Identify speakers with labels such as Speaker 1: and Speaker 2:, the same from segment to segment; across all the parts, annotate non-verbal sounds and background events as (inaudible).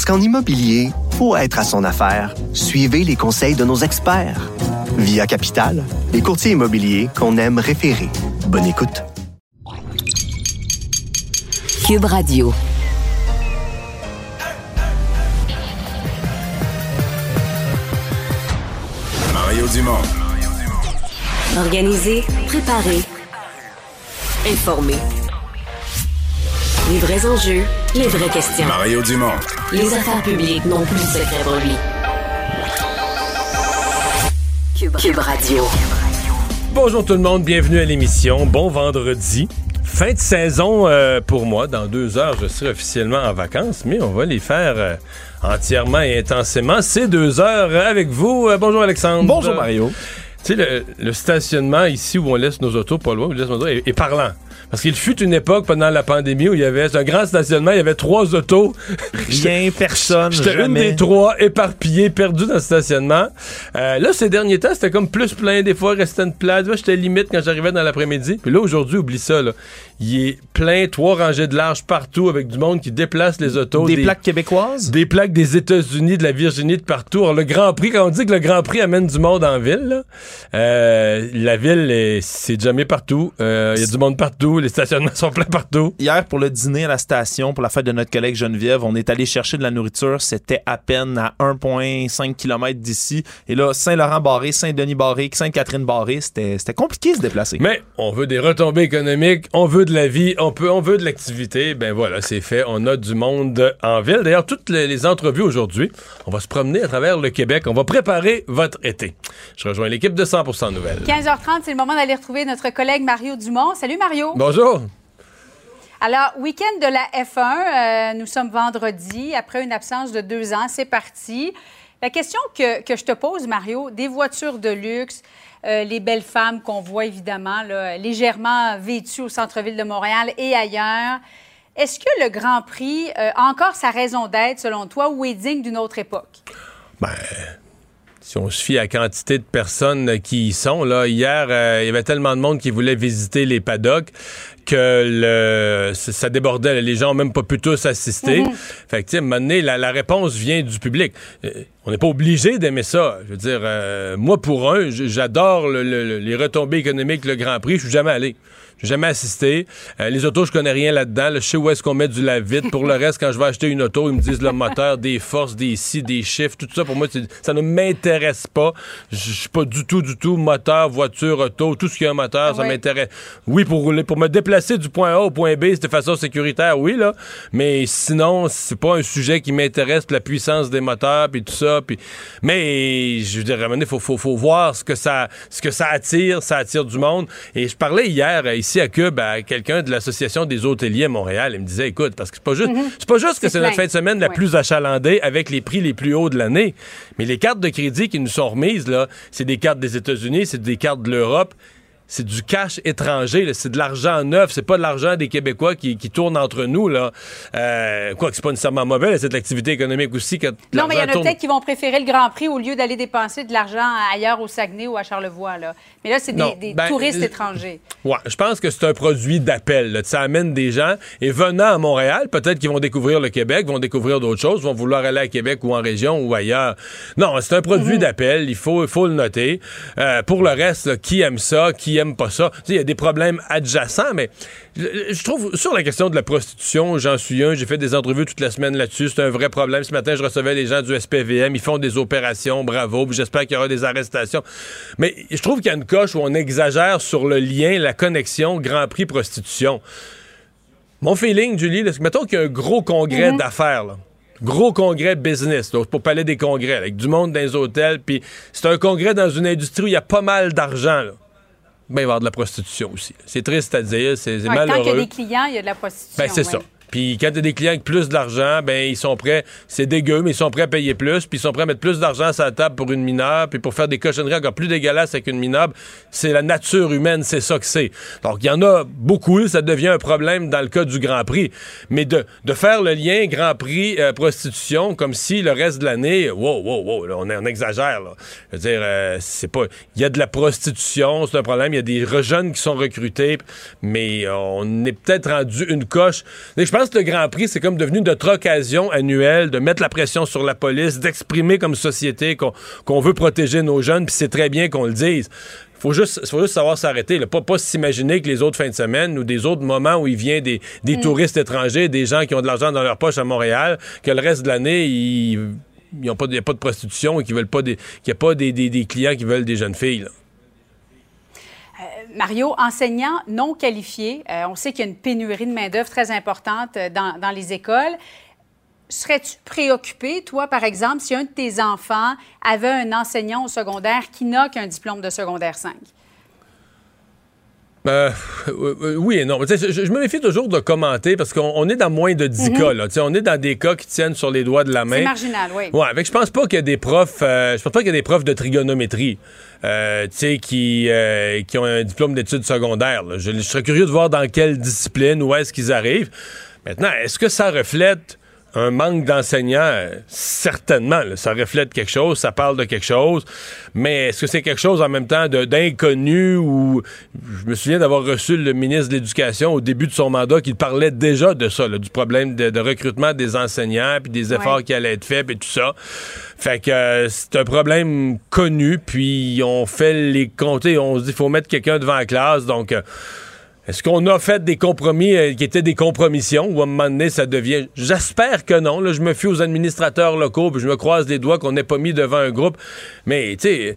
Speaker 1: Parce qu'en immobilier, pour être à son affaire, suivez les conseils de nos experts. Via Capital, les courtiers immobiliers qu'on aime référer. Bonne écoute.
Speaker 2: Cube Radio.
Speaker 3: Mario Dumont.
Speaker 2: Organiser, préparer, informer. Les vrais enjeux, les vraies questions.
Speaker 3: Mario Dumont.
Speaker 2: Les affaires publiques n'ont plus de secret pour lui. Cube, Cube Radio.
Speaker 4: Bonjour tout le monde, bienvenue à l'émission. Bon vendredi. Fin de saison euh, pour moi. Dans deux heures, je serai officiellement en vacances, mais on va les faire euh, entièrement et intensément. Ces deux heures avec vous. Euh, bonjour Alexandre.
Speaker 5: Bonjour Mario.
Speaker 4: Tu sais, le, le stationnement ici où on laisse nos autos pas loin, où on laisse nos autos, est, est parlant. Parce qu'il fut une époque pendant la pandémie où il y avait un grand stationnement, il y avait trois autos. (laughs)
Speaker 5: Rien, personne,
Speaker 4: J'étais une des trois éparpillées, perdues dans le stationnement. Euh, là, ces derniers temps, c'était comme plus plein. Des fois, restait une place. J'étais limite quand j'arrivais dans l'après-midi. Puis là, aujourd'hui, oublie ça. Là. Il est plein, trois rangées de large partout avec du monde qui déplace les autos.
Speaker 5: Des, plaques québécoises?
Speaker 4: Des plaques des États-Unis, de la Virginie, de partout. Alors, le Grand Prix, quand on dit que le Grand Prix amène du monde en ville, là, euh, la ville, est- c'est jamais partout. Euh, Il y a du monde partout. Les stationnements sont pleins partout.
Speaker 5: Hier, pour le dîner à la station, pour la fête de notre collègue Geneviève, on est allé chercher de la nourriture. C'était à peine à 1,5 km d'ici. Et là, Saint-Laurent-Barré, Saint-Denis-Barré, Sainte-Catherine-Barré, c'était c'était compliqué de se déplacer.
Speaker 4: Mais on veut des retombées économiques, on veut de la vie, on peut, on veut de l'activité. Ben voilà, c'est fait. On a du monde en ville. D'ailleurs, toutes les, les entrevues aujourd'hui, on va se promener à travers le Québec. On va préparer votre été. Je rejoins l'équipe de 100% Nouvelles.
Speaker 6: 15h30, c'est le moment d'aller retrouver notre collègue Mario Dumont. Salut Mario.
Speaker 4: Bonjour.
Speaker 6: Alors, week-end de la F1, euh, nous sommes vendredi, après une absence de deux ans, c'est parti. La question que, que je te pose, Mario, des voitures de luxe, euh, les belles femmes qu'on voit évidemment là, légèrement vêtues au centre-ville de Montréal et ailleurs, est-ce que le Grand Prix euh, a encore sa raison d'être, selon toi, ou est digne d'une autre époque?
Speaker 4: Ben, si on se fie à la quantité de personnes qui y sont, là, hier, euh, il y avait tellement de monde qui voulait visiter les paddocks que le, ça débordait. là. Les gens n'ont même pas pu tous assister. Fait que, à un moment donné, la, la réponse vient du public. Euh, on n'est pas obligé d'aimer ça. Je veux dire, euh, moi, pour un, j'adore le- le- le- les retombées économiques, le Grand Prix. Je suis jamais allé. J'ai jamais assisté. Euh, les autos, je connais rien là-dedans. là. Je sais où est-ce qu'on met du lave-vide. Pour le reste, quand je vais acheter une auto, ils me disent le moteur, des forces, des si, des chiffres, tout ça. Pour moi, ça ne m'intéresse pas. Je suis pas du tout, du tout moteur, voiture, auto, tout ce qui a un moteur, ça
Speaker 6: Ouais.
Speaker 4: m'intéresse. Oui, pour rouler, pour me déplacer du point A au point B, c'est de façon sécuritaire, oui, là. Mais sinon, c'est pas un sujet qui m'intéresse, la puissance des moteurs, puis tout ça. Puis... Mais, je veux dire, donné, faut, faut, faut voir ce que, ça, ce que ça attire. Ça attire du monde. Et je parlais hier, euh, ici à Cube, à quelqu'un de l'Association des hôteliers à Montréal. Il me disait, écoute, parce que c'est pas juste, c'est pas juste que
Speaker 6: C'est
Speaker 4: notre fin de semaine la
Speaker 6: Ouais.
Speaker 4: plus achalandée avec les prix les plus hauts de l'année. Mais les cartes de crédit qui nous sont remises, là, c'est des cartes des États-Unis, c'est des cartes de l'Europe. C'est du cash étranger, c'est de l'argent neuf, c'est pas de l'argent des Québécois qui, qui tourne entre nous. Là. Euh, quoi que c'est pas nécessairement mauvais, c'est de l'activité économique aussi. Quand
Speaker 6: Non, mais il y en a
Speaker 4: tourne-
Speaker 6: peut-être qui vont préférer le Grand Prix au lieu d'aller dépenser de l'argent ailleurs au Saguenay ou à Charlevoix. Là. Mais là, c'est des, des
Speaker 4: ben,
Speaker 6: touristes étrangers.
Speaker 4: Ouais, je pense que c'est un produit d'appel. Ça amène des gens et venant à Montréal, peut-être qu'ils vont découvrir le Québec, vont découvrir d'autres choses, vont vouloir aller à Québec ou en région ou ailleurs. Non, c'est un produit d'appel. Il faut, il faut le noter. Euh, pour le reste, là, qui aime ça, qui pas ça, il y a des problèmes adjacents, mais je, je trouve sur la question de la prostitution, j'en suis un. J'ai fait des entrevues toute la semaine là-dessus. C'est un vrai problème. Ce matin, je recevais les gens du SPVM. Ils font des opérations. Bravo. J'espère qu'il y aura des arrestations. Mais je trouve qu'il y a une coche où on exagère sur le lien, la connexion Grand Prix prostitution. Mon feeling, Julie, là, mettons qu'il y a un gros congrès d'affaires, là. Gros congrès business, là, pour parler des congrès, avec du monde dans les hôtels, puis c'est un congrès dans une industrie où il y a pas mal d'argent. Ben, il va y avoir de la prostitution aussi. C'est triste à dire, c'est
Speaker 6: Ouais, tant qu'il y a
Speaker 4: malheureux.
Speaker 6: des clients, il y a de la prostitution.
Speaker 4: Ben, c'est
Speaker 6: ouais.
Speaker 4: ça. Puis quand t'as des clients avec plus d'argent, ben ils sont prêts, c'est dégueu, mais ils sont prêts à payer plus, puis ils sont prêts à mettre plus d'argent sur la table pour une mineure, puis pour faire des cochonneries encore plus dégueulasses avec une mineure. C'est la nature humaine, c'est ça que c'est. Donc il y en a beaucoup, ça devient un problème dans le cas du Grand Prix. Mais de, de faire le lien Grand Prix euh, prostitution comme si le reste de l'année, wow, wow, wow, là, on, on, exagère. Là. Je veux dire, euh, c'est pas, il y a de la prostitution, c'est un problème. Il y a des jeunes qui sont recrutés, mais on est peut-être rendu une coche. Que le Grand Prix, c'est comme devenu notre occasion annuelle de mettre la pression sur la police, d'exprimer comme société qu'on veut protéger nos jeunes, puis c'est très bien qu'on le dise faut juste, faut juste savoir s'arrêter. Pas, pas s'imaginer que les autres fins de semaine ou des autres moments où il vient des, des mm. touristes étrangers, des gens qui ont de l'argent dans leur poche à Montréal, que le reste de l'année, il n'y a, pas de prostitution et qu'il n'y a pas des, des, des, clients qui veulent des jeunes filles.
Speaker 6: Mario, enseignant non qualifié, euh, on sait qu'il y a une pénurie de main-d'œuvre très importante euh, dans, dans les écoles. Serais-tu préoccupé, toi, par exemple, si un de tes enfants avait un enseignant au secondaire qui n'a qu'un diplôme de secondaire 5?
Speaker 4: Euh, oui et non. Je, me méfie toujours de commenter parce qu'on est dans moins de 10 mhm. cas. Là. On est dans des cas qui tiennent sur les doigts de la main. C'est
Speaker 6: marginal, oui.
Speaker 4: Ouais, avec, je pense pas qu'il y a des profs. Euh, je pense pas qu'il y a des profs de trigonométrie. Euh, qui, euh, qui ont un diplôme d'études secondaires. Je, je, serais curieux de voir dans quelle discipline, où est-ce qu'ils arrivent. Maintenant, est-ce que ça reflète un manque d'enseignants, certainement, ça reflète quelque chose, ça parle de quelque chose, mais est-ce que c'est quelque chose en même temps d'inconnu ou je me souviens d'avoir reçu le ministre de l'Éducation au début de son mandat qui parlait déjà de ça, du problème de, recrutement des enseignants, puis des efforts qui allaient être faits, et tout ça. Fait que euh, c'est un problème connu, puis on fait les compter, on se dit qu'il faut mettre quelqu'un devant la classe, donc... Euh, est-ce qu'on a fait des compromis euh, qui étaient des compromissions ou à un moment donné, ça devient. J'espère que non. Là, je me fie aux administrateurs locaux, puis je me croise les doigts qu'on n'ait pas mis devant un groupe. Mais, tu sais,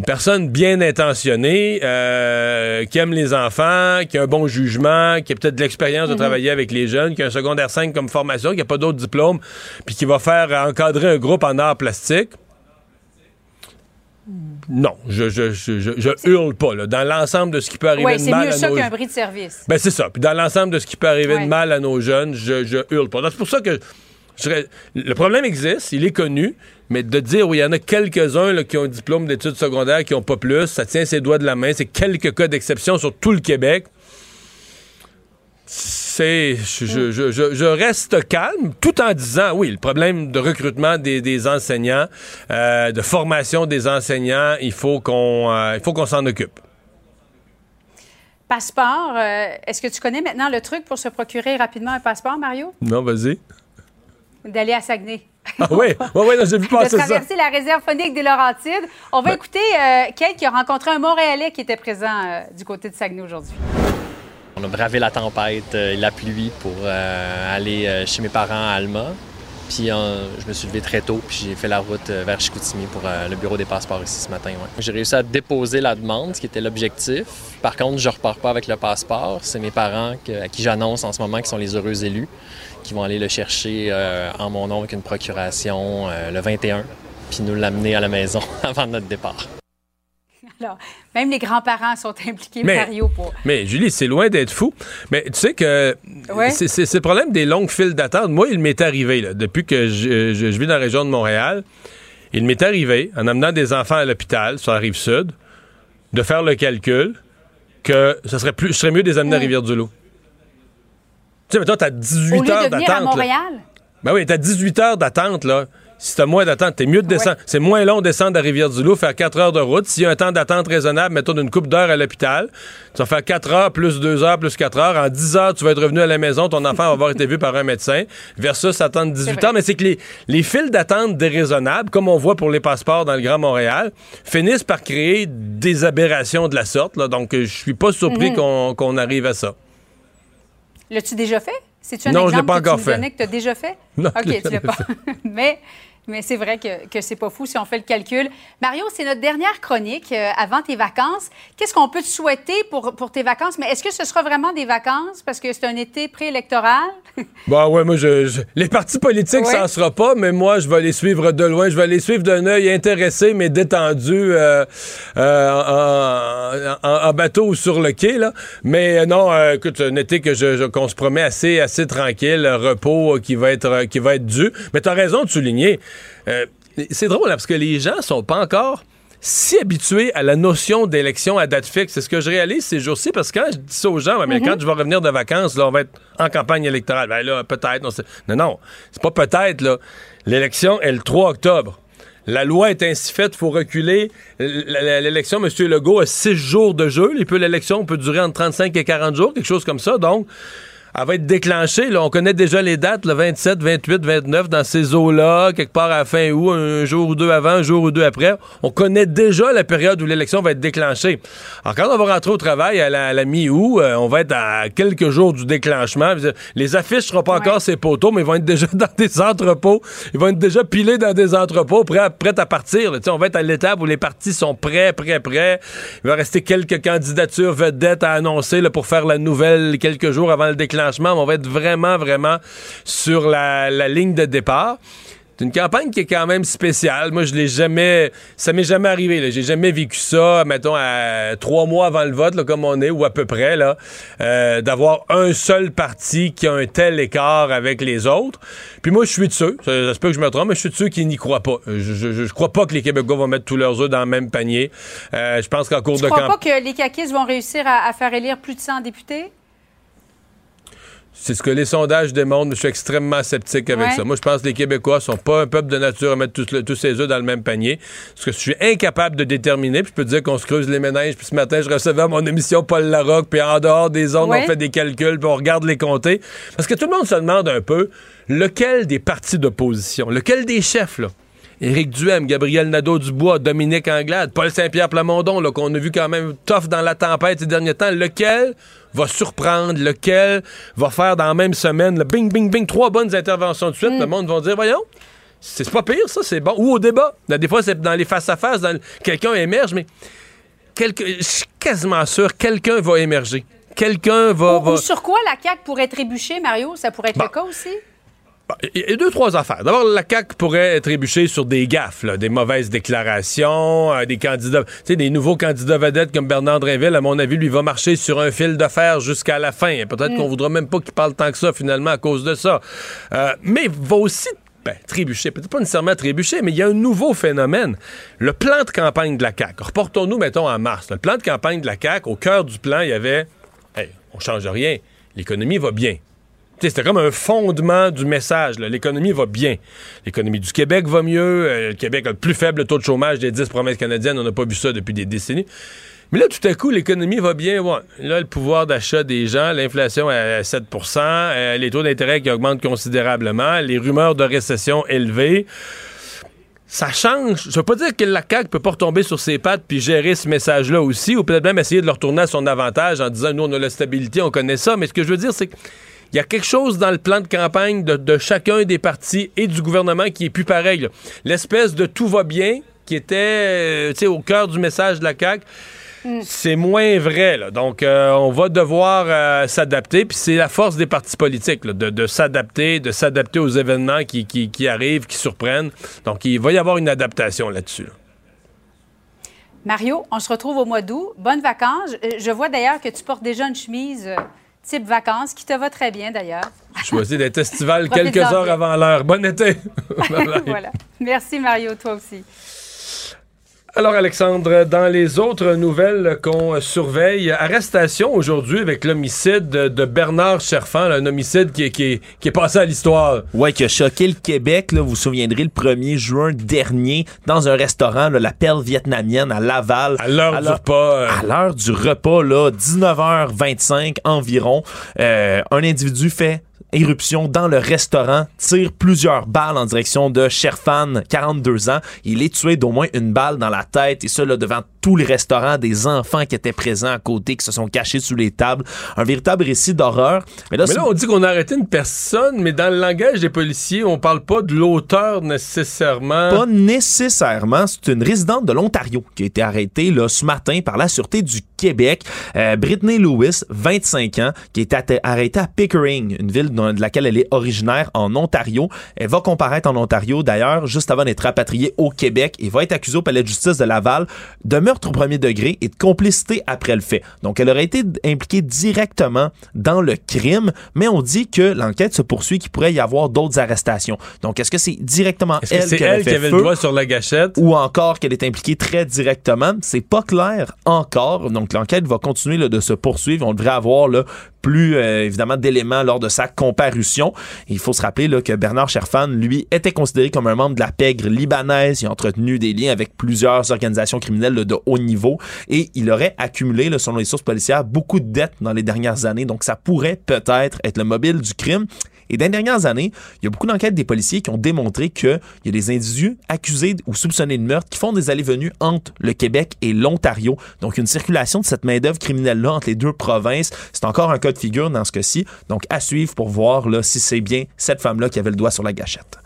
Speaker 4: une personne bien intentionnée, euh, qui aime les enfants, qui a un bon jugement, qui a peut-être de l'expérience de mhm. travailler avec les jeunes, qui a un secondaire 5 comme formation, qui n'a pas d'autres diplômes, puis qui va faire encadrer un groupe en art plastique non, je, je, je, je hurle pas. Là. Dans l'ensemble de ce qui peut arriver de mal à nos...
Speaker 6: c'est mieux ça qu'un bris de service.
Speaker 4: Ben, c'est ça. Puis dans l'ensemble de ce qui peut arriver de mal à nos jeunes, je, je hurle pas. C'est pour ça que le problème existe, il est connu, mais de dire, oui, il y en a quelques-uns qui ont un diplôme d'études secondaires, qui n'ont pas plus, ça tient ses doigts de la main, c'est quelques cas d'exception sur tout le Québec c'est je, je, je, reste calme tout en disant oui le problème de recrutement des, des enseignants euh, de formation des enseignants il faut qu'on euh, il faut qu'on s'en occupe.
Speaker 6: Passeport euh, est-ce que tu connais maintenant le truc pour se procurer rapidement un passeport Mario?
Speaker 4: Non vas-y.
Speaker 6: D'aller à Saguenay.
Speaker 4: Ah oui, oui, oui, j'ai vu (laughs) passer
Speaker 6: de traverser la réserve phonique des Laurentides. On va écouter Kate qui a rencontré un Montréalais qui était présent du côté de Saguenay aujourd'hui.
Speaker 7: On a bravé la tempête et la pluie pour euh, aller euh, chez mes parents à Alma. Puis je me suis levé très tôt, puis j'ai fait la route euh, vers Chicoutimi pour le bureau des passeports ici ce matin. J'ai réussi à déposer la demande, ce qui était l'objectif. Par contre, je repars pas avec le passeport. C'est mes parents à qui j'annonce en ce moment qui sont les heureux élus, qui vont aller le chercher en mon nom avec une procuration le 21, puis nous l'amener à la maison (laughs) avant notre départ.
Speaker 6: Même les grands-parents sont (laughs) impliqués, mais, Mario. Pour...
Speaker 4: Mais Julie, c'est loin d'être fou. Mais tu sais que c'est le problème des longues files d'attente. Moi, il m'est arrivé, là, depuis que je, je, vis dans la région de Montréal, il m'est arrivé, en amenant des enfants à l'hôpital sur la rive sud, de faire le calcul que ce serait plus, je serais mieux de les amener à Rivière-du-Loup. Tu sais, mais toi, t'as 18 heures d'attente. à
Speaker 6: Montréal?
Speaker 4: Ben oui, t'as 18 heures d'attente, là si t'as moins d'attente, t'es mieux de descendre. C'est moins long de descendre à Rivière-du-Loup, faire 4 heures de route. S'il y a un temps d'attente raisonnable, mettons d'une coupe d'heure à l'hôpital, tu vas faire 4 heures plus 2 heures plus 4 heures. En 10 heures, tu vas être revenu à la maison, ton enfant va avoir été vu par un médecin, versus attendre 18 heures. Mais c'est que les, les files d'attente déraisonnables, comme on voit pour les passeports dans le Grand Montréal, finissent par créer des aberrations de la sorte. Là. Donc, je suis pas surpris mhm. qu'on arrive à ça.
Speaker 6: L'as-tu déjà fait?
Speaker 4: C'est-tu un non, exemple je l'ai pas encore fait.
Speaker 6: que tu as déjà fait?
Speaker 4: Non,
Speaker 6: OK, tu l'as pas. (laughs) Mais Mais c'est vrai que, que c'est pas fou si on fait le calcul. Mario, c'est notre dernière chronique euh, avant tes vacances. Qu'est-ce qu'on peut te souhaiter pour, pour tes vacances? Mais est-ce que ce sera vraiment des vacances parce que c'est un été préélectoral? (laughs)
Speaker 4: Bah ouais, moi, je, les partis politiques, ça en sera pas, mais moi, je vais les suivre de loin. Je vais les suivre d'un œil intéressé, mais détendu euh, euh, en, bateau ou sur le quai. Là. Mais non, écoute, un été que je, qu'on se promet assez, assez tranquille, repos qui va être, qui va être dû. Mais tu as raison de souligner. Euh, c'est drôle, parce que les gens sont pas encore si habitués à la notion d'élection à date fixe. C'est ce que je réalise ces jours-ci, parce que quand je dis ça aux gens, mais mhm. quand je vais revenir de vacances, là, on va être en campagne électorale. Ben là, peut-être. Non, non, c'est pas peut-être, là. L'élection est le 3 octobre. La loi est ainsi faite, il faut reculer. L'élection, M. Legault a six jours de jeu. L'élection peut durer entre 35 et 40 jours, quelque chose comme ça. Donc, elle va être déclenchée. Là. On connaît déjà les dates, le 27, 28, 29, dans ces eaux-là, quelque part à la fin août, un jour ou deux avant, un jour ou deux après. On connaît déjà la période où l'élection va être déclenchée. Alors, quand on va rentrer au travail à la, mi-août, euh, on va être à quelques jours du déclenchement. Les affiches ne seront pas encore ces poteaux, mais ils vont être déjà (laughs) dans des entrepôts. Ils vont être déjà pilés dans des entrepôts, prêts à, prêts à partir. On va être à l'étape où les partis sont prêts, prêts, prêts. Il va rester quelques candidatures vedettes à annoncer là, pour faire la nouvelle quelques jours avant le déclenchement on va être vraiment, vraiment sur la, ligne de départ. C'est une campagne qui est quand même spéciale. Moi, je l'ai jamais. Ça m'est jamais arrivé. J'ai jamais vécu ça, mettons, à trois mois avant le vote, comme on est, ou à peu près, là, euh, d'avoir un seul parti qui a un tel écart avec les autres. Puis moi, je suis de ceux, ça, se peut que je me trompe, mais je suis de ceux qui n'y croient pas. Je, ne crois pas que les Québécois vont mettre tous leurs œufs dans le même panier. Euh, je pense qu'en cours de campagne.
Speaker 6: Tu crois pas que les caquistes vont réussir à, à faire élire plus de 100 députés?
Speaker 4: C'est ce que les sondages démontrent, mais je suis extrêmement sceptique avec ça. Moi, je pense que les Québécois sont pas un peuple de nature à mettre tous, tous ses œufs dans le même panier. Ce que je suis incapable de déterminer, puis je peux te dire qu'on se creuse les ménages, puis ce matin, je recevais mon émission Paul Larocque, puis en dehors des zones, on fait des calculs, puis on regarde les comtés. Parce que tout le monde se demande un peu lequel des partis d'opposition, lequel des chefs, là, Éric Duhem, Gabriel Nadeau-Dubois, Dominique Anglade, Paul Saint-Pierre Plamondon, qu'on a vu quand même tough dans la tempête ces derniers temps, lequel va surprendre, lequel va faire dans la même semaine, le bing, bing, bing, trois bonnes interventions de suite, mm. le monde va dire, voyons, c'est pas pire, ça, c'est bon. Ou au débat. Des fois, c'est dans les face-à-face, quelqu'un émerge, mais je suis quasiment sûr quelqu'un va émerger. Quelqu'un va,
Speaker 6: ou, sur quoi la CAQ pourrait trébucher, Mario? Ça pourrait être le cas aussi?
Speaker 4: Il y a deux, trois affaires. D'abord, la CAQ pourrait trébucher sur des gaffes, des mauvaises déclarations, euh, des candidats, tu sais, des nouveaux candidats vedettes comme Bernard Drinville, à mon avis, lui va marcher sur un fil de fer jusqu'à la fin. Peut-être mm. qu'on voudra même pas qu'il parle tant que ça, finalement, à cause de ça. Euh, mais va aussi ben, trébucher, peut-être pas nécessairement trébucher, mais il y a un nouveau phénomène. Le plan de campagne de la CAQ. Reportons-nous, mettons, en mars. Le plan de campagne de la CAQ, au cœur du plan, il y avait hey, on change rien. L'économie va bien. C'était comme un fondement du message. L'économie va bien. L'économie du Québec va mieux. Euh, le Québec a le plus faible taux de chômage des 10 provinces canadiennes. On n'a pas vu ça depuis des décennies. Mais là, tout à coup, l'économie va bien. Là, le pouvoir d'achat des gens, l'inflation à 7% euh, les taux d'intérêt qui augmentent considérablement, les rumeurs de récession élevées. Ça change. Je veux pas dire que la CAQ peut pas retomber sur ses pattes puis gérer ce message-là aussi, ou peut-être même essayer de le retourner à son avantage en disant, nous, on a la stabilité, on connaît ça. Mais ce que je veux dire, c'est que il y a quelque chose dans le plan de campagne de, chacun des partis et du gouvernement qui est plus pareil. L'espèce de tout va bien qui était euh, au cœur du message de la CAQ. Mm. C'est moins vrai. Donc, euh, on va devoir euh, s'adapter. Puis c'est la force des partis politiques de, s'adapter, de s'adapter aux événements qui, arrivent, qui surprennent. Donc, il va y avoir une adaptation là-dessus.
Speaker 6: Mario, on se retrouve au mois d'août. Bonnes vacances. Je vois d'ailleurs que tu portes déjà une chemise type vacances, qui te va très bien d'ailleurs.
Speaker 4: Choisis d'être estival (laughs) quelques heures avant l'heure. Bon été! (laughs) (laughs)
Speaker 6: voilà. Merci Mario, toi aussi.
Speaker 4: Alors Alexandre, dans les autres nouvelles qu'on surveille, arrestation aujourd'hui avec l'homicide de Bernard Cherfan, un homicide qui est, qui est, passé à l'histoire.
Speaker 5: Ouais, qui a choqué le Québec. Là, vous vous souviendrez, le 1er juin dernier, dans un restaurant, la perle vietnamienne à Laval.
Speaker 4: À l'heure du repas.
Speaker 5: Euh. À l'heure du repas, là, 19h25 environ, euh, un individu fait éruption dans le restaurant, tire plusieurs balles en direction de Sherfan, 42 ans. Il est tué d'au moins une balle dans la tête et ça devant tous les restaurants, des enfants qui étaient présents à côté, qui se sont cachés sous les tables. Un véritable récit d'horreur.
Speaker 4: Mais là, on dit qu'on a arrêté une personne, mais dans le langage des policiers, on parle pas de l'auteur nécessairement.
Speaker 5: Pas nécessairement. C'est une résidente de l'Ontario qui a été arrêtée là, ce matin par la Sûreté du Québec. Euh, Brittany Lewis, 25 ans, qui a été arrêtée à Pickering, une ville de laquelle elle est originaire en Ontario. Elle va comparaître en Ontario, d'ailleurs, juste avant d'être rapatriée au Québec et va être accusée au palais de justice de Laval de meurtre au premier degré et de complicité après le fait. Donc, elle aurait été impliquée directement dans le crime, mais on dit que l'enquête se poursuit, qu'il pourrait y avoir d'autres arrestations. Donc, est-ce que c'est directement elle,
Speaker 4: que
Speaker 5: qui,
Speaker 4: elle
Speaker 5: fait
Speaker 4: qui avait
Speaker 5: feu,
Speaker 4: le doigt sur la gâchette?
Speaker 5: ou encore qu'elle est impliquée très directement? C'est pas clair encore. Donc, l'enquête va continuer là, de se poursuivre. On devrait avoir là, plus euh, évidemment d'éléments lors de sa comparution. il faut se rappeler que Bernard Sherfan, lui, était considéré comme un membre de la pègre libanaise. Il a entretenu des liens avec plusieurs organisations criminelles de haut niveau et il aurait accumulé, selon les sources policières, beaucoup de dettes dans les dernières années. Donc ça pourrait peut-être être le mobile du crime. Et dans les dernières années, il y a beaucoup d'enquêtes des policiers qui ont démontré qu'il y a des individus accusés ou soupçonnés de meurtre qui font des allées-venues entre le Québec et l'Ontario. Donc, une circulation de cette main-d'œuvre criminelle-là entre les deux provinces. C'est encore un cas de figure dans ce cas-ci. Donc, à suivre pour voir là, si c'est bien cette femme-là qui avait le doigt sur la gâchette.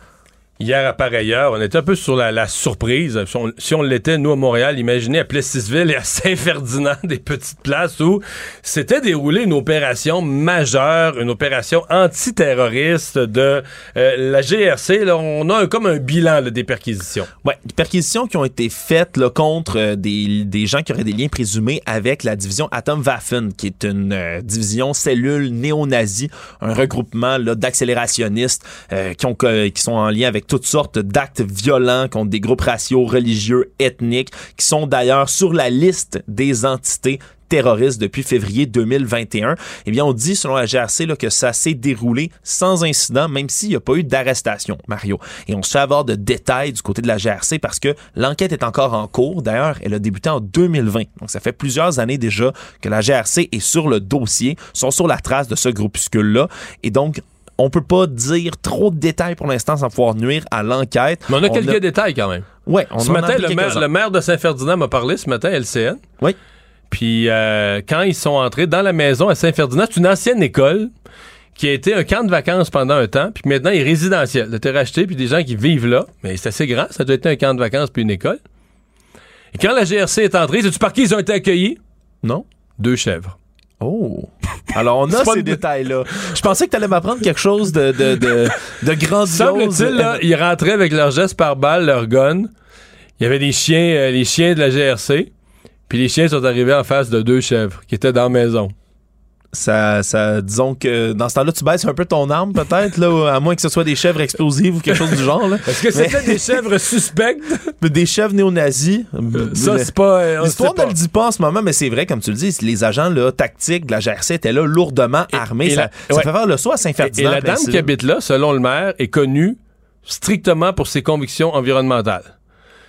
Speaker 4: Hier, à pareille heure, on était un peu sur la, surprise. Si on, l'était, nous, à Montréal, imaginez à Plessisville et à (laughs) Saint-Ferdinand, des petites places où s'était déroulée une opération majeure, une opération antiterroriste de euh, la GRC. Là, on a comme un bilan des perquisitions.
Speaker 5: Oui, des perquisitions qui ont été faites là, contre euh, des, des, gens qui auraient des liens présumés avec la division Atomwaffen, qui est une euh, division cellule néo-nazie, un regroupement d'accélérationnistes qui, ont, qui sont en lien avec toutes sortes d'actes violents contre des groupes raciaux, religieux, ethniques, qui sont d'ailleurs sur la liste des entités terroristes depuis février 2021. Eh bien, on dit, selon la GRC, là, que ça s'est déroulé sans incident, même s'il n'y a pas eu d'arrestation, Mario. Et on se fait avoir de détails du côté de la GRC parce que l'enquête est encore en cours. D'ailleurs, elle a débuté en 2020. Donc, ça fait plusieurs années déjà que la GRC est sur le dossier, sont sur la trace de ce groupuscule-là. Et donc, on peut pas dire trop de détails pour l'instant sans pouvoir nuire à l'enquête.
Speaker 4: Mais on a quelques détails quand même.
Speaker 5: Ouais, on
Speaker 4: ce matin, le maire, le maire, de Saint-Ferdinand m'a parlé ce matin, LCN.
Speaker 5: Oui.
Speaker 4: Puis euh, quand ils sont entrés dans la maison à Saint-Ferdinand, c'est une ancienne école qui a été un camp de vacances pendant un temps, puis maintenant il est résidentiel. Il a été racheté, puis des gens qui vivent là. Mais c'est assez grand, ça doit être un camp de vacances puis une école. Et quand la GRC est entrée, sais-tu par qui ils ont été accueillis?
Speaker 5: Non.
Speaker 4: Deux chèvres.
Speaker 5: Oh! Alors, on a ces détails-là. Je pensais que tu allais m'apprendre quelque chose de, de, de, de grandiose.
Speaker 4: Semble-t-il, là, ils rentraient avec leur geste par balle, leur gun. Il y avait des chiens, euh, les chiens de la GRC. Puis les chiens sont arrivés en face de deux chèvres qui étaient dans la maison
Speaker 5: ça, ça, disons que dans ce temps-là, tu baisses un peu ton arme, peut-être, là, à moins que ce soit des chèvres explosives ou quelque chose du genre.
Speaker 4: Est-ce que c'était des chèvres suspectes? (laughs)
Speaker 5: Des chèvres néo-nazis.
Speaker 4: Euh, ça, c'est pas.
Speaker 5: Euh, L'histoire ne le dit pas en ce moment, mais c'est vrai, comme tu le dis, les agents là, tactiques de la GRC étaient là lourdement armés. ça, fait faire le saut à Saint-Ferdinand.
Speaker 4: Et, la dame qui habite là, selon le maire, est connue strictement pour ses convictions environnementales.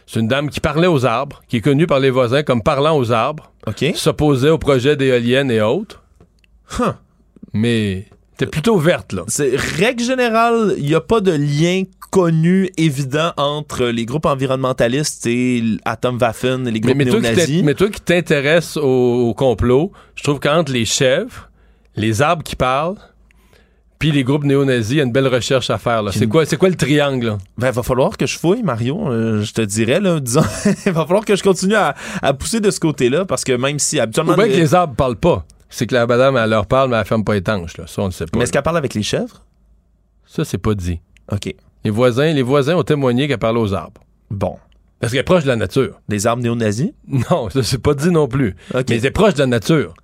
Speaker 4: C'est une dame qui parlait aux arbres, qui est connue par les voisins comme parlant aux arbres,
Speaker 5: OK.
Speaker 4: s'opposait au projet d'éoliennes et autres. Mais t'es plutôt verte, là.
Speaker 5: C'est règle générale, il n'y a pas de lien connu, évident entre les groupes environnementalistes et Atomwaffen les groupes néo-nazis.
Speaker 4: Mais toi qui t'intéresses au, complot, je trouve qu'entre les chèvres, les arbres qui parlent, puis les groupes néo-nazis, il y a une belle recherche à faire. C'est quoi, quoi le triangle? Là?
Speaker 5: Ben, va falloir que je fouille, Mario. Euh, je te dirais, là, (laughs) disons, il va falloir que je continue à, pousser de ce côté-là, parce que même si habituellement...
Speaker 4: Ou bien que les arbres parlent pas c'est que la madame, elle leur parle, mais elle ferme pas étanche. Là. Ça, on ne sait pas.
Speaker 5: Mais est-ce qu'elle parle avec les chèvres?
Speaker 4: Ça, c'est pas dit.
Speaker 5: OK.
Speaker 4: Les voisins, les voisins ont témoigné qu'elle parle aux arbres.
Speaker 5: Bon.
Speaker 4: Parce qu'elle est proche de la nature.
Speaker 5: Des arbres néo-nazis?
Speaker 4: Non, ça, c'est pas dit non plus.
Speaker 5: OK.
Speaker 4: Mais elle est proche de la nature.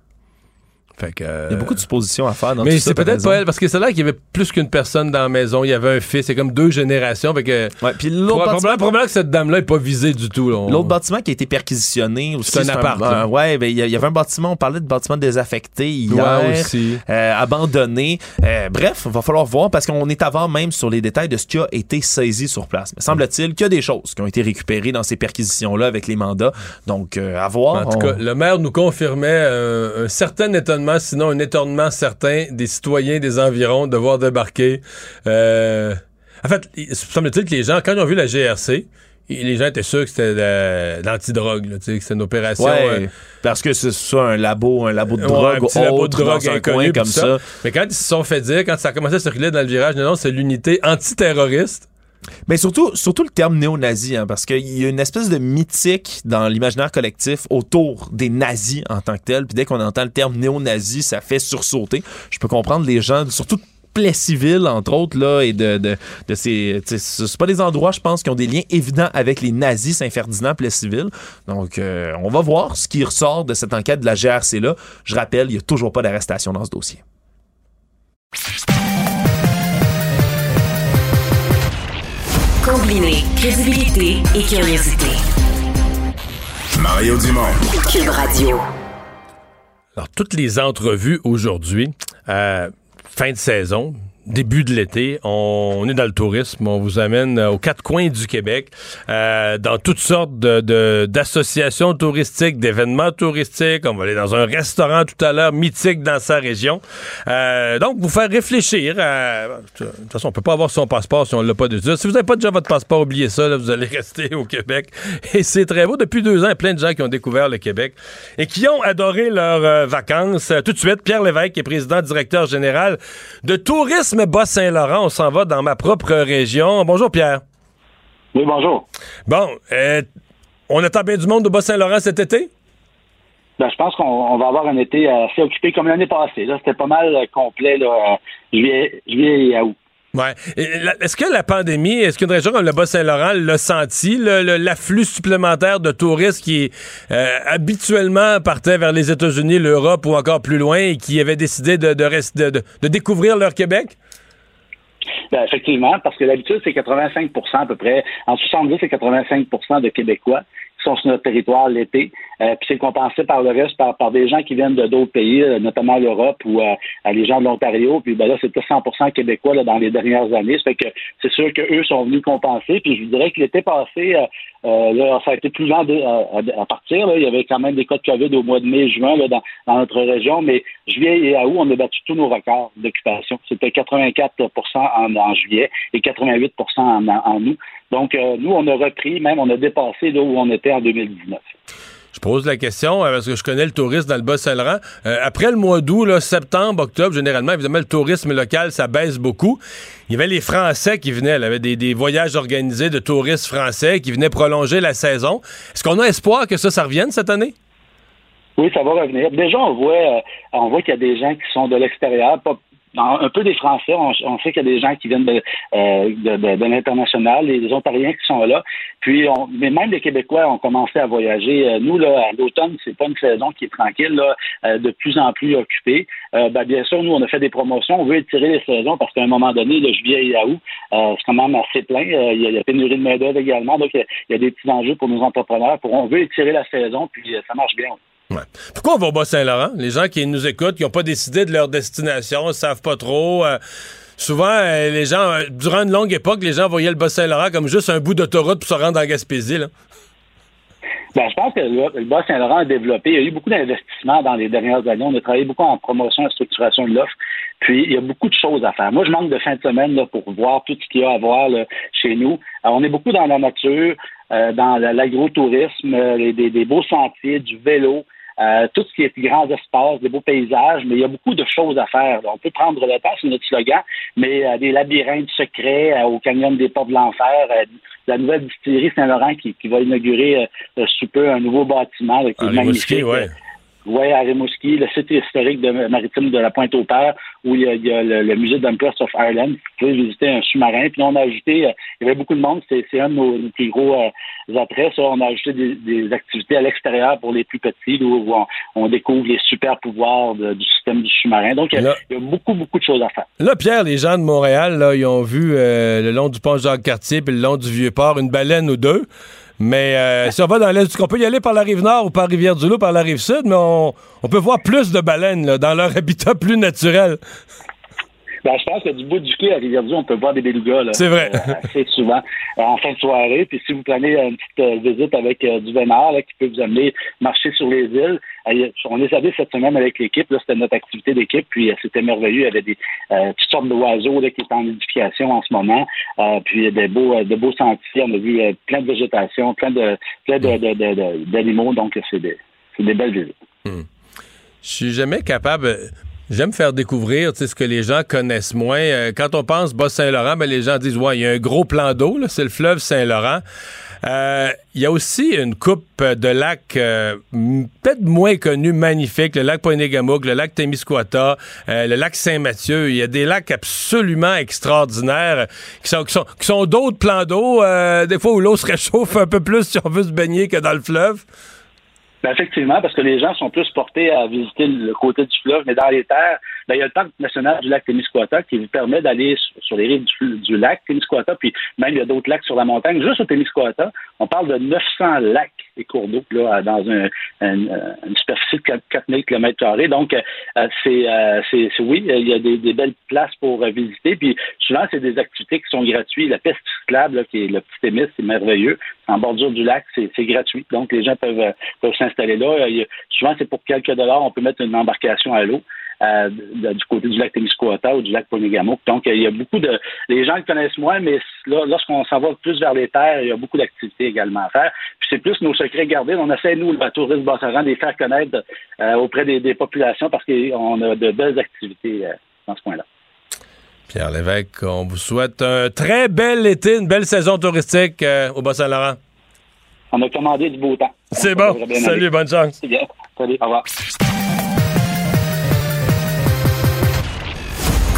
Speaker 5: Il y a beaucoup de suppositions à faire dans
Speaker 4: Mais
Speaker 5: c'est
Speaker 4: peut-être pas elle, parce que c'est là qu'il y avait plus qu'une personne dans la maison. Il y avait un fils. C'est comme deux générations. Fait que,
Speaker 5: ouais, puis l'autre bâtiment...
Speaker 4: probablement que cette dame-là n'est pas visée du tout.
Speaker 5: L'autre bâtiment qui a été perquisitionné aussi.
Speaker 4: C'est un appart.
Speaker 5: ouais, ben, il y, avait un bâtiment, on parlait de bâtiment désaffecté hier.
Speaker 4: Ouais, aussi.
Speaker 5: Euh, abandonné. Euh, bref, il va falloir voir parce qu'on est avant même sur les détails de ce qui a été saisi sur place. Mais semble-t-il qu'il y a des choses qui ont été récupérées dans ces perquisitions-là avec les mandats. Donc, euh, à voir.
Speaker 4: En tout cas, le maire nous confirmait un certain étonnement, sinon un étonnement certains des citoyens des environs de voir débarquer euh, En fait, il semble-t-il que les gens, quand ils ont vu la GRC, les gens étaient sûrs que c'était de l'antidrogue, que c'était une opération.
Speaker 5: Ouais, parce que c'est ça, un labo, un labo de
Speaker 4: Ouais,
Speaker 5: drogue,
Speaker 4: un petit labo de drogue
Speaker 5: dans un
Speaker 4: inconnu,
Speaker 5: coin comme ça.
Speaker 4: Mais quand ils se sont fait dire, quand ça a commencé à circuler dans le virage, non, non, c'est l'unité antiterroriste.
Speaker 5: Mais surtout, surtout le terme néo-nazi, hein, parce qu'il y a une espèce de mythique dans l'imaginaire collectif autour des nazis en tant que tel. Puis dès qu'on entend le terme néo-nazi, ça fait sursauter. Je peux comprendre les gens, surtout de Plessisville, entre autres, là, et de, de, de ces. C'est pas des endroits, je pense, qui ont des liens évidents avec les nazis, Saint-Ferdinand, Plessisville. Donc, euh, on va voir ce qui ressort de cette enquête de la GRC-là. Je rappelle, il n'y a toujours pas d'arrestation dans ce dossier.
Speaker 8: Combiner crédibilité et curiosité.
Speaker 3: Mario Dumont.
Speaker 8: Cube Radio.
Speaker 4: Alors, toutes les entrevues aujourd'hui, euh, fin de saison, début de l'été, on, est dans le tourisme, on vous amène euh, aux quatre coins du Québec, euh, dans toutes sortes de- de- d'associations touristiques, d'événements touristiques. On va aller dans un restaurant tout à l'heure, mythique dans sa région. Euh, donc, vous faire réfléchir. à- de toute façon, on peut pas avoir son passeport si on l'a pas déjà. Si vous n'avez pas déjà votre passeport, oubliez ça, là, vous allez (laughs) rester au Québec. Et c'est très beau. Depuis deux ans, plein de gens qui ont découvert le Québec et qui ont adoré leurs vacances. Tout de suite, Pierre Lévesque, est président directeur général de Tourisme Bas-Saint-Laurent. On s'en va dans ma propre région. Bonjour, Pierre.
Speaker 9: Oui, bonjour.
Speaker 4: Bon, euh, on attend bien du monde de Bas-Saint-Laurent cet été?
Speaker 9: Ben, je pense qu'on on va avoir un été assez occupé comme l'année passée. Là, c'était pas mal euh, complet, là, euh, juillet, juillet et août.
Speaker 4: Ouais. Est-ce que la pandémie, est-ce qu'une région comme le Bas-Saint-Laurent l'a senti, l'afflux supplémentaire de touristes qui euh, habituellement partaient vers les États-Unis, l'Europe ou encore plus loin et qui avaient décidé de, de, de- de- découvrir leur Québec?
Speaker 9: Ben, effectivement, parce que d'habitude, c'est 85% à peu près, entre 70 et 85% de Québécois sont sur notre territoire l'été. Euh, puis c'est compensé par le reste par, par des gens qui viennent de d'autres pays, euh, notamment l'Europe ou euh, les gens de l'Ontario. Puis ben là, c'était 100% québécois là, dans les dernières années. Fait que c'est sûr qu'eux sont venus compenser. Puis je vous dirais que l'été passé, ça a été plus lent à, partir. Il y avait quand même des cas de COVID au mois de mai, juin dans, notre région. Mais juillet et août, on a battu tous nos records d'occupation. C'était 84 en, en juillet et 88 en, en août. Donc, nous, on a repris, même on a dépassé là où on était en 2019.
Speaker 4: Je pose la question euh, parce que je connais le tourisme dans le Bas-Saint-Laurent. Euh, après le mois d'août, septembre, octobre, généralement, évidemment, le tourisme local, ça baisse beaucoup. Il y avait les Français qui venaient. Il y avait des, des voyages organisés de touristes français qui venaient prolonger la saison. Est-ce qu'on a espoir que ça, ça revienne cette année?
Speaker 9: Oui, ça va revenir. Déjà, on voit, euh, on voit qu'il y a des gens qui sont de l'extérieur, pas un peu des Français. On, on sait qu'il y a des gens qui viennent de, euh, de, de, de l'international, les Ontariens qui sont là. Puis, on, mais même les Québécois ont commencé à voyager. Euh, Nous, là, à l'automne, c'est pas une saison qui est tranquille, là, euh, de plus en plus occupée. Euh, ben, bien sûr, nous, on a fait des promotions. On veut étirer les saisons parce qu'à un moment donné, le juillet et août, euh, c'est quand même assez plein. Euh, il, y a, pénurie de main-d'œuvre également. Donc, il y, a, y a des petits enjeux pour nos entrepreneurs. Pour, on veut étirer la saison, puis ça marche bien.
Speaker 4: Pourquoi on va au Bas-Saint-Laurent? Les gens qui nous écoutent, qui n'ont pas décidé de leur destination, ne savent pas trop. euh, souvent, euh, les gens, euh, durant une longue époque, les gens voyaient le Bas-Saint-Laurent comme juste un bout d'autoroute pour se rendre en Gaspésie. Là.
Speaker 9: Ben, je pense que le, le Bas-Saint-Laurent a développé. Il y a eu beaucoup d'investissements dans les dernières années. On a travaillé beaucoup en promotion et structuration de l'offre. Puis, il y a beaucoup de choses à faire. Moi, je manque de fin de semaine là, pour voir tout ce qu'il y a à voir chez nous. On est beaucoup dans la nature, dans la- l'agrotourisme, des beaux sentiers, du vélo. Euh, tout ce qui est grands espaces, des beaux paysages, mais il y a beaucoup de choses à faire. On peut prendre le temps, c'est notre slogan, mais euh, des labyrinthes secrets euh, au canyon des Portes de l'Enfer, la nouvelle distillerie Saint-Laurent qui, qui va inaugurer sous peu un nouveau bâtiment là, qui est magnifique.
Speaker 4: Ouais.
Speaker 9: À Rimouski, le site historique de maritime de la Pointe-au-Père, où il y a, il y a le, le musée d'Empress of Ireland. Vous pouvez visiter un sous-marin. Puis on a ajouté, euh, il y avait beaucoup de monde, c'est un de nos, nos plus gros euh, attraits. Ça, on a ajouté des, des activités à l'extérieur pour les plus petits, là, où on, on découvre les super pouvoirs de- du système du sous-marin. Donc, il y, a,
Speaker 4: Là-
Speaker 9: il y a beaucoup, beaucoup de choses à faire.
Speaker 4: Là, Pierre, les gens de Montréal, là, ils ont vu euh, le long du pont Jacques-Cartier puis le long du Vieux-Port une baleine ou deux. Mais euh, si on va dans l'Est, on peut y aller par la rive nord ou par Rivière-du-Loup, par la rive sud, mais on, peut voir plus de baleines dans leur (laughs) habitat plus naturel.
Speaker 9: Ben, je pense que du bout du quai à Rivière-du, on peut voir des belugas. là,
Speaker 4: C'est vrai.
Speaker 9: euh, assez souvent euh, en fin de soirée. Puis si vous prenez une petite euh, visite avec euh, du vénard là, qui peut vous amener marcher sur les îles, on les avait cette semaine avec l'équipe. Là, c'était notre activité d'équipe. Puis c'était merveilleux. Il y avait des euh, toutes sortes d'oiseaux là, qui étaient en édification en ce moment. Euh, puis des beaux, de beaux sentiers. On a vu euh, plein de végétation, plein de plein de, de- de- de- d'animaux. Donc c'est des, c'est des belles visites.
Speaker 4: Je suis jamais capable. J'aime faire découvrir ce que les gens connaissent moins. Euh, quand on pense Bas-Saint-Laurent, ben, les gens disent Ouais, il y a un gros plan d'eau, c'est le fleuve Saint-Laurent. Euh, Il y a aussi une coupe de lacs euh, peut-être moins connus, magnifiques, le lac Poinégamouk, le lac Témiscouata, euh, le lac Saint-Mathieu. Il y a des lacs absolument extraordinaires qui sont, qui sont, qui sont d'autres plans d'eau, euh, des fois où l'eau se réchauffe un peu plus si on veut se baigner que dans le fleuve.
Speaker 9: Ben, effectivement, parce que les gens sont plus portés à visiter le côté du fleuve, mais dans les terres, ben, il y a le parc national du lac Témiscouata qui vous permet d'aller sur, les rives du, lac Témiscouata, puis même il y a d'autres lacs sur la montagne. Juste au Témiscouata, on parle de 900 lacs et cours d'eau là, dans euh, une superficie de 4, 4000 km Donc, euh, c'est, euh, c'est, c'est- oui, il y a des, belles places pour visiter, puis souvent, c'est des activités qui sont gratuites. La piste cyclable, qui est le petit Témis, c'est merveilleux. En bordure du lac, c'est, c'est gratuit. Donc, les gens peuvent, peuvent s'installer là. Souvent, c'est pour quelques dollars, on peut mettre une embarcation à l'eau. Euh, du côté du lac Témiscouata ou du lac Ponégamouk. Donc, il y a beaucoup de... Les gens le connaissent moins, mais là, lorsqu'on s'en va plus vers les terres, il y a beaucoup d'activités également à faire. Puis c'est plus nos secrets gardés. On essaie, nous, le tourisme Bassaran, de les faire connaître euh, auprès des, des populations parce qu'on a de belles activités euh, dans ce coin-là.
Speaker 4: Pierre Lévesque, on vous souhaite un très bel été, une belle saison touristique au Bas-Saint-Laurent.
Speaker 9: On a commandé du beau temps.
Speaker 4: C'est bon. Salut,
Speaker 9: aller.
Speaker 4: bonne chance.
Speaker 9: C'est bien. Salut, au revoir.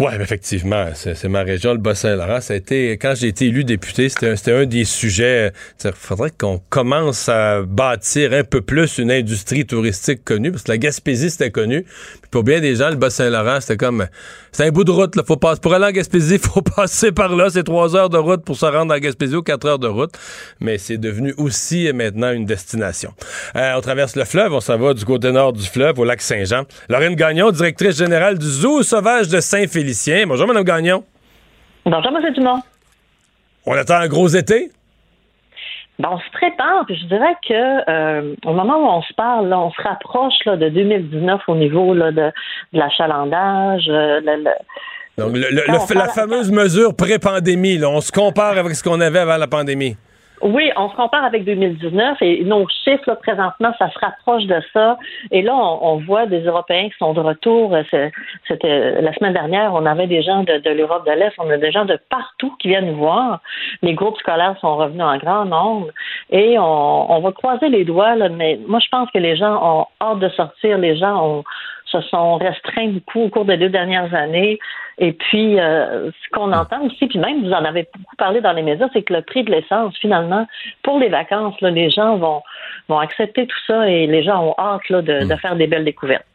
Speaker 4: Oui, effectivement, c'est ma région, le Bas-Saint-Laurent. Ça a été, quand j'ai été élu député, c'était un, des sujets. Il faudrait qu'on commence à bâtir un peu plus une industrie touristique connue, parce que la Gaspésie, c'était connu. Puis pour bien des gens, le Bas-Saint-Laurent, c'était comme. C'est un bout de route. Là. Faut passer, pour aller en Gaspésie, il (laughs) faut passer par là. C'est trois heures de route pour se rendre en Gaspésie ou quatre heures de route. Mais c'est devenu aussi euh, maintenant une destination. Euh, on traverse le fleuve, on s'en va du côté nord du fleuve, au lac Saint-Jean. Lorraine Gagnon, directrice générale du Zoo sauvage de Bonjour, Mme Gagnon.
Speaker 10: Bonjour, M. Dumont.
Speaker 4: On attend un gros été?
Speaker 10: Ben, on se prépare, puis je dirais que euh, au moment où on se parle, là, on se rapproche là, de 2019 au niveau là, de, de l'achalandage. euh, le- le-
Speaker 4: Donc, le-
Speaker 10: on
Speaker 4: la fameuse mesure pré-pandémie, on se compare avec ce qu'on avait avant la pandémie.
Speaker 10: Oui, on se compare avec 2019 et nos chiffres, là, présentement, ça se rapproche de ça. Et là, on, on voit des Européens qui sont de retour. Euh, C'était la semaine dernière, on avait des gens de, de l'Europe de l'Est, on a des gens de partout qui viennent nous voir. Les groupes scolaires sont revenus en grand nombre et on, on va croiser les doigts, là, mais moi, je pense que les gens ont hâte de sortir. Les gens ont, se sont restreints beaucoup au cours des deux dernières années. Et puis, euh, ce qu'on entend aussi, puis même vous en avez beaucoup parlé dans les médias, c'est que le prix de l'essence, finalement, pour les vacances, là, les gens vont, vont accepter tout ça et les gens ont hâte là, de, de faire des belles découvertes.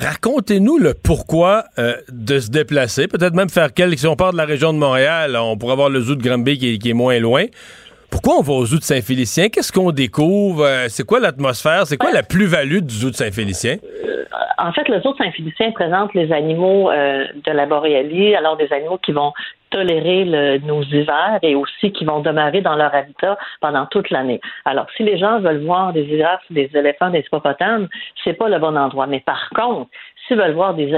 Speaker 4: Racontez-nous le pourquoi euh, de se déplacer, peut-être même faire quelques. Si on part de la région de Montréal, on pourrait avoir le zoo de Granby qui qui est moins loin. Pourquoi on va au zoo de Saint-Félicien? Qu'est-ce qu'on découvre? Euh, c'est quoi l'atmosphère? C'est quoi la plus-value du zoo de Saint-Félicien?
Speaker 10: En fait, le zoo de Saint-Félicien présente les animaux euh, de la boréalie, alors des animaux qui vont tolérer le- nos hivers et aussi qui vont demeurer dans leur habitat pendant toute l'année. Alors, si les gens veulent voir des girafes, des éléphants, des hippopotames, c'est pas le bon endroit. Mais par contre, s'ils veulent voir des,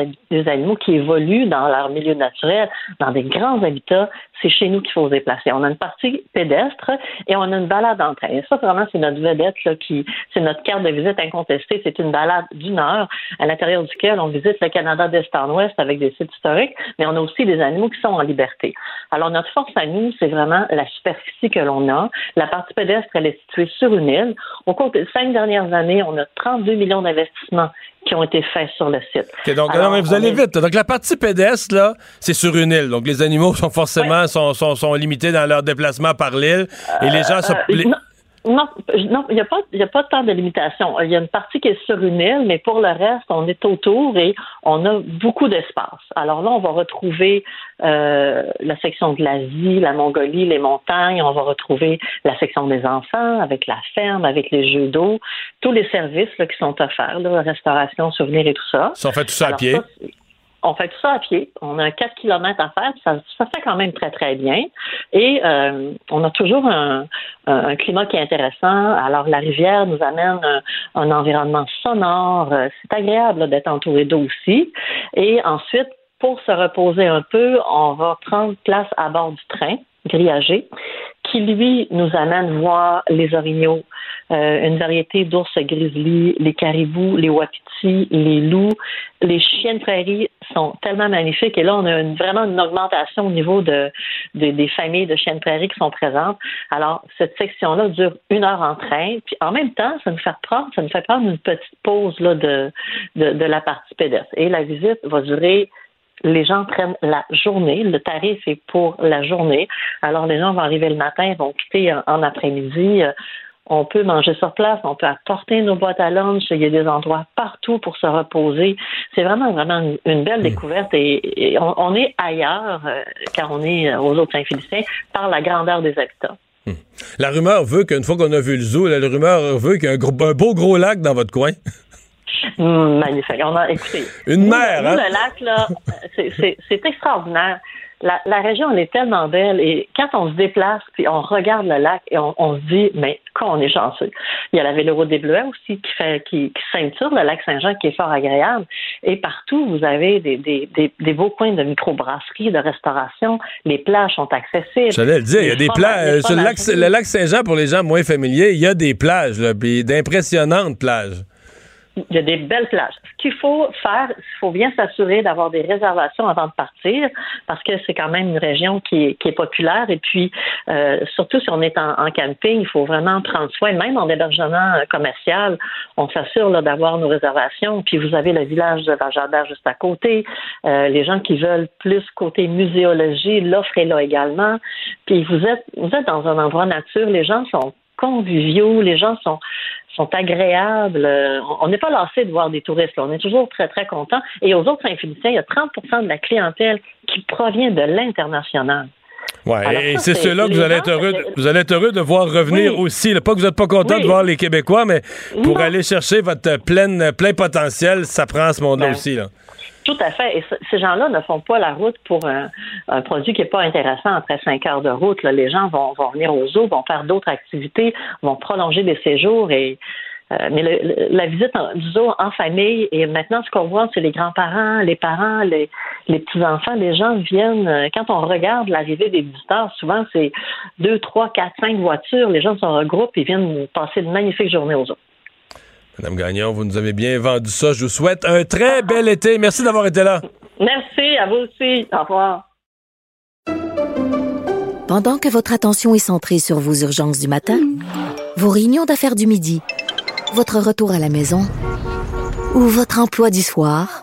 Speaker 10: animaux qui évoluent dans leur milieu naturel, dans des grands habitats, c'est chez nous qu'il faut se déplacer. On a une partie pédestre et on a une balade en train. Ça, vraiment, c'est notre vedette, là, qui, c'est notre carte de visite incontestée. C'est une balade d'une heure à l'intérieur duquel on visite le Canada d'Est en Ouest avec des sites historiques, mais on a aussi des animaux qui sont en liberté. Alors, notre force à nous, c'est vraiment la superficie que l'on a. La partie pédestre, elle est située sur une île. Au cours des cinq dernières années, on a 32 millions d'investissements qui ont été faits sur le site.
Speaker 4: Ok, donc,
Speaker 10: Alors,
Speaker 4: non, mais vous allez
Speaker 10: est-
Speaker 4: vite. Donc, la partie pédestre, là, c'est sur une île. Donc, les animaux sont forcément sont, sont, sont limités dans leur déplacement par l'île. Et les gens se.
Speaker 10: Euh,
Speaker 4: les-
Speaker 10: non. Non, non, il n'y a pas, il a pas tant de limitation. Il y a une partie qui est sur une île, mais pour le reste, on est autour et on a beaucoup d'espace. Alors là, on va retrouver euh, la section de l'Asie, la Mongolie, les montagnes. On va retrouver la section des enfants avec la ferme, avec les jeux d'eau, tous les services là, qui sont offerts, là, restauration, souvenirs et tout ça.
Speaker 4: On fait tout ça à pied.
Speaker 10: ça, on fait tout ça à pied. On a 4 km à faire, ça, ça fait quand même très, très bien. Et euh, on a toujours un, climat qui est intéressant. Alors, la rivière nous amène un, un environnement sonore. Euh, C'est agréable d'être entouré d'eau aussi. Et ensuite, pour se reposer un peu, on va prendre place à bord du train grillagé qui, lui, nous amène voir les orignaux, euh, une variété d'ours grizzly, les caribous, les wapitis, les loups. Les chiens de prairie sont tellement magnifiques. Et là, on a une- vraiment une augmentation au niveau de, de- des familles de chiens de prairie qui sont présentes. Alors, cette section-là dure une heure en train. Puis en même temps, ça nous fait prendre, ça nous fait prendre une petite pause là, de, de, de la partie pédestre. Et la visite va durer les gens prennent la journée. Le tarif est pour la journée. Alors, les gens vont arriver le matin, vont quitter en, en après-midi. Euh, On peut manger sur place, on peut apporter nos boîtes à lunch. Il y a des endroits partout pour se reposer. C'est vraiment, vraiment une, une belle découverte et, et on, on est ailleurs euh, quand on est euh, aux autres Saint-Félicien par la grandeur des habitats.
Speaker 4: La rumeur veut qu'une fois qu'on a vu le zoo, la rumeur veut qu'il y a un, gros- un beau gros lac dans votre coin. (laughs)
Speaker 10: Hum, magnifique. On a, écoutez,
Speaker 4: Une mer, hein?
Speaker 10: le lac, là, c'est- extraordinaire. La, la région, elle est tellement belle et quand on se déplace puis on regarde le lac et on, on se dit, mais qu'on est chanceux. Il y a la véloroute des Bleuets aussi qui fait qui, qui ceinture le lac Saint-Jean qui est fort agréable. Et partout, vous avez des, des, des, des beaux coins de microbrasserie, de restauration. Les plages sont accessibles.
Speaker 4: J'allais le dire, il y a des plages. Sur le lac, Saint-Jean, pour les gens moins familiers, il y a des plages, là, puis d'impressionnantes plages.
Speaker 10: Il y a des belles plages. Ce qu'il faut faire, il faut bien s'assurer d'avoir des réservations avant de partir, parce que c'est quand même une région qui est, populaire. Et puis, euh, surtout si on est en, camping, il faut vraiment prendre soin. Même en hébergement euh, commercial, on s'assure d'avoir nos réservations. Puis, vous avez le village de Vajada juste à côté. Euh, les gens qui veulent plus côté muséologie, l'offre est là également. Puis, vous êtes, vous êtes dans un endroit nature. Les gens sont conviviaux, les gens sont sont agréables. Euh, On n'est pas lassé de voir des touristes. là. On est toujours très, très content. Et aux autres Saint-Félicien, il y a 30 de la clientèle qui provient de l'international. Alors
Speaker 4: et c'est ceux-là que vous
Speaker 10: les
Speaker 4: allez
Speaker 10: gens,
Speaker 4: être heureux, de, vous allez être heureux de voir revenir
Speaker 10: Oui.
Speaker 4: aussi. Pas que vous n'êtes pas content
Speaker 10: Oui.
Speaker 4: de voir les Québécois, mais pour
Speaker 10: Non.
Speaker 4: aller chercher votre pleine, plein potentiel, ça prend ce monde-là
Speaker 10: Ben,
Speaker 4: aussi. Là.
Speaker 10: Tout à fait. Et ce- ces gens-là ne font pas la route pour un, produit qui n'est pas intéressant après cinq heures de route. Les gens vont, venir aux zoo, vont faire d'autres activités, vont prolonger des séjours. Et, euh, mais le- la visite en- du zoo en famille, et maintenant, ce qu'on voit, c'est les grands-parents, les parents, les, petits-enfants. Les gens viennent, euh, quand on regarde l'arrivée des visiteurs, souvent, c'est deux, trois, quatre, cinq voitures. Les gens se regroupent et viennent passer une magnifique journée aux zoo.
Speaker 4: Madame Gagnon, vous nous avez bien vendu ça. Je vous souhaite un très bel été. Merci d'avoir été là.
Speaker 10: Merci, à vous aussi. Au revoir.
Speaker 2: Pendant que votre attention est centrée sur vos urgences du matin, vos réunions d'affaires du midi, votre retour à la maison ou votre emploi du soir,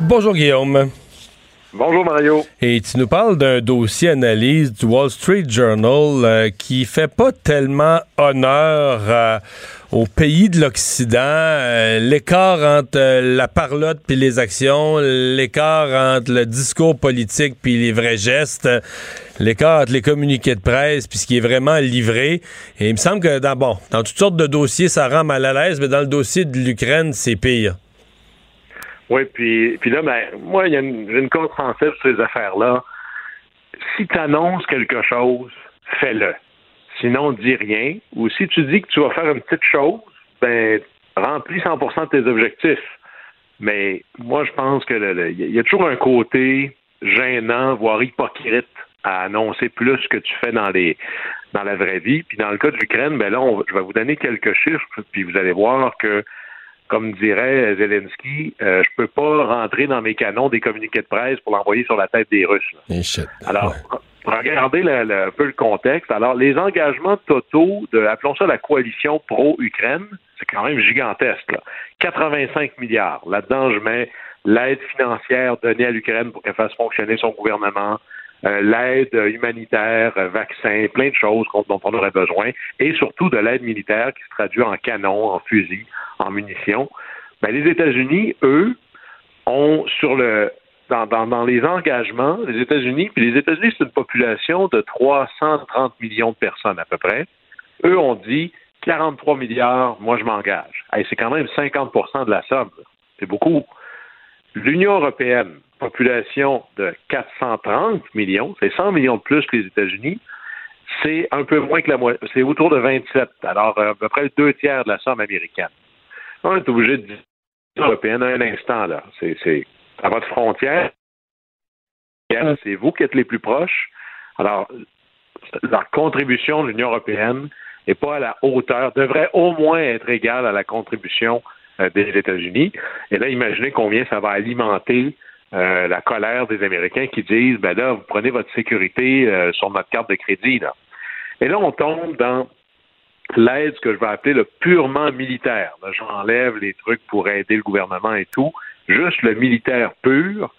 Speaker 4: Bonjour Guillaume.
Speaker 11: Bonjour Mario.
Speaker 4: Et tu nous parles d'un dossier analyse du Wall Street Journal euh, qui fait pas tellement honneur euh, aux pays de l'Occident, euh, l'écart entre la parlotte puis les actions, l'écart entre le discours politique puis les vrais gestes, l'écart entre les communiqués de presse puis ce qui est vraiment livré. Et il me semble que dans, bon, dans toutes sortes de dossiers, ça rend mal à l'aise, mais dans le dossier de l'Ukraine, c'est pire.
Speaker 11: Oui, puis, puis là, ben, moi, il y a une, une contre-offensive sur ces affaires-là. Si tu annonces quelque chose, fais-le. Sinon, dis rien. Ou si tu dis que tu vas faire une petite chose, ben, remplis 100% de tes objectifs. Mais moi, je pense que il y a toujours un côté gênant, voire hypocrite à annoncer plus que tu fais dans les dans la vraie vie. Puis dans le cas de l'Ukraine, ben là, on- je vais vous donner quelques chiffres, puis vous allez voir que comme dirait Zelensky, euh, je peux pas rentrer dans mes canons des communiqués de presse pour l'envoyer sur la tête des Russes. là. Alors, regardez le- le- un peu le contexte. Alors, les engagements totaux de, appelons ça la coalition pro-Ukraine, c'est quand même gigantesque. Là. 85 milliards. Là-dedans, je mets l'aide financière donnée à l'Ukraine pour qu'elle fasse fonctionner son gouvernement, euh, l'aide humanitaire, euh, vaccins, plein de choses dont on aurait besoin, et surtout de l'aide militaire qui se traduit en canons, en fusils, en munitions. Ben, les États-Unis, eux, ont sur le dans, dans, dans les engagements, les États-Unis, puis les États-Unis, c'est une population de 330 millions de personnes à peu près. Eux ont dit 43 milliards, moi je m'engage. C'est quand même 50% de la somme. C'est beaucoup. L'Union européenne, population de 430 millions, c'est 100 millions de plus que les États-Unis. C'est un peu moins que la moitié, c'est autour de 27. Alors, euh, à peu près deux tiers de la somme américaine. On est obligé de dire l'Union européenne à un instant, là. C'est, à votre frontière. C'est vous qui êtes les plus proches. Alors, la contribution de l'Union européenne n'est pas à la hauteur, devrait au moins être égale à la contribution euh, des États-Unis. Et là, imaginez combien ça va alimenter euh, la colère des Américains qui disent, ben là, vous prenez votre sécurité euh, sur notre carte de crédit. Et là, on tombe dans l'aide, que je vais appeler le purement militaire. J'enlève les trucs pour aider le gouvernement et tout. Juste le militaire pur.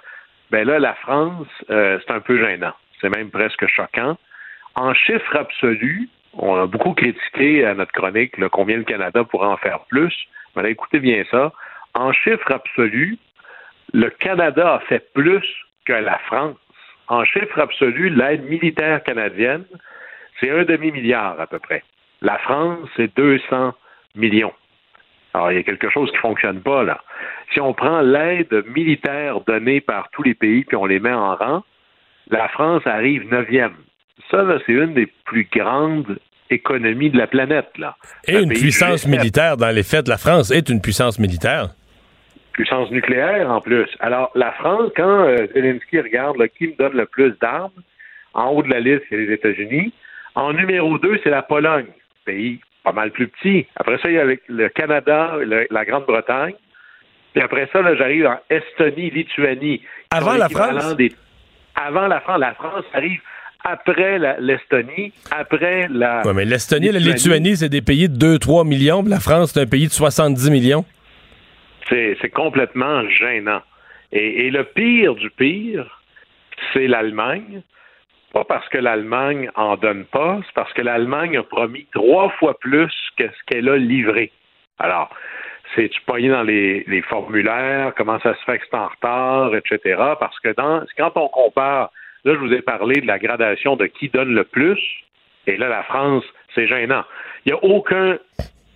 Speaker 11: Ben là, la France, euh, c'est un peu gênant. C'est même presque choquant. En chiffre absolu, on a beaucoup critiqué à notre chronique là, combien le Canada pourrait en faire plus. Mais là, écoutez bien ça. En chiffre absolu, le Canada a fait plus que la France. En chiffre absolu, l'aide militaire canadienne, c'est un demi-milliard à peu près. La France, c'est 200 millions. Alors, il y a quelque chose qui ne fonctionne pas là. Si on prend l'aide militaire donnée par tous les pays puis on les met en rang, la France arrive neuvième. Ça, là, c'est une des plus grandes économies de la planète. Là.
Speaker 4: Et
Speaker 11: Un
Speaker 4: une puissance
Speaker 11: G7,
Speaker 4: militaire, dans les faits, la France est une puissance militaire.
Speaker 11: Puissance nucléaire en plus. Alors, la France, quand euh, Zelensky regarde là, qui me donne le plus d'armes, en haut de la liste, c'est les États-Unis. En numéro 2, c'est la Pologne, pays pas mal plus petit. Après ça, il y a le, Canada, le- la Grande-Bretagne. Puis après ça, là, j'arrive en Estonie, Lituanie.
Speaker 4: Avant la France?
Speaker 11: des- Avant la France. La France arrive après l'Estonie, après la.
Speaker 4: Ouais, mais l'Estonie et la Lituanie, c'est des pays de 2-3 millions. puis La France, c'est un pays de 70 millions.
Speaker 11: C'est complètement gênant. Et, et le pire du pire, c'est l'Allemagne. Pas parce que l'Allemagne en donne pas, c'est parce que l'Allemagne a promis trois fois plus que ce qu'elle a livré. Alors, c'est tu pogné dans les, les formulaires, comment ça se fait que c'est en retard, etc. Parce que dans, quand on compare, là, je vous ai parlé de la gradation de qui donne le plus, et là, la France, c'est gênant. Il n'y a aucun,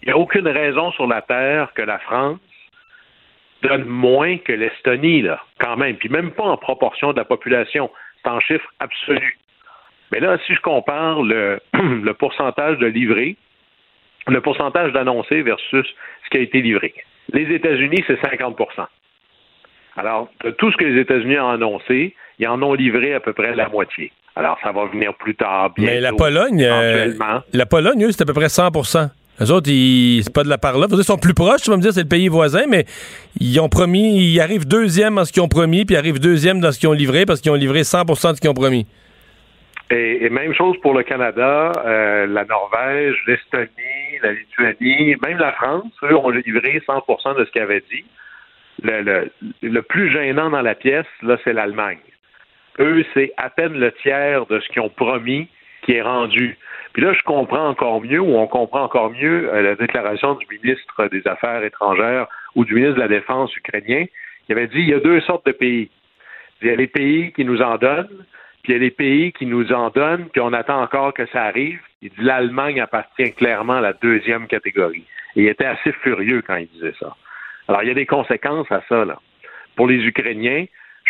Speaker 11: il a aucune raison sur la Terre que la France donne moins que l'Estonie, là, quand même. Puis même pas en proportion de la population. C'est en chiffre absolu. Mais là, si je compare le, (clears throat) le pourcentage de livré, le pourcentage d'annoncé versus ce qui a été livré. Les États-Unis, c'est 50% Alors, de tout ce que les États-Unis ont annoncé, ils en ont livré à peu près la moitié. Alors, ça va venir plus tard, bientôt,
Speaker 4: Mais la Pologne, euh, la Pologne, eux, c'est à peu près 100% Les autres, ils, c'est pas de la part là. Ils sont plus proches, tu vas me dire, c'est le pays voisin, mais ils ont promis, ils arrivent deuxième dans ce qu'ils ont promis, puis ils arrivent deuxième dans ce qu'ils ont livré parce qu'ils ont livré 100% de ce qu'ils ont promis.
Speaker 11: Et, et même chose pour le Canada, euh, la Norvège, l'Estonie, la Lituanie, même la France, eux ont livré 100% de ce qu'ils avaient dit. Le, le, le plus gênant dans la pièce, là, c'est l'Allemagne. Eux, c'est à peine le tiers de ce qu'ils ont promis qui est rendu. Puis là, je comprends encore mieux, ou on comprend encore mieux euh, la déclaration du ministre des Affaires étrangères ou du ministre de la Défense ukrainien, qui avait dit il y a deux sortes de pays. Il y a les pays qui nous en donnent, puis il y a les pays qui nous en donnent, puis on attend encore que ça arrive. Il dit l'Allemagne appartient clairement à la deuxième catégorie. Et il était assez furieux quand il disait ça. Alors, il y a des conséquences à ça, là. Pour les Ukrainiens,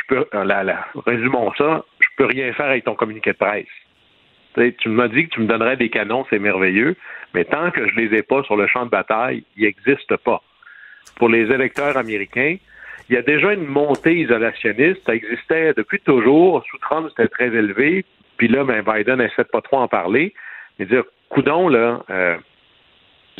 Speaker 11: peux, euh, résumons ça, je peux rien faire avec ton communiqué de presse. tu m'as dit que tu me donnerais des canons, c'est merveilleux, mais tant que je les ai pas sur le champ de bataille, ils n'existent pas. Pour les électeurs américains, il y a déjà une montée isolationniste. Ça existait depuis toujours. Sous Trump, c'était très élevé. Puis là, ben, Biden essaie de pas trop en parler. Mais dire, coudon, là, euh,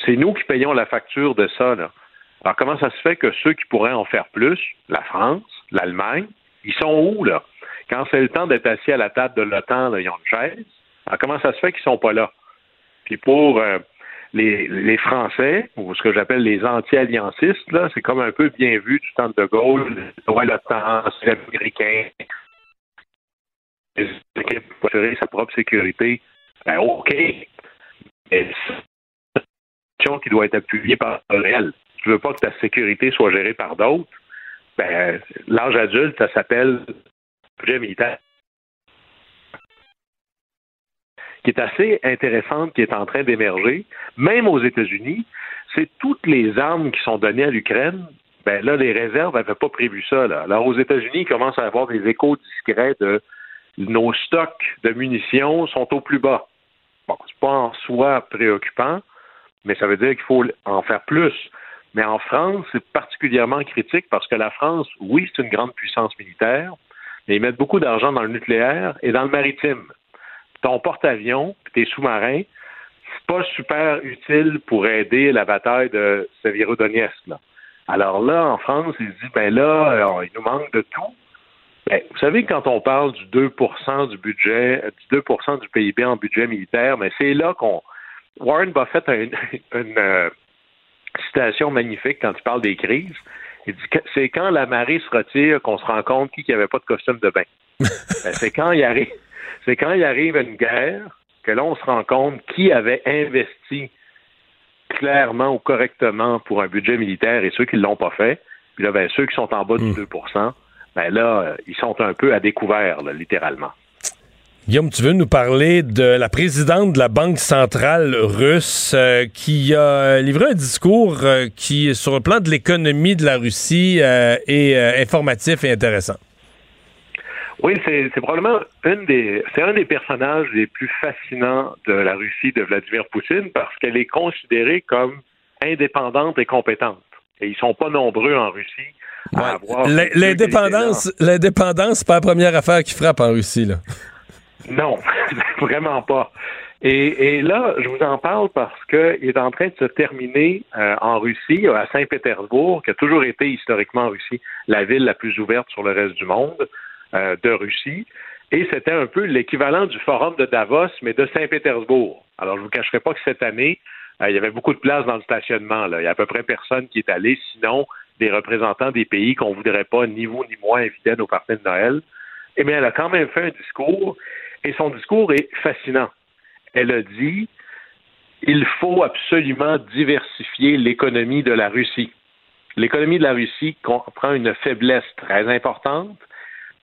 Speaker 11: c'est nous qui payons la facture de ça. Alors, comment ça se fait que ceux qui pourraient en faire plus, la France, l'Allemagne, ils sont où, là? Quand c'est le temps d'être assis à la table de l'OTAN, ils ont une chaise. Alors, comment ça se fait qu'ils sont pas là? Puis pour euh, les, Français, ou ce que j'appelle les anti-alliancistes, là, c'est comme un peu bien vu du temps de Gaulle, ouais, l'OTAN, c'est l'Américain, les équipes pour assurer sa propre sécurité. Ben, OK. Mais c'est une qui doit être appuyée par le réel tu veux pas que ta sécurité soit gérée par d'autres, ben, l'âge adulte, ça s'appelle budget militaire. Qui est assez intéressante, qui est en train d'émerger, même aux États-Unis, c'est toutes les armes qui sont données à l'Ukraine. Ben là, les réserves n'avaient pas prévu ça. Là. Alors, aux États-Unis, il commence à avoir des échos discrets de nos stocks de munitions sont au plus bas. Bon, c'est pas en soi préoccupant, mais ça veut dire qu'il faut en faire plus. Mais en France, c'est particulièrement critique parce que la France, oui, c'est une grande puissance militaire, mais ils mettent beaucoup d'argent dans le nucléaire et dans le maritime. Ton porte-avions, tes sous-marins, c'est pas super utile pour aider la bataille de Severodonetsk. Là. Alors là, en France, ils se disent, ben là, euh, il nous manque de tout. Ben, vous savez, quand on parle du 2 du budget, du 2% du PIB en budget militaire, mais c'est là qu'on. Warren Buffett a une, (laughs) une, euh, citation magnifique quand il parle des crises. Il dit c'est quand la marée se retire qu'on se rend compte qui n'avait pas de costume de bain. (laughs) Ben, c'est quand il arrive, c'est quand il arrive une guerre que là on se rend compte qui avait investi clairement ou correctement pour un budget militaire et ceux qui ne l'ont pas fait. Puis là, ben, ceux qui sont en bas du 2% hmm. ben là, ils sont un peu à découvert, littéralement.
Speaker 4: Guillaume, tu veux nous parler de la présidente de la Banque centrale russe euh, qui a livré un discours euh, qui, sur le plan de l'économie de la Russie, euh, est informatif et intéressant.
Speaker 11: Oui, c'est probablement une des, c'est un des personnages les plus fascinants de la Russie de Vladimir Poutine parce qu'elle est considérée comme indépendante et compétente. Et ils sont pas nombreux en Russie à avoir.
Speaker 4: L'indépendance, l'indépendance, c'est pas la première affaire qui frappe en Russie, là.
Speaker 11: Non, (laughs) vraiment pas. Et, là, je vous en parle parce qu'il est en train de se terminer euh, en Russie, à Saint-Pétersbourg, qui a toujours été historiquement en Russie la ville la plus ouverte sur le reste du monde euh, de Russie. Et c'était un peu l'équivalent du forum de Davos, mais de Saint-Pétersbourg. Alors, je vous cacherai pas que cette année, euh, il y avait beaucoup de place dans le stationnement. Là. Il y a à peu près personne qui est allé, sinon des représentants des pays qu'on voudrait pas, ni vous ni moi, inviter à nos parties de Noël. Eh bien, elle a quand même fait un discours et son discours est fascinant. Elle a dit il faut absolument diversifier l'économie de la Russie. L'économie de la Russie comprend une faiblesse très importante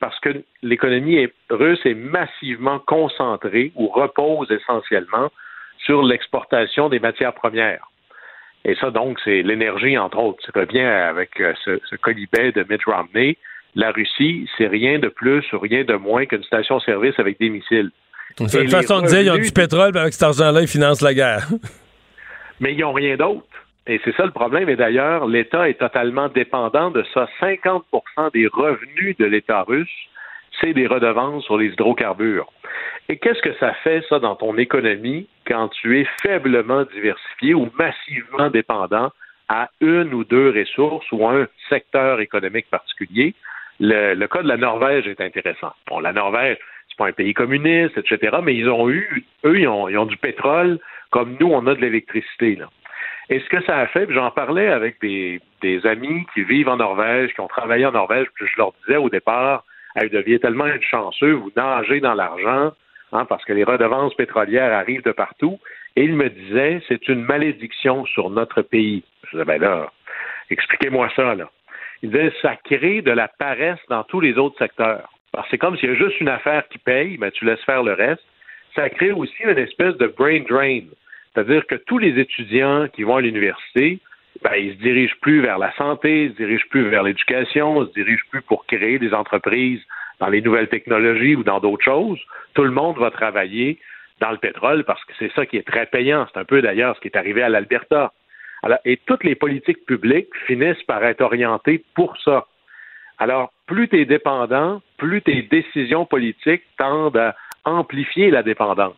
Speaker 11: parce que l'économie russe est massivement concentrée ou repose essentiellement sur l'exportation des matières premières. Et ça, donc, c'est l'énergie, entre autres. Ça revient avec euh, ce, ce colibet de Mitt Romney la Russie, c'est rien de plus ou rien de moins qu'une station-service avec des missiles.
Speaker 4: C'est une façon de dire, ils ont du pétrole, avec cet argent-là, ils financent la guerre.
Speaker 11: mais ils n'ont rien d'autre. Et c'est ça le problème. Et d'ailleurs, l'État est totalement dépendant de ça. 50% des revenus de l'État russe, c'est des redevances sur les hydrocarbures. Et qu'est-ce que ça fait, ça, dans ton économie, quand tu es faiblement diversifié ou massivement dépendant à une ou deux ressources ou un secteur économique particulier? Le, cas de la Norvège est intéressant. Bon, la Norvège, c'est pas un pays communiste, etc., mais ils ont eu, eux, ils ont, du pétrole comme nous, on a de l'électricité. Et ce que ça a fait, j'en parlais avec des, amis qui vivent en Norvège, qui ont travaillé en Norvège, puis je leur disais au départ, vous deviez tellement être chanceux, vous nagez dans l'argent, hein, parce que les redevances pétrolières arrivent de partout. Et il me disait, c'est une malédiction sur notre pays. Je disais, ben là, expliquez-moi ça, là. Il disait, ça crée de la paresse dans tous les autres secteurs. C'est comme s'il y a juste une affaire qui paye, mais tu laisses faire le reste. Ça crée aussi une espèce de brain drain. C'est-à-dire que tous les étudiants qui vont à l'université, ben, ils se dirigent plus vers la santé, ils se dirigent plus vers l'éducation, ils se dirigent plus pour créer des entreprises dans les nouvelles technologies ou dans d'autres choses. Tout le monde va travailler dans le pétrole parce que c'est ça qui est très payant. C'est un peu d'ailleurs ce qui est arrivé à l'Alberta. Et toutes les politiques publiques finissent par être orientées pour ça. Alors, plus tu es dépendant, plus tes décisions politiques tendent à amplifier la dépendance.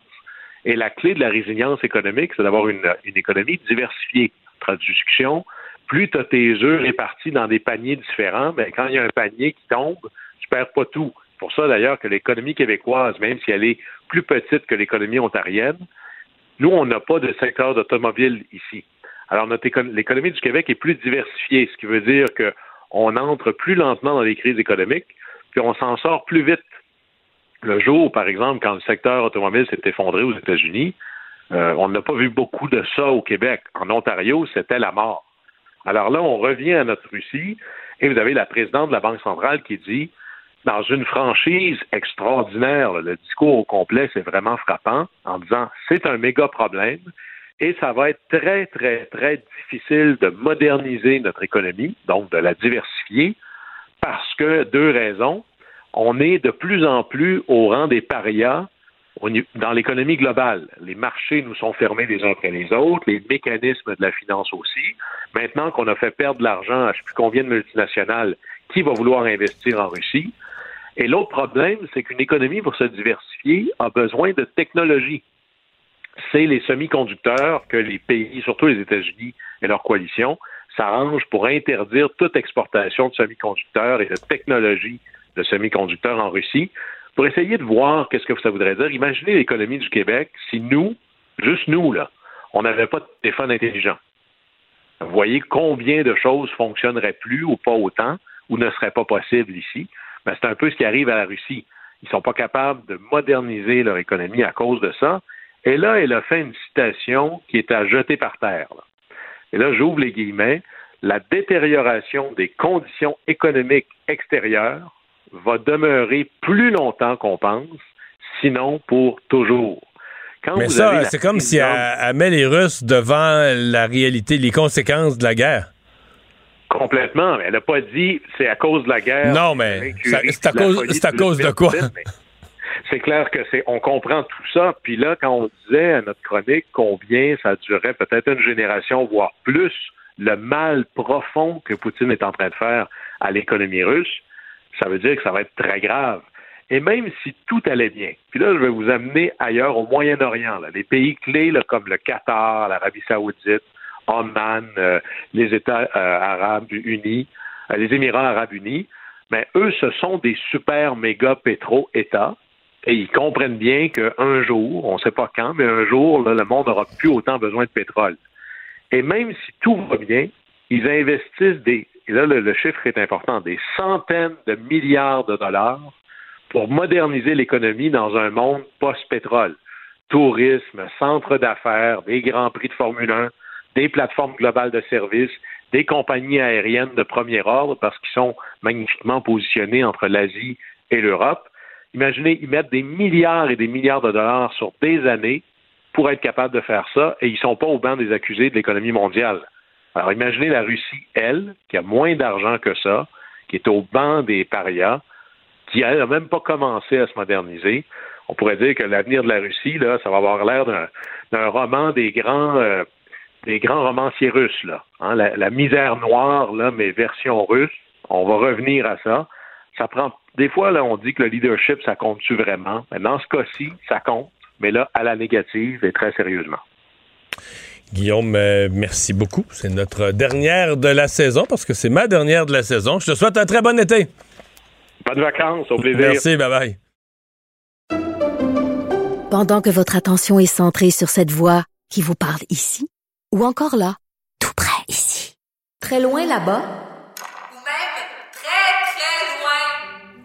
Speaker 11: Et la clé de la résilience économique, c'est d'avoir une, économie diversifiée. Traduction, plus tu as tes œufs répartis dans des paniers différents, mais quand il y a un panier qui tombe, tu perds pas tout. C'est pour ça d'ailleurs que l'économie québécoise, même si elle est plus petite que l'économie ontarienne, nous, on n'a pas de secteur d'automobile ici. Alors, l'économie du Québec est plus diversifiée, ce qui veut dire qu'on entre plus lentement dans les crises économiques, puis on s'en sort plus vite le jour, par exemple, quand le secteur automobile s'est effondré aux États-Unis, euh, on n'a pas vu beaucoup de ça au Québec. En Ontario, c'était la mort. Alors là, on revient à notre Russie et vous avez la présidente de la Banque centrale qui dit, dans une franchise extraordinaire, le discours au complet, c'est vraiment frappant, en disant, c'est un méga problème et ça va être très, très, très difficile de moderniser notre économie, donc de la diversifier, parce que deux raisons on est de plus en plus au rang des parias dans l'économie globale. Les marchés nous sont fermés les uns après les autres, les mécanismes de la finance aussi. Maintenant qu'on a fait perdre de l'argent à je ne sais plus combien de multinationales, qui va vouloir investir en Russie? Et l'autre problème, c'est qu'une économie, pour se diversifier, a besoin de technologie. C'est les semi-conducteurs que les pays, surtout les États-Unis et leur coalition, s'arrangent pour interdire toute exportation de semi-conducteurs et de technologies de semi-conducteurs en Russie, pour essayer de voir qu'est-ce que ça voudrait dire. Imaginez l'économie du Québec si nous, juste nous, là, on n'avait pas de téléphone intelligent. Vous voyez combien de choses fonctionneraient plus ou pas autant ou ne seraient pas possibles ici? Ben, c'est un peu ce qui arrive à la Russie. Ils ne sont pas capables de moderniser leur économie à cause de ça. Et là, elle a fait une citation qui est à jeter par terre. Et là, j'ouvre les guillemets. La détérioration des conditions économiques extérieures va demeurer plus longtemps qu'on pense, sinon pour toujours.
Speaker 4: Mais ça, c'est comme si elle, met les Russes devant la réalité, les conséquences de la guerre.
Speaker 11: Complètement. Elle n'a pas dit c'est à cause de la guerre.
Speaker 4: Non, mais c'est à, cause, à cause de quoi?
Speaker 11: C'est clair que c'est, on comprend tout ça. Puis là, quand on disait à notre chronique combien ça durait peut-être une génération, voire plus, le mal profond que Poutine est en train de faire à l'économie russe, ça veut dire que ça va être très grave. Et même si tout allait bien, puis là, je vais vous amener ailleurs au Moyen-Orient, les pays clés comme le Qatar, l'Arabie saoudite, Oman, euh, les États euh, arabes unis, euh, les Émirats arabes unis, mais eux, ce sont des super méga pétro-États. Et ils comprennent bien qu'un jour, on ne sait pas quand, mais un jour, le monde n'aura plus autant besoin de pétrole. Et même si tout va bien, ils investissent des et là le, chiffre est important, des centaines de milliards de dollars pour moderniser l'économie dans un monde post-pétrole. Tourisme, centre d'affaires, des grands prix de Formule 1, des plateformes globales de services, des compagnies aériennes de premier ordre parce qu'ils sont magnifiquement positionnés entre l'Asie et l'Europe. Imaginez, ils mettent des milliards et des milliards de dollars sur des années pour être capables de faire ça et ils ne sont pas au banc des accusés de l'économie mondiale. Alors imaginez la Russie, elle, qui a moins d'argent que ça, qui est au banc des parias, qui n'a même pas commencé à se moderniser. On pourrait dire que l'avenir de la Russie, là, ça va avoir l'air d'un roman des grands euh, des grands romanciers russes, là. Hein, la, misère noire, là, mais version russe. On va revenir à ça. Ça prend des fois, là, on dit que le leadership, ça compte-tu vraiment? Mais dans ce cas-ci, ça compte, mais là, à la négative et très sérieusement.
Speaker 4: Guillaume, euh, merci beaucoup. C'est notre dernière de la saison parce que c'est ma dernière de la saison. Je te souhaite un très bon été.
Speaker 11: Bonnes vacances, au plaisir.
Speaker 4: Merci, bye bye.
Speaker 2: Pendant que votre attention est centrée sur cette voix qui vous parle ici ou encore là, tout près ici, très loin là-bas,
Speaker 12: ou même très, très loin,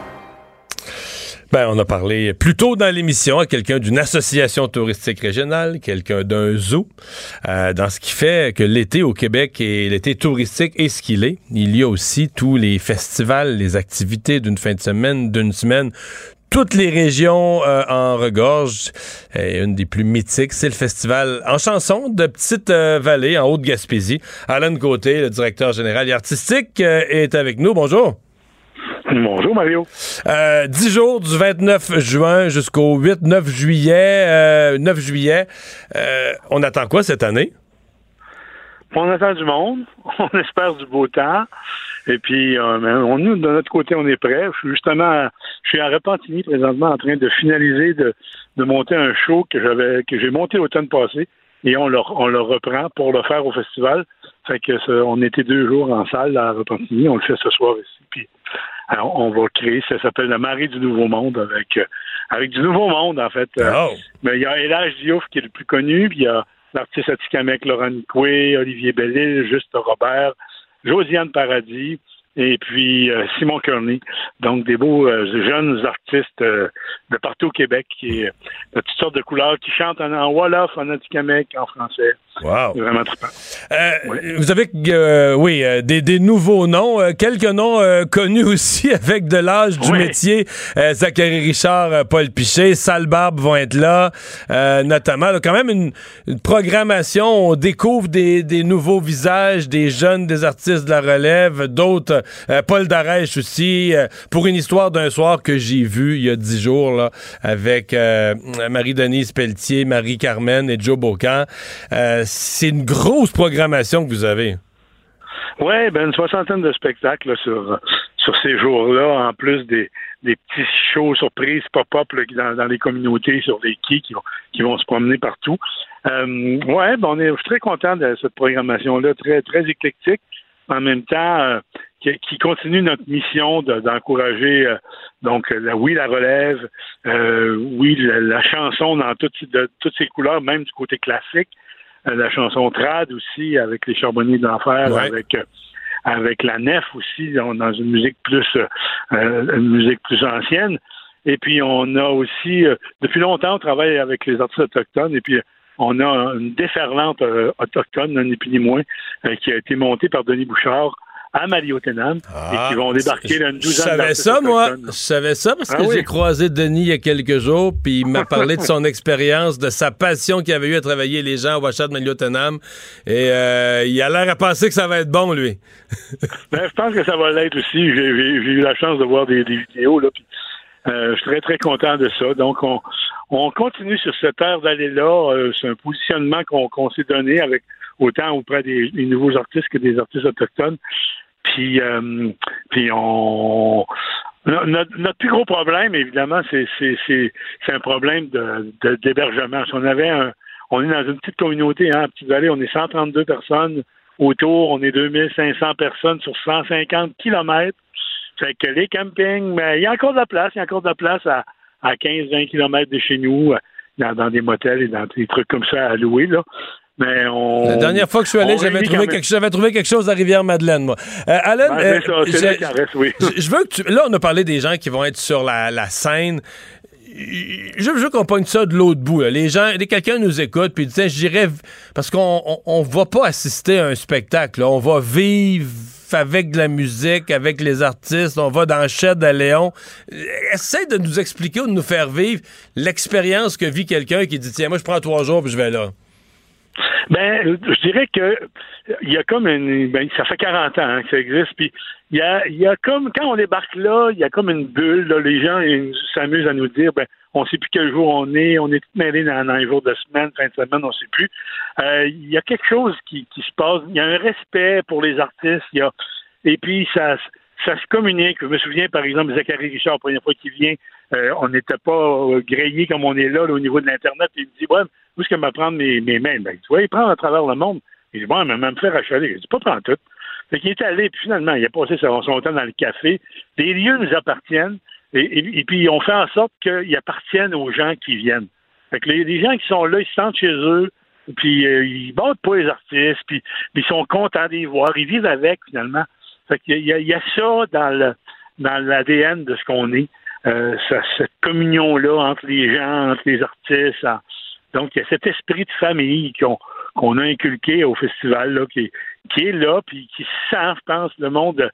Speaker 4: Ben, on a parlé plus tôt dans l'émission à quelqu'un d'une association touristique régionale, quelqu'un d'un zoo, euh, dans ce qui fait que l'été au Québec et l'été touristique est ce qu'il est. Il y a aussi tous les festivals, les activités d'une fin de semaine, d'une semaine. Toutes les régions euh, en regorgent. Et une des plus mythiques, c'est le festival en chanson de Petite-Vallée, en Haute-Gaspésie. Alan Côté, le directeur général artistique, euh, est avec nous. Bonjour.
Speaker 12: Bonjour Mario.
Speaker 4: Euh, 10 jours du 29 juin jusqu'au 8-9 juillet. euh, 9 juillet. Euh, on attend quoi cette année?
Speaker 12: On attend du monde, (laughs) on espère du beau temps. Et puis, euh, on, nous, de notre côté, on est prêts. Je suis justement, je suis à Repentigny présentement en train de finaliser, de, de monter un show que j'avais, que j'ai monté l'automne passé. Et on le, on le reprend pour le faire au festival. Fait que ça, on était deux jours en salle à Repentigny. On le fait ce soir ici. Puis, alors, on va créer, ça s'appelle la marée du Nouveau Monde avec, euh, avec du Nouveau Monde, en fait. Euh,
Speaker 4: Oh.
Speaker 12: Mais il y a Elage Diouf qui est le plus connu, puis il y a l'artiste Atikamek, Laurent Nicoué, Olivier Bellil, Juste Robert, Josiane Paradis, et puis euh, Simon Kearney. Donc, des beaux euh, jeunes artistes euh, de partout au Québec qui, euh, de toutes sortes de couleurs, qui chantent en, en Wolof, en Atikamek, en français.
Speaker 4: Wow.
Speaker 12: C'est vraiment trippant.
Speaker 4: Euh, Vous avez, euh, oui, euh, des, des nouveaux noms, euh, quelques noms euh, connus (laughs) aussi avec de l'âge du
Speaker 12: Oui.
Speaker 4: métier. Euh, Zachary Richard, Paul Pichet, Sal Barbe vont être là, euh, notamment. Là, quand même une, une programmation, on découvre des, des nouveaux visages, des jeunes, des artistes de la relève, d'autres, Paul Darèche aussi, euh, pour une histoire d'un soir que j'ai vu il y a dix jours avec euh, Marie-Denise Pelletier, Marie-Carmen et Joe Bocan. Euh, c'est une grosse programmation que vous avez.
Speaker 12: Oui, ben une soixantaine de spectacles sur, ces jours-là, en plus des, des petits shows surprises pop-up dans, les communautés, sur les quais qui vont, se promener partout. Euh, ouais, ben on est, je suis très content de cette programmation-là, très, très éclectique. En même temps, euh, qui, qui continue notre mission de- d'encourager euh, donc la, oui la relève, euh, oui la, la chanson dans toutes de, toutes ses couleurs, même du côté classique, Euh, la chanson trad aussi avec les charbonniers d'enfer,
Speaker 4: Ouais.
Speaker 12: avec euh, avec la nef aussi dans une musique plus euh, une musique plus ancienne. Et puis on a aussi euh, depuis longtemps on travaille avec les artistes autochtones et puis on a une déferlante autochtone, ni plus ni moins, qui a été montée par Denis Bouchard à Maliotenam et qui vont débarquer là, une
Speaker 4: Je
Speaker 12: douzaine
Speaker 4: savais
Speaker 12: d'artistes
Speaker 4: ça, moi. Je savais ça parce que
Speaker 12: Ah oui.
Speaker 4: j'ai croisé Denis il y a quelques jours, puis il m'a parlé de son (laughs) expérience, de sa passion qu'il avait eu à travailler les gens au Wachat de Maliotenam. Et euh, il a l'air à penser que ça va être bon, lui. (laughs)
Speaker 12: Ben, je pense que ça va l'être aussi. J'ai eu la chance de voir des, des vidéos. Là, puis, euh, je suis très, très content de ça. Donc, on, on continue sur cette ère d'aller-là. Euh, C'est un positionnement qu'on qu'on s'est donné avec autant auprès des, des nouveaux artistes que des artistes autochtones. Puis, euh, puis on... no- Notre, plus gros problème, évidemment, c'est c'est- c'est- un problème de- d'hébergement. si on avait un, on est dans une petite communauté, hein, Petite-Vallée, on est 132 personnes autour, on est 2500 personnes sur 150 kilomètres. Fait que les campings, mais il y a encore de la place, il y a encore de la place à, à 15-20 kilomètres de chez nous, dans, dans des motels et dans des trucs comme ça à louer, là. Mais on.
Speaker 4: La dernière fois que je suis allé, j'avais trouvé, quelque, j'avais trouvé quelque chose à Rivière-Madeleine, moi. Euh, Alan,
Speaker 12: Ben,
Speaker 4: euh,
Speaker 12: ça, c'est reste, oui.
Speaker 4: je veux que tu... Là, on a parlé des gens qui vont être sur la, la scène. je veux qu'on pogne ça de l'autre bout. là. Les gens, quelqu'un nous écoute, puis tiens, j'irais parce qu'on on, on va pas assister à un spectacle. là. On va vivre avec de la musique, avec les artistes. On va dans Shed à Léon. Essaye de nous expliquer ou de nous faire vivre l'expérience que vit quelqu'un qui dit tiens, moi je prends trois jours puis je vais là.
Speaker 12: Ben, je dirais que il y a comme une. Ben, ça fait 40 ans hein, que ça existe. Puis il y a, y a comme quand on débarque là, il y a comme une bulle. Là, les gens s'amusent à nous dire, ben, on sait plus quel jour on est, on est tous mêlés dans, dans les jours de semaine, fin de semaine, on sait plus. Euh, il y a quelque chose qui, qui se passe. Il y a un respect pour les artistes. Il y a et puis ça ça se communique. Je me souviens, par exemple, Zachary Richard, la première fois qu'il vient, euh, on n'était pas euh, grillé comme on est là, au niveau de l'Internet. Il me dit, ouais, où est-ce que m'apprendre mes, mes mains? Ben, tu vois, il prend à travers le monde. Il dit, bon, mais me faire achaler. Je dis, pas prendre tout. Fait qu'il est allé, puis finalement, il a passé son, temps dans le café. Les lieux nous appartiennent, et, puis on fait en sorte qu'ils appartiennent aux gens qui viennent. Fait que les, les gens qui sont là, ils se sentent chez eux, puis euh, ils battent pas les artistes, puis, ils sont contents d'y voir, ils vivent avec, finalement. Fait qu'il y a, il y a ça dans le dans l'ADN de ce qu'on est, euh, ça- cette communion-là entre les gens, entre les artistes. en- donc, il y a cet esprit de famille qu'on qu'on a inculqué au festival, là, qui, qui est là, puis qui sent, je pense, le monde.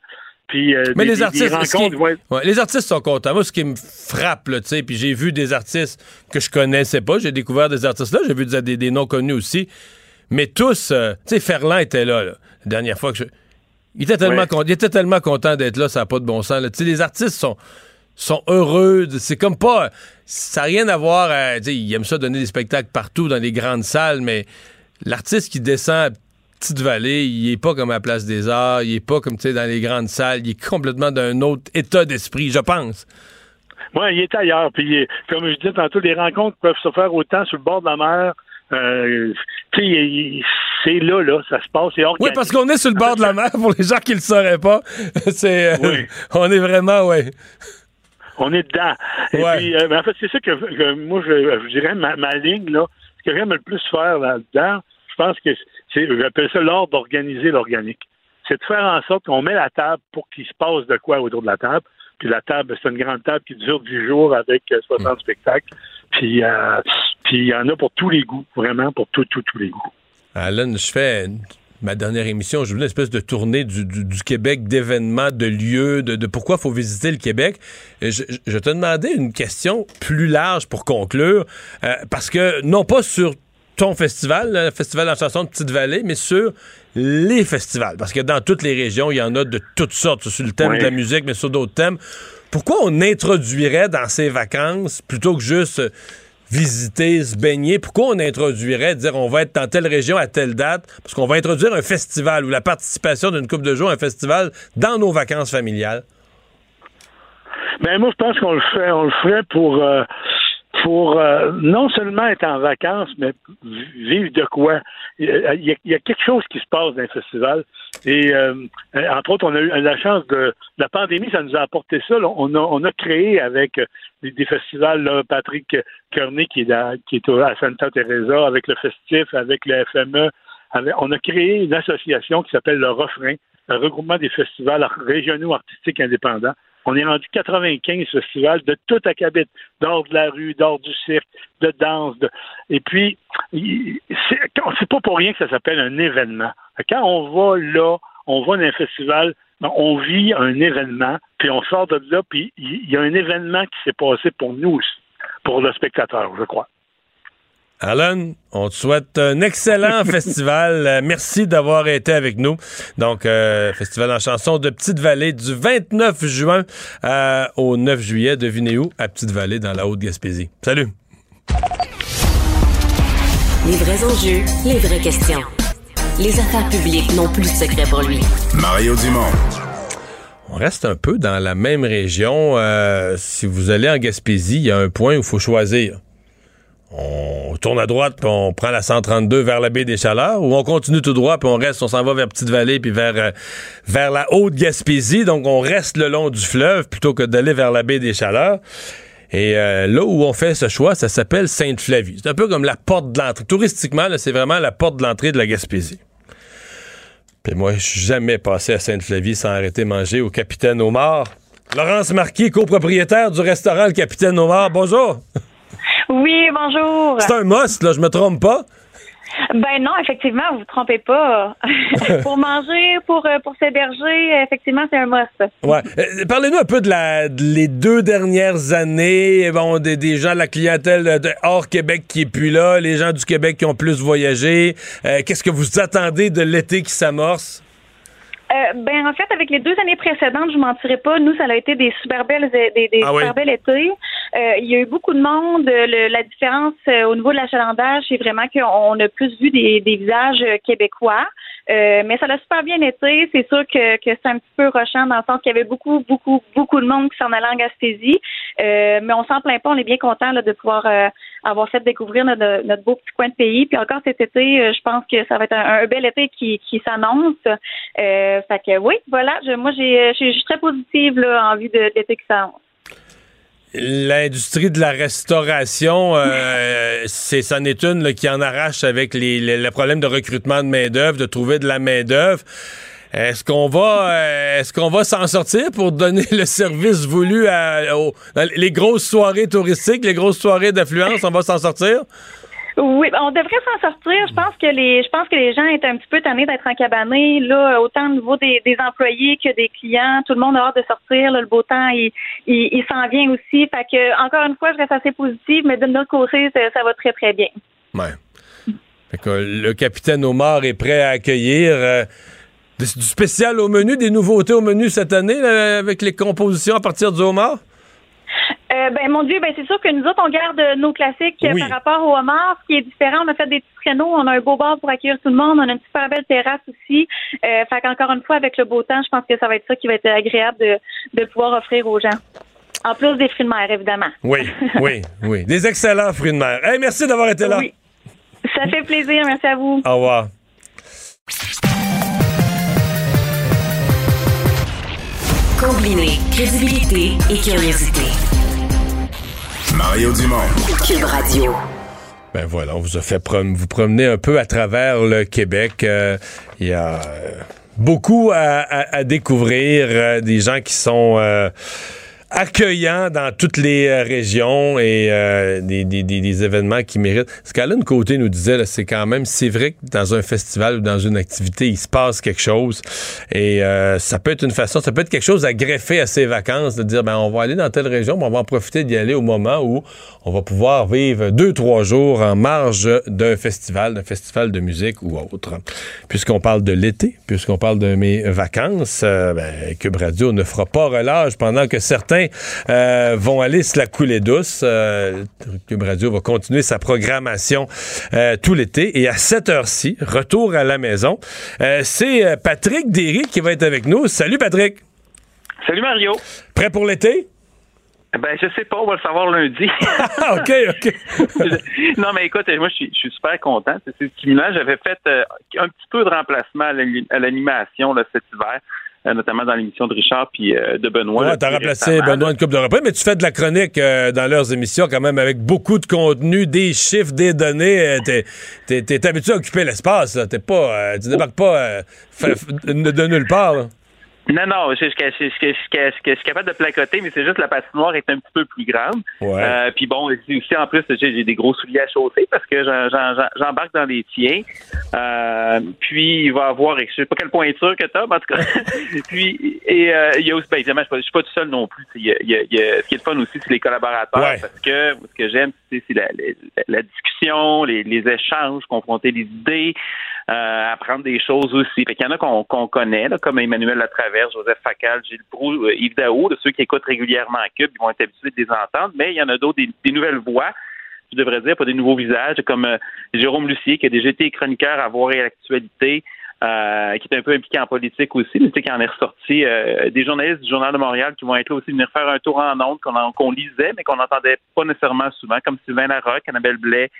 Speaker 12: Puis, euh,
Speaker 4: Mais
Speaker 12: des-
Speaker 4: les artistes, qui-
Speaker 12: ouais.
Speaker 4: ouais, les artistes sont contents. Moi, ce qui me frappe, là, tu sais, puis j'ai vu des artistes que je connaissais pas, j'ai découvert des artistes là, j'ai vu des, des- des noms connus aussi, mais tous, euh, tu sais, Ferland était là, là, la dernière fois que je... Il était tellement,
Speaker 12: Ouais.
Speaker 4: con- il était tellement content d'être là, ça n'a pas de bon sens. là. Les artistes sont, sont heureux. C'est comme pas. Ça n'a rien à voir. à- ils aiment ça donner des spectacles partout dans les grandes salles, mais l'artiste qui descend à Petite-Vallée, il est pas comme à la Place des Arts, il est pas comme dans les grandes salles, il est complètement d'un autre état d'esprit, je pense.
Speaker 12: Oui, il est ailleurs. Puis, comme je disais tantôt, les rencontres peuvent se faire autant sur le bord de la mer. Euh, c'est là, là, ça se passe.
Speaker 4: Oui, parce qu'on est sur le bord de la mer, pour les gens qui le sauraient pas. (laughs) C'est, euh, (laughs) on est vraiment, ouais.
Speaker 12: On est dedans. Et
Speaker 4: Ouais.
Speaker 12: puis, euh, en fait, c'est ça que, que moi, je, je dirais, ma, ma ligne, là, ce que j'aime le plus faire là-dedans, je pense que c'est, j'appelle ça l'ordre d'organiser l'organique. C'est de faire en sorte qu'on met la table pour qu'il se passe de quoi autour de la table. Puis la table, c'est une grande table qui dure 10 jours avec euh, 60 spectacles. Puis, euh, puis il y en a pour tous les goûts, vraiment, pour tous, tous, tous les goûts.
Speaker 4: Alan, je fais ma dernière émission, je voulais une espèce de tournée du, du- du Québec, d'événements, de lieux, de, de pourquoi il faut visiter le Québec. Je, te demandais une question plus large pour conclure, euh, parce que non pas sur ton festival, le festival de la chanson de Petite-Vallée, mais sur les festivals. Parce que dans toutes les régions, il y en a de toutes sortes, sur le thème
Speaker 12: Oui.
Speaker 4: de la musique, mais sur d'autres thèmes. Pourquoi on introduirait dans ces vacances, plutôt que juste visiter, se baigner, pourquoi on introduirait, dire on va être dans telle région à telle date, parce qu'on va introduire un festival ou la participation d'une couple de jours à un festival dans nos vacances familiales?
Speaker 12: Ben moi, je pense qu'on le fait, on le ferait pour euh, pour euh, non seulement être en vacances, mais vivre de quoi? Il y, a, il y a quelque chose qui se passe dans les festivals. Et euh, entre autres, on a eu la chance de la pandémie, ça nous a apporté ça. On a on a créé avec des, festivals, là, Patrick Kearney qui est à, qui est à Santa Teresa, avec le festif, avec le FME. avec- on a créé une association qui s'appelle le Refrain, un regroupement des festivals régionaux artistiques indépendants. On est rendu 95 festivals de tout acabit, d'art de la rue, d'art du cirque, de danse. Et puis, c'est pas pour rien que ça s'appelle un événement. Quand on va là, on va dans un festival, ben, on vit un événement, puis on sort de là, puis il y a un événement qui s'est passé pour nous aussi, pour le spectateur, je crois.
Speaker 4: Alan, on te souhaite un excellent (laughs) festival. Euh, merci d'avoir été avec nous. Donc, euh, Festival en chanson de Petite-Vallée du 29 juin euh, au 9 juillet. Devinez où? À Petite-Vallée, dans la Haute-Gaspésie. Salut!
Speaker 8: Les vrais enjeux, les vraies questions. Les affaires publiques n'ont plus de secret pour lui.
Speaker 3: Mario Dumont.
Speaker 4: On reste un peu dans la même région. Euh, si vous allez en Gaspésie, il y a un point où il faut choisir. On tourne à droite, puis on prend la 132 vers la baie des Chaleurs, ou on continue tout droit, puis on reste, on s'en va vers Petite-Vallée, puis vers, euh, vers la Haute-Gaspésie. Donc, on reste le long du fleuve plutôt que d'aller vers la baie des Chaleurs. Et euh, là où on fait ce choix, ça s'appelle Sainte-Flavie. C'est un peu comme la porte de l'entrée. Touristiquement, c'est vraiment la porte de l'entrée de la Gaspésie. Puis moi, je suis jamais passé à Sainte-Flavie sans arrêter manger au Capitaine Omar. Laurence Marquis, copropriétaire du restaurant Le Capitaine Omar. Bonjour.
Speaker 13: Oui, bonjour.
Speaker 4: C'est un must, là, je me trompe pas.
Speaker 13: Ben non, effectivement, vous vous trompez pas. (laughs) (laughs) pour manger, pour, euh, pour s'héberger, effectivement, c'est un must.
Speaker 4: Ouais. Euh, Parlez-nous un peu de, la, de les deux dernières années, bon, des, des gens, la clientèle de hors Québec qui est plus là, les gens du Québec qui ont plus voyagé. Euh, Qu'est-ce que vous attendez de l'été qui s'amorce?
Speaker 13: Euh, ben en fait, avec les deux années précédentes, je mentirais pas, nous, ça a été des super belles, des, des
Speaker 4: Ah
Speaker 13: super
Speaker 4: oui?
Speaker 13: belles étés. Euh, il y a eu beaucoup de monde. Le- la différence euh, au niveau de l'achalandage, c'est vraiment qu'on a plus vu des, des visages euh, québécois. Euh, mais ça l'a super bien été. C'est sûr que, que c'est un petit peu rochant dans le sens qu'il y avait beaucoup, beaucoup, beaucoup de monde qui s'en allait en Gaspésie. Euh, mais on s'en plaint pas. On est bien content de pouvoir euh, avoir fait découvrir notre, notre beau petit coin de pays. Puis encore cet été, euh, je pense que ça va être un, bel été qui, qui s'annonce. Euh, fait que oui, voilà. Je, moi, j'ai, je suis très positive là, en vue de l'été qui s'annonce.
Speaker 4: L'industrie de la restauration, euh, (laughs) c'est c'en est une là, qui en arrache avec les, les- le problème de recrutement de main-d'œuvre, de trouver de la main-d'œuvre. Est-ce qu'on va euh, est-ce qu'on va s'en sortir pour donner le service voulu à aux- les grosses soirées touristiques, les grosses soirées d'affluence, on va s'en sortir?
Speaker 13: Oui, ben, on devrait s'en sortir. Je pense que les, je pense que les gens étaient un petit peu tannés d'être encabanés. Là, autant au niveau des, employés que des clients, tout le monde a hâte de sortir. le beau temps, il, il, s'en vient aussi. Fait que, encore une fois, je reste assez positive, mais de notre côté, ça, va très très bien.
Speaker 4: Ouais. Fait que le capitaine Omar est prêt à accueillir euh, du spécial au menu, des nouveautés au menu cette année avec les compositions à partir du homard?
Speaker 13: Euh, ben mon Dieu, ben c'est sûr que nous autres on garde nos classiques euh,
Speaker 4: Oui.
Speaker 13: par rapport au homard. Ce qui est différent, on a fait des petits créneaux, on a un beau bar pour accueillir tout le monde, on a une super belle terrasse aussi. Euh, fait qu'encore une fois, avec le beau temps, je pense que ça va être ça qui va être agréable de, de pouvoir offrir aux gens. En plus des fruits de mer, évidemment.
Speaker 4: Oui, (laughs) oui, oui. Des excellents fruits de mer. Hey, merci d'avoir été là.
Speaker 13: Oui. Ça fait plaisir, merci à vous.
Speaker 4: Au revoir.
Speaker 8: Combiner crédibilité et curiosité.
Speaker 3: Mario Dumont.
Speaker 8: Cube Radio.
Speaker 4: Ben voilà, on vous a fait prom- vous promener un peu à travers le Québec. Euh, Il y a euh, beaucoup à, à- à découvrir, euh, des gens qui sont euh, accueillants dans toutes les euh, régions et euh, des, des- des- événements qui méritent. Ce qu'Alan Côté nous disait, c'est quand même, c'est vrai que dans un festival ou dans une activité, il se passe quelque chose et euh, ça peut être une façon, ça peut être quelque chose à greffer à ses vacances, de dire, ben on va aller dans telle région, mais on va en profiter d'y aller au moment où on va pouvoir vivre deux, trois jours en marge d'un festival, d'un festival de musique ou autre. Puisqu'on parle de l'été, puisqu'on parle de mes vacances, euh, ben, Cube Radio ne fera pas relâche pendant que certains euh, vont aller se la couler douce. Euh, Cube Radio va continuer sa programmation euh, tout l'été. Et à cette heure-ci, retour à la maison, euh, c'est Patrick Derry qui va être avec nous. Salut Patrick!
Speaker 14: Salut Mario.
Speaker 4: Prêt pour l'été?
Speaker 14: Ben, je sais pas, on va le savoir lundi. (laughs) (laughs)
Speaker 4: OK, OK. (laughs)
Speaker 14: non, mais écoute, moi, je suis, je suis super content. C'est stimulant. J'avais fait euh, un petit peu de remplacement à l'ani- à l'animation cet hiver, notamment dans l'émission de Richard puis euh, de Benoît.
Speaker 4: Ouais, t'as remplacé Benoît une coupe de repas, mais tu fais de la chronique euh, dans leurs émissions quand même avec beaucoup de contenu, des chiffres, des données. euh, T'es, t'es, t'es habitué à occuper l'espace. Là. T'es pas, euh, tu débarques pas euh, de, de nulle part. là.
Speaker 14: Non, non, je, suis capable de placoter, mais c'est juste la patinoire est un petit peu plus grande.
Speaker 4: Ouais.
Speaker 14: Euh, puis bon, aussi en plus, j'ai des gros souliers à chausser parce que j'embarque dans les tiens. Euh, puis il va avoir, je sais pas quelle pointure que t'as, mais en tout cas. (laughs) puis et euh, il y a aussi, ben, évidemment, je suis pas- je suis pas tout seul non plus. Il y a, il y a- il y a- ce qui est le fun aussi, c'est les collaborateurs
Speaker 4: Ouais.
Speaker 14: parce que ce que j'aime, c'est c'est la, la- la discussion, les, les échanges, confronter les idées, euh, apprendre des choses aussi. Fait qu'il y en a qu'on connaît, là, comme Emmanuel Latraverse, Joseph Facal, Gilles Proux, euh, Yves Daou, de ceux qui écoutent régulièrement à Cube, ils vont être habitués de les entendre, mais il y en a d'autres, des, des nouvelles voix, je devrais dire, pas des nouveaux visages, comme euh, Jérôme Lucier, qui a déjà été chroniqueur à voir et à l'actualité, euh, qui est un peu impliqué en politique aussi, mais qui en est ressorti euh, des journalistes du Journal de Montréal qui vont être là aussi venir faire un tour en ondes qu'on lisait, mais qu'on n'entendait pas nécessairement souvent, comme Sylvain Larocque, Annabelle Blais,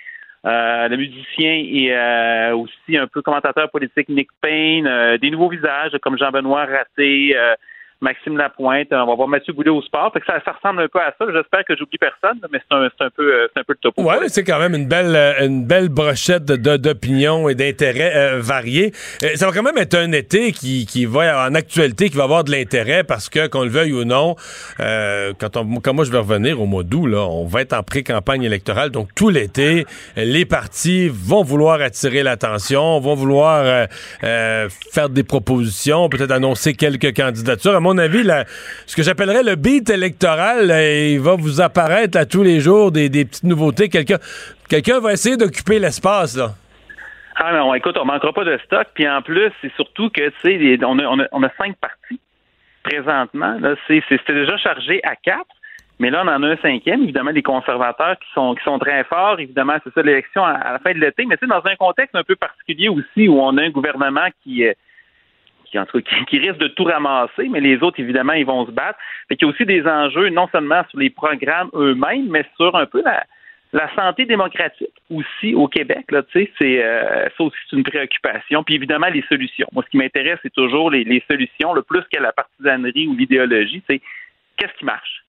Speaker 14: le musicien et euh, aussi un peu commentateur politique Nick Payne, euh, des nouveaux visages comme Jean-Benoît Raté, euh, Maxime Lapointe, on va voir Mathieu Goulet au sport. Fait que ça, ça ressemble un peu à ça. J'espère que j'oublie personne, mais c'est un, un peu, euh, un peu le topo.
Speaker 4: Ouais, c'est quand même une belle, euh, une belle brochette d'opinions et d'intérêts euh, variés. Ça va quand même être un été qui, qui va en actualité, qui va avoir de l'intérêt parce que, qu'on le veuille ou non, euh, quand, on, quand moi je vais revenir au mois d'août, on va être en pré-campagne électorale. Donc tout l'été, les partis vont vouloir attirer l'attention, vont vouloir faire des propositions, peut-être annoncer quelques candidatures. Mon avis, ce que j'appellerais le beat électoral, il va vous apparaître à tous les jours des, des petites nouveautés. Quelqu'un va essayer d'occuper l'espace, là.
Speaker 14: Ah non, écoute, on manquera pas de stock. Puis en plus, c'est surtout que, tu sais, on a, on, a, cinq partis présentement. C'est, c'est- c'était déjà chargé à quatre. Mais là, on en a un cinquième, évidemment, les conservateurs qui sont qui sont très forts. Évidemment, c'est ça l'élection à, la fin de l'été. Mais tu sais, dans un contexte un peu particulier aussi, où on a un gouvernement qui, euh, qui, en tout cas, qui, qui risque de tout ramasser, mais les autres, évidemment, ils vont se battre. Fait y a aussi des enjeux, non seulement sur les programmes eux-mêmes, mais sur un peu la, santé démocratique aussi au Québec. Là, c'est euh, ça aussi c'est une préoccupation. Puis évidemment les solutions. Moi, ce qui m'intéresse, c'est toujours les, solutions, le plus que la partisanerie ou l'idéologie. C'est qu'est-ce qui marche?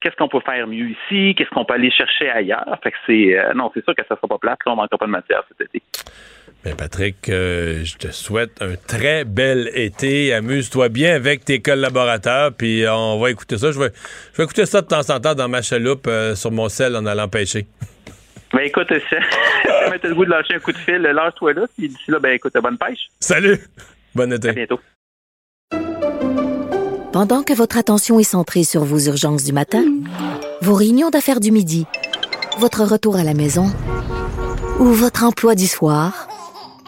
Speaker 14: Qu'est-ce qu'on peut faire mieux ici? Qu'est-ce qu'on peut aller chercher ailleurs? Fait que c'est euh, non, c'est sûr que ça sera pas plate. Là, on manquera pas de matière cet été.
Speaker 4: Ben Patrick, euh, je te souhaite un très bel été. Amuse-toi bien avec tes collaborateurs, puis on va écouter ça. Je vais, je vais écouter ça de temps en temps dans ma chaloupe euh, sur mon sel en allant pêcher.
Speaker 14: Ben écoute, (laughs) ça m'était le goût de lâcher un coup de fil, lâche-toi là. Puis d'ici là, ben écoute, bonne pêche.
Speaker 4: Salut! Bonne été.
Speaker 14: À bientôt.
Speaker 2: Pendant que votre attention est centrée sur vos urgences du matin, vos réunions d'affaires du midi, votre retour à la maison ou votre emploi du soir,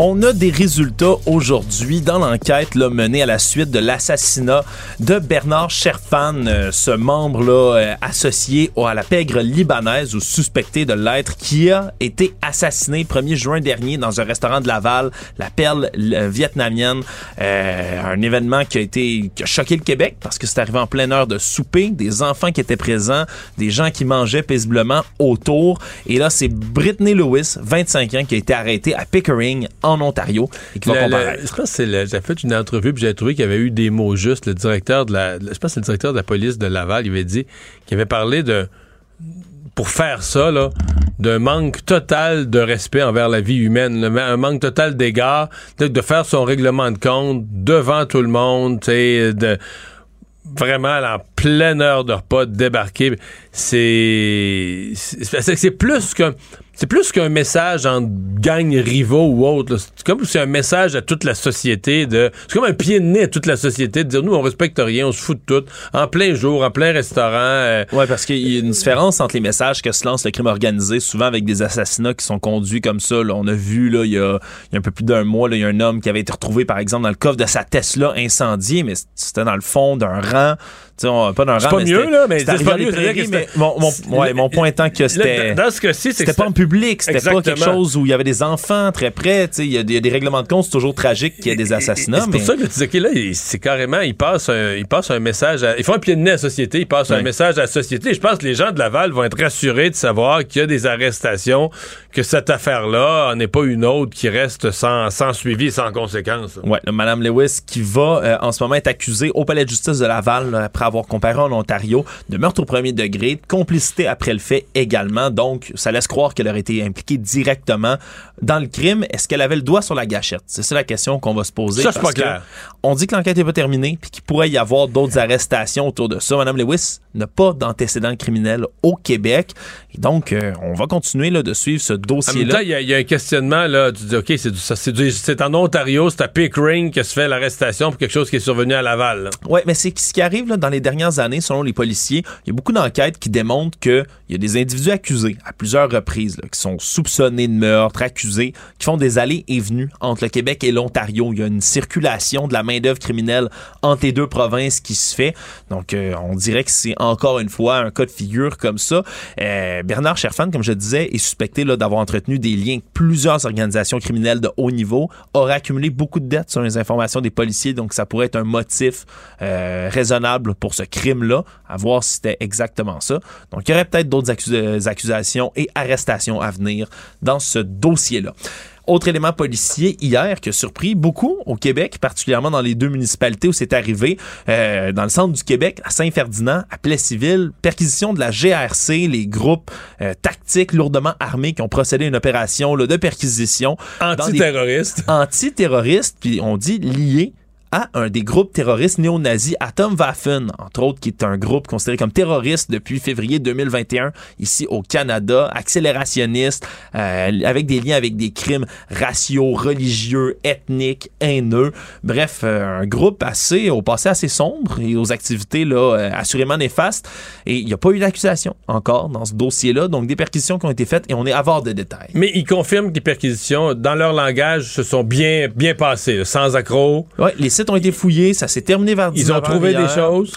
Speaker 5: On a des résultats aujourd'hui dans l'enquête là, menée à la suite de l'assassinat de Bernard Sherfan, euh, ce membre-là euh, associé à la pègre libanaise ou suspecté de l'être, qui a été assassiné 1er juin dernier dans un restaurant de Laval, la perle euh, vietnamienne. Euh, un événement qui a été qui a choqué le Québec parce que c'est arrivé en pleine heure de souper, des enfants qui étaient présents, des gens qui mangeaient paisiblement autour. Et là, c'est Brittany Lewis, 25 ans, qui a été arrêtée à Pickering, Ontario, et qui va
Speaker 4: Le- le-
Speaker 5: comparaître.
Speaker 4: je pense que fait une entrevue puis j'ai trouvé qu'il y avait eu des mots justes. Le directeur de la, je pense que le directeur de la police de Laval, il avait dit qu'il avait parlé de pour faire ça là, d'un manque total de respect envers la vie humaine, un manque total d'égard, de, de faire son règlement de compte devant tout le monde, de vraiment en pleine heure de repas de débarquer, c'est c'est c'est- c'est plus que c'est plus qu'un message en gang rivaux ou autre. C'est comme si c'est un message à toute la société de. C'est comme un pied de nez à toute la société de dire nous on respecte rien, on se fout de tout. En plein jour, en plein restaurant. euh,
Speaker 5: Ouais, parce qu'il y a une différence entre les messages que se lance le crime organisé, souvent avec des assassinats qui sont conduits comme ça. là. On a vu, là, il y a, y a un peu plus d'un mois, il y a un homme qui avait été retrouvé, par exemple, dans le coffre de sa Tesla incendiée, mais c'était dans le fond d'un rang. Tu on- pas d'un
Speaker 4: C'est pas mieux, là, mais c'est pas mieux, que
Speaker 5: mais mon, mon, ouais, mon point étant que c'était...
Speaker 4: Là, dans ce cas-ci,
Speaker 5: C'était
Speaker 4: que
Speaker 5: pas en public. C'était pas quelque chose où il y avait des enfants très près. Tu Il y, a des- il y a des règlements de compte, c'est toujours tragique qu'il y ait des assassinats.
Speaker 4: C'est
Speaker 5: mais...
Speaker 4: pour ça que le Tzaki, là, il- c'est carrément, il passe, un, il passe un message. À, ils font un pied de nez à la société, il passe un message à la société. Je pense que les gens de Laval vont être rassurés de savoir qu'il y a des arrestations, que cette affaire-là n'est pas une autre qui reste sans, sans suivi sans conséquence.
Speaker 5: Le Madame Lewis qui va euh, en ce moment être accusée au palais de justice de Laval là, après avoir comparé en Ontario de meurtre au premier degré, de complicité après le fait également. Donc, ça laisse croire qu'elle aurait été impliquée directement dans le crime. Est-ce qu'elle avait le doigt sur la gâchette? C'est ça la question qu'on va se poser.
Speaker 4: Ça, c'est pas clair.
Speaker 5: On dit que l'enquête n'est pas terminée puis qu'il pourrait y avoir d'autres arrestations autour de ça. Madame Lewis n'a pas d'antécédent criminel au Québec. Et donc, euh, on va continuer là, de suivre ce dossier-là.
Speaker 4: il y, a- il y a un questionnement, là. Tu dis, OK, c'est en Ontario, c'est à Pickering que se fait l'arrestation pour quelque chose qui est survenu à Laval.
Speaker 5: Oui, mais c'est ce qui arrive là, dans les dernières années, selon les policiers. Il y a beaucoup d'enquêtes qui démontrent qu'il y a des individus accusés à plusieurs reprises, là, qui sont soupçonnés de meurtre, accusés, qui font des allées et venues entre le Québec et l'Ontario. Il y a une circulation de la main-d'œuvre criminelle entre les deux provinces qui se fait. Donc, euh, on dirait que c'est encore une fois un cas de figure comme ça. Euh, Bernard Cherfan, comme je disais, est suspecté d'avoir entretenu des liens avec plusieurs organisations criminelles de haut niveau, aurait accumulé beaucoup de dettes sur les informations des policiers, donc ça pourrait être un motif euh, raisonnable pour ce crime-là, à voir si c'était exactement ça. Donc, il y aurait peut-être d'autres accus- accusations et arrestations à venir dans ce Autre élément policier hier qui a surpris beaucoup au Québec, particulièrement dans les deux municipalités où c'est arrivé, euh, dans le centre du Québec, à Saint-Ferdinand, à Plessisville, perquisition de la GRC, les groupes euh, tactiques lourdement armés qui ont procédé à une opération là, de perquisition.
Speaker 4: Antiterroriste.
Speaker 5: antiterroristes, puis on dit liés à un des groupes terroristes néo-nazis Atomwaffen, entre autres, qui est un groupe considéré comme terroriste depuis février 2021 ici au Canada, accélérationniste, euh, avec des liens avec des crimes raciaux, religieux, ethniques, haineux. Bref, euh, un groupe assez au passé assez sombre et aux activités là euh, assurément néfastes. Et il n'y a pas eu d'accusation encore dans ce dossier-là, donc des perquisitions qui ont été faites et on est avare de détails.
Speaker 4: Mais ils confirment que les perquisitions, dans leur langage, se sont bien, bien passées, sans accroc.
Speaker 5: Ouais, les sites ont été fouillés, ça s'est terminé vers
Speaker 4: Ils ont
Speaker 5: 19 heures
Speaker 4: trouvé des choses?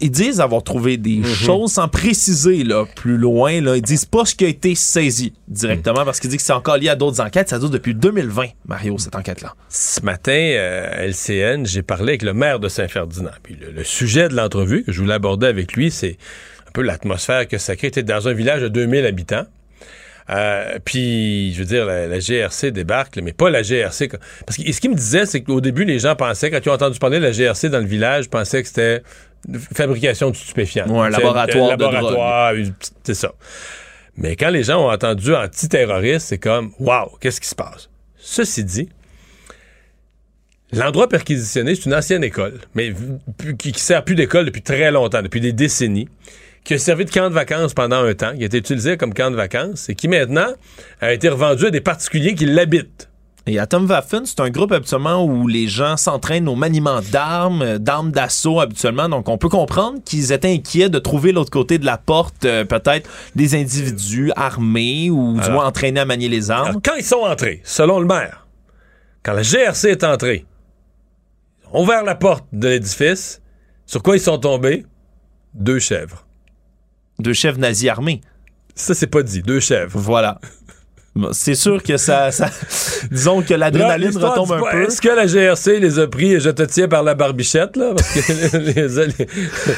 Speaker 5: Ils disent avoir trouvé des
Speaker 4: Mhm.
Speaker 5: choses sans préciser là, plus loin. Là. Ils disent pas ce qui a été saisi
Speaker 4: Mhm.
Speaker 5: directement parce qu'ils disent que c'est encore lié à d'autres enquêtes. Ça dure depuis 2020, Mario, cette enquête-là.
Speaker 4: Ce matin, euh, à LCN, j'ai parlé avec le maire de Saint-Ferdinand. Le sujet de l'entrevue que je voulais aborder avec lui, c'est un peu l'atmosphère que ça crée. T'es dans un village de 2000 habitants. Euh, puis, je veux dire, la, la GRC débarque, là, mais pas la GRC. Parce que ce qu'il me disait, c'est qu'au début, les gens pensaient, quand ils ont entendu parler de la GRC dans le village, pensaient que c'était fabrication de stupéfiants.
Speaker 5: Ouais, un laboratoire de
Speaker 4: laboratoire, c'est ça. Mais quand les gens ont entendu antiterroriste, c'est comme, waouh, qu'est-ce qui se passe? Ceci dit, L'endroit perquisitionné, c'est une ancienne école, mais qui, qui sert plus d'école depuis très longtemps, depuis des décennies, qui a servi de camp de vacances pendant un temps, qui a été utilisé comme camp de vacances, et qui maintenant a été revendu à des particuliers qui l'habitent.
Speaker 5: Et Atomwaffen, c'est un groupe habituellement où les gens s'entraînent au maniement d'armes, euh, d'armes d'assaut habituellement. Donc, on peut comprendre qu'ils étaient inquiets de trouver l'autre côté de la porte euh, peut-être des individus armés ou du moins entraînés à manier les armes.
Speaker 4: Alors, quand ils sont entrés, selon le maire, quand la GRC est entrée, ils ont ouvert la porte de l'édifice, sur quoi ils sont tombés? Deux chèvres.
Speaker 5: Deux chefs nazis armés.
Speaker 4: Ça, c'est pas dit. Deux chèvres.
Speaker 5: Voilà. (laughs) C'est sûr que ça, ça- (laughs) disons que
Speaker 4: Là,
Speaker 5: l'adrénaline retombe un peu.
Speaker 4: Est-ce que la GRC les a pris et je te tiens par la barbichette, là? Parce que (laughs) les- les-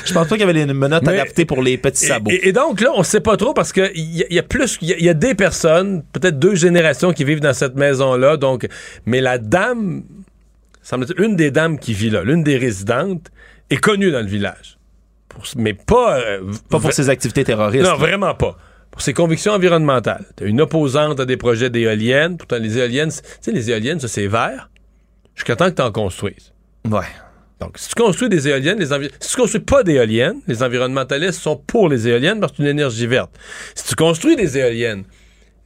Speaker 5: Je pense pas qu'il y avait les menottes
Speaker 4: Mais-
Speaker 5: adaptées pour les petits sabots.
Speaker 4: Et, et donc là, on sait pas trop parce que il y, a- il y a plus, il y, a- il y a des personnes, peut-être deux générations qui vivent dans cette maison-là. Donc, mais la dame, semble une des dames qui vit là, l'une des résidentes, est connue dans le village. Pour- mais pas, euh,
Speaker 5: Pas pour ses activités terroristes.
Speaker 4: Non,
Speaker 5: là.
Speaker 4: vraiment pas. Pour ses convictions environnementales. T'as une opposante à des projets d'éoliennes. Pourtant, les éoliennes, tu sais, les éoliennes, ça, c'est vert. Jusqu'à temps que tu en construises.
Speaker 5: Ouais.
Speaker 4: Donc, si tu construis des éoliennes, les envi- si tu construis pas d'éoliennes, les environnementalistes sont pour les éoliennes parce que c'est une énergie verte. Si tu construis des éoliennes,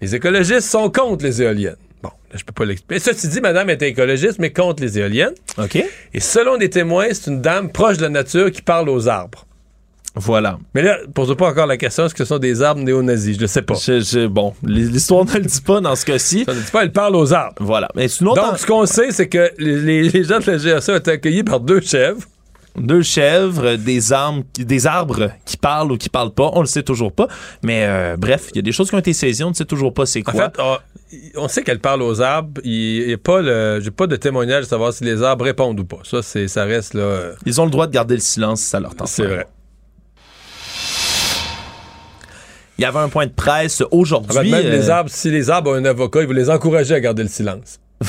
Speaker 4: les écologistes sont contre les éoliennes. Bon, là, je peux pas l'expliquer. Ceci dit, madame était écologiste, mais contre les éoliennes.
Speaker 5: OK.
Speaker 4: Et selon des témoins, c'est une dame proche de la nature qui parle aux arbres.
Speaker 5: Voilà.
Speaker 4: Mais là, pose pas encore la question, est-ce que ce sont des arbres néo-nazis? Je ne sais pas.
Speaker 5: Je- je- bon, l'histoire ne le dit pas dans ce cas-ci.
Speaker 4: Ça ne dit pas, elle parle aux arbres.
Speaker 5: Voilà. Mais autre
Speaker 4: Donc, ce qu'on sait, c'est que les, gens de la GRC ont été accueillis par deux chèvres.
Speaker 5: deux chèvres, des, arbres, des arbres qui parlent ou qui parlent pas. On le sait toujours pas. Mais euh, bref, il y a des choses qui ont été saisies. On ne sait toujours pas c'est
Speaker 4: En
Speaker 5: quoi.
Speaker 4: fait, on, on sait qu'elle parle aux arbres. Il n'y a pas le, j'ai pas de témoignage de savoir si les arbres répondent ou pas. Ça, c'est, ça reste là. euh,
Speaker 5: Ils ont le droit de garder le silence si ça leur tente.
Speaker 4: C'est vrai.
Speaker 5: Il y avait un point de presse aujourd'hui.
Speaker 4: Même les
Speaker 5: euh,
Speaker 4: arbres, si les arbres ont un avocat, il vous les encourager à garder le silence. (laughs)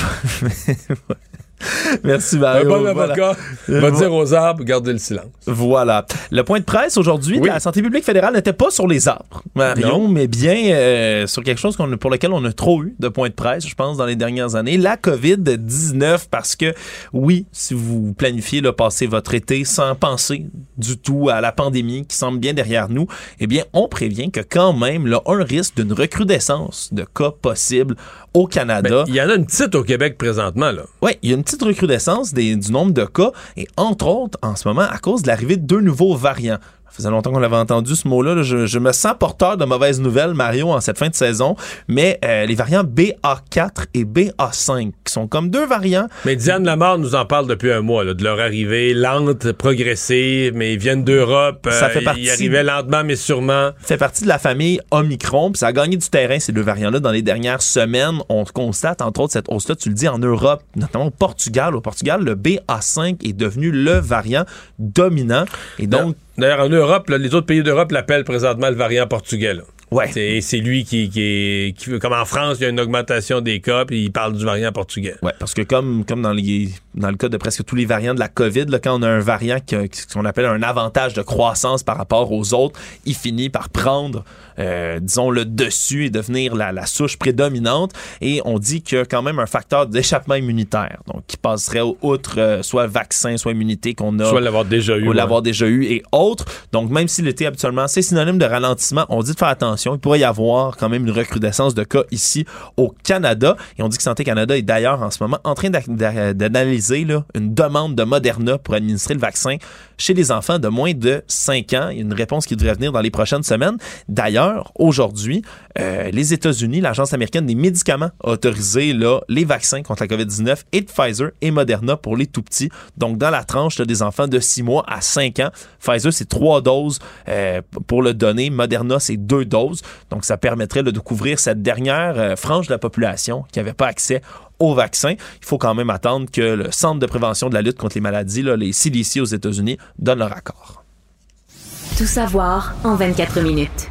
Speaker 5: Merci
Speaker 4: Un
Speaker 5: Mario.
Speaker 4: bon
Speaker 5: Voilà.
Speaker 4: avocat
Speaker 5: Euh,
Speaker 4: va dire aux arbres, gardez le silence.
Speaker 5: Voilà. Le point de presse aujourd'hui de la santé publique fédérale n'était pas sur les arbres, Marion,
Speaker 4: Non.
Speaker 5: mais bien euh, sur quelque chose qu'on pour lequel on a trop eu de points de presse, je pense, dans les dernières années. La COVID-19, parce que, oui, si vous planifiez de passer votre été sans penser du tout à la pandémie qui semble bien derrière nous, eh bien, on prévient que quand même, là, un risque d'une recrudescence de cas possibles au Canada.
Speaker 4: Ben, Il y en a une petite au Québec présentement, là.
Speaker 5: Oui, il y a une petite recrudescence des- du nombre de cas, et entre autres, en ce moment, à cause de l'arrivée de deux nouveaux variants. Ça faisait longtemps qu'on avait entendu ce mot-là. là. Je, je me sens porteur de mauvaises nouvelles, Mario, en cette fin de saison. Mais euh, les variants BA4 et BA5, qui sont comme deux variants.
Speaker 4: Mais Diane Lamar nous en parle depuis un mois, là, de leur arrivée lente, progressive, mais ils viennent d'Europe.
Speaker 5: Ça
Speaker 4: euh,
Speaker 5: fait partie-
Speaker 4: Ils arrivaient lentement, mais sûrement.
Speaker 5: fait partie de la famille Omicron, puis ça a gagné du terrain, ces deux variants-là, dans les dernières semaines. On constate, entre autres, cette hausse-là, tu le dis, en Europe, notamment au Portugal. Au Portugal, le BA5 est devenu le variant dominant. Et donc,
Speaker 4: D'ailleurs, en Europe, là, les autres pays d'Europe l'appellent présentement le variant portugais. là.
Speaker 5: Ouais.
Speaker 4: C'est, lui qui, qui est. qui- comme en France, il y a une augmentation des cas, puis il parle du variant portugais.
Speaker 5: Ouais, parce que comme, comme dans, les, dans le cas de presque tous les variants de la COVID, là, quand on a un variant qui a- qui- qu'on appelle un avantage de croissance par rapport aux autres, il finit par prendre, euh, disons, le dessus et devenir la, la souche prédominante. Et on dit qu'il y a quand même un facteur d'échappement immunitaire, donc qui passerait outre euh, soit vaccin, soit immunité qu'on a.
Speaker 4: Soit l'avoir déjà eu.
Speaker 5: ou
Speaker 4: ouais.
Speaker 5: l'avoir déjà eu et autres. Donc, même si l'été, habituellement, c'est synonyme de ralentissement, on dit de faire attention. Il pourrait y avoir quand même une recrudescence de cas ici au Canada. Et on dit que Santé Canada est d'ailleurs en ce moment en train d'analyser là, une demande de Moderna pour administrer le vaccin chez les enfants de moins de 5 ans. Il y a une réponse qui devrait venir dans les prochaines semaines. D'ailleurs, aujourd'hui, euh, les États-Unis, l'Agence américaine des médicaments a autorisé là, les vaccins contre la COVID-19 et Pfizer et Moderna pour les tout petits. Donc, dans la tranche des enfants de 6 mois à 5 ans, Pfizer, c'est 3 doses euh, pour le donner. Moderna, c'est 2 doses. Donc, ça permettrait de couvrir cette dernière euh, frange de la population qui n'avait pas accès au vaccin. Il faut quand même attendre que le Centre de prévention de la lutte contre les maladies, là, les CDC aux États-Unis, donne leur accord.
Speaker 8: Tout savoir en 24 minutes.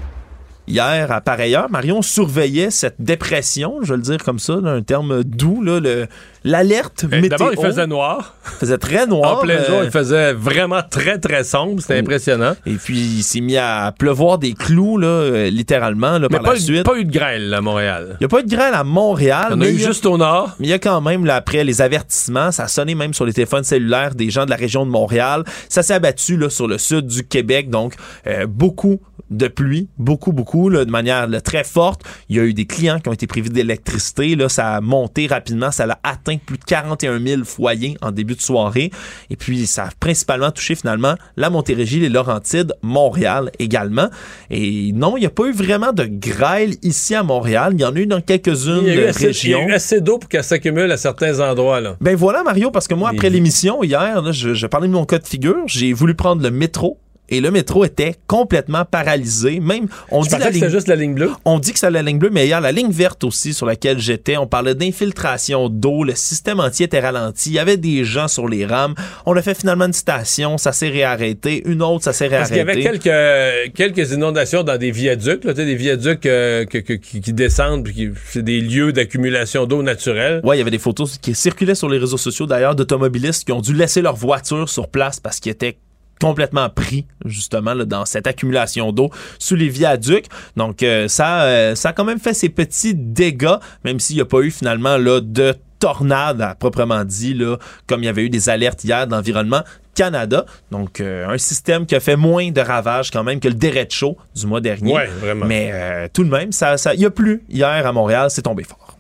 Speaker 5: Hier, à pareille heure, Marion surveillait cette dépression, je vais le dire comme ça, d'un terme doux, là, le- l'alerte météo.
Speaker 4: D'abord, il faisait noir. (laughs)
Speaker 5: faisait très noir.
Speaker 4: En plein jour,
Speaker 5: euh,
Speaker 4: il faisait vraiment très, très sombre. C'était impressionnant.
Speaker 5: Et puis, il s'est mis à pleuvoir des clous, là, euh, littéralement, là,
Speaker 4: Mais
Speaker 5: par
Speaker 4: pas,
Speaker 5: la
Speaker 4: eu-
Speaker 5: suite.
Speaker 4: pas eu de grêle à Montréal.
Speaker 5: Il n'y a pas eu de grêle à Montréal.
Speaker 4: Il y en a eu
Speaker 5: il a-
Speaker 4: juste au nord.
Speaker 5: Mais il y a quand même, là, après les avertissements, ça a sonné même sur les téléphones cellulaires des gens de la région de Montréal. Ça s'est abattu là, sur le sud du Québec. Donc, euh, beaucoup de pluie, beaucoup, beaucoup, là, de manière là, très forte. Il y a eu des clients qui ont été privés d'électricité. Là, ça a monté rapidement. Ça a atteint plus de 41 000 foyers en début de soirée. Et puis, ça a principalement touché finalement la Montérégie, les Laurentides, Montréal également. Et non, il n'y a pas eu vraiment de grêle ici à Montréal. Il y en a eu dans quelques-unes
Speaker 4: assez, il y
Speaker 5: régions.
Speaker 4: a eu assez d'eau pour qu'elle s'accumule à certains endroits. Là.
Speaker 5: Ben voilà, Mario, parce que moi, après l'émission hier, là, je, je parlais de mon cas de figure. J'ai voulu prendre le métro. Et le métro était complètement paralysé. Même, on
Speaker 4: Je
Speaker 5: dit la
Speaker 4: que
Speaker 5: ligne-
Speaker 4: juste la ligne bleue?
Speaker 5: on dit que c'est la ligne bleue, mais hier, la ligne verte aussi sur laquelle j'étais, on parlait d'infiltration d'eau, le système entier était ralenti, il y avait des gens sur les rames. On a fait finalement une station, ça s'est réarrêté, une autre, ça s'est
Speaker 4: Parce
Speaker 5: réarrêté.
Speaker 4: qu'il y avait quelques, quelques inondations dans des viaducs, là, des viaducs euh, que- que- qui, qui descendent, puis qui- c'est des lieux d'accumulation d'eau naturelle.
Speaker 5: Ouais, il y avait des photos qui circulaient sur les réseaux sociaux d'ailleurs d'automobilistes qui ont dû laisser leur voiture sur place parce qu'ils étaient complètement pris justement là, dans cette accumulation d'eau sous les viaducs. Donc euh, ça, euh, ça a quand même fait ses petits dégâts, même s'il n'y a pas eu finalement là, de tornade à proprement dit, là, comme il y avait eu des alertes hier d'environnement. Canada, donc euh, un système qui a fait moins de ravages quand même que le derecho du mois dernier.
Speaker 4: Ouais, vraiment.
Speaker 5: Mais tout de même, ça, ça, il y a plu hier à Montréal, c'est tombé fort.